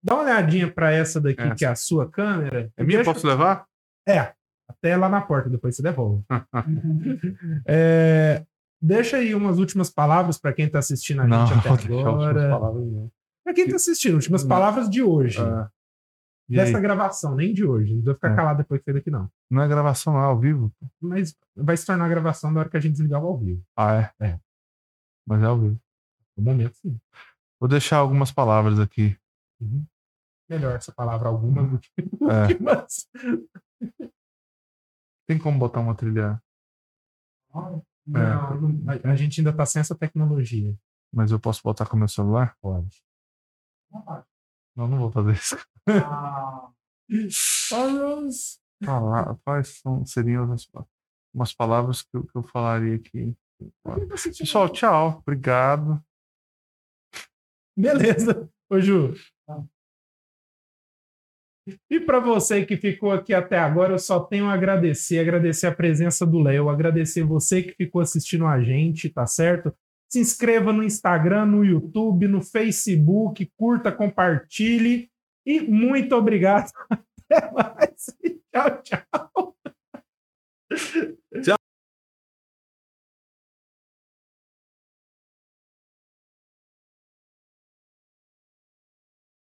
dá uma olhadinha pra essa daqui, Essa. que é a sua câmera. É minha? Deixa- Posso levar? É, até lá na porta, depois você devolve. É, deixa aí umas últimas palavras pra quem tá assistindo a não, gente até as suas agora. palavras, não. Pra quem tá assistindo, últimas Não. palavras de hoje. É. E Dessa gravação, nem de hoje. Não vai ficar É. calado depois que sair daqui, não. Não é gravação, não, é ao vivo. Mas vai se tornar gravação na hora que a gente desligar o ao vivo. Ah, é? É. Mas é ao vivo. No momento, sim. Vou deixar algumas palavras aqui. Uhum. Melhor essa palavra alguma do que É. Tem como botar uma trilha, Não, não, a, a gente ainda tá sem essa tecnologia. mas eu posso botar com o meu celular? Pode. Não, não vou fazer isso. Ah. Falar, quais são, seriam as, umas palavras que eu, que eu falaria aqui? Pessoal, tchau. Obrigado. Beleza. Ô, Ju. E para você que ficou aqui até agora, eu só tenho a agradecer, agradecer a presença do Léo, agradecer você que ficou assistindo a gente, tá certo? Se inscreva no Instagram, no YouTube, no Facebook, curta, compartilhe e muito obrigado. Até mais. Tchau, tchau.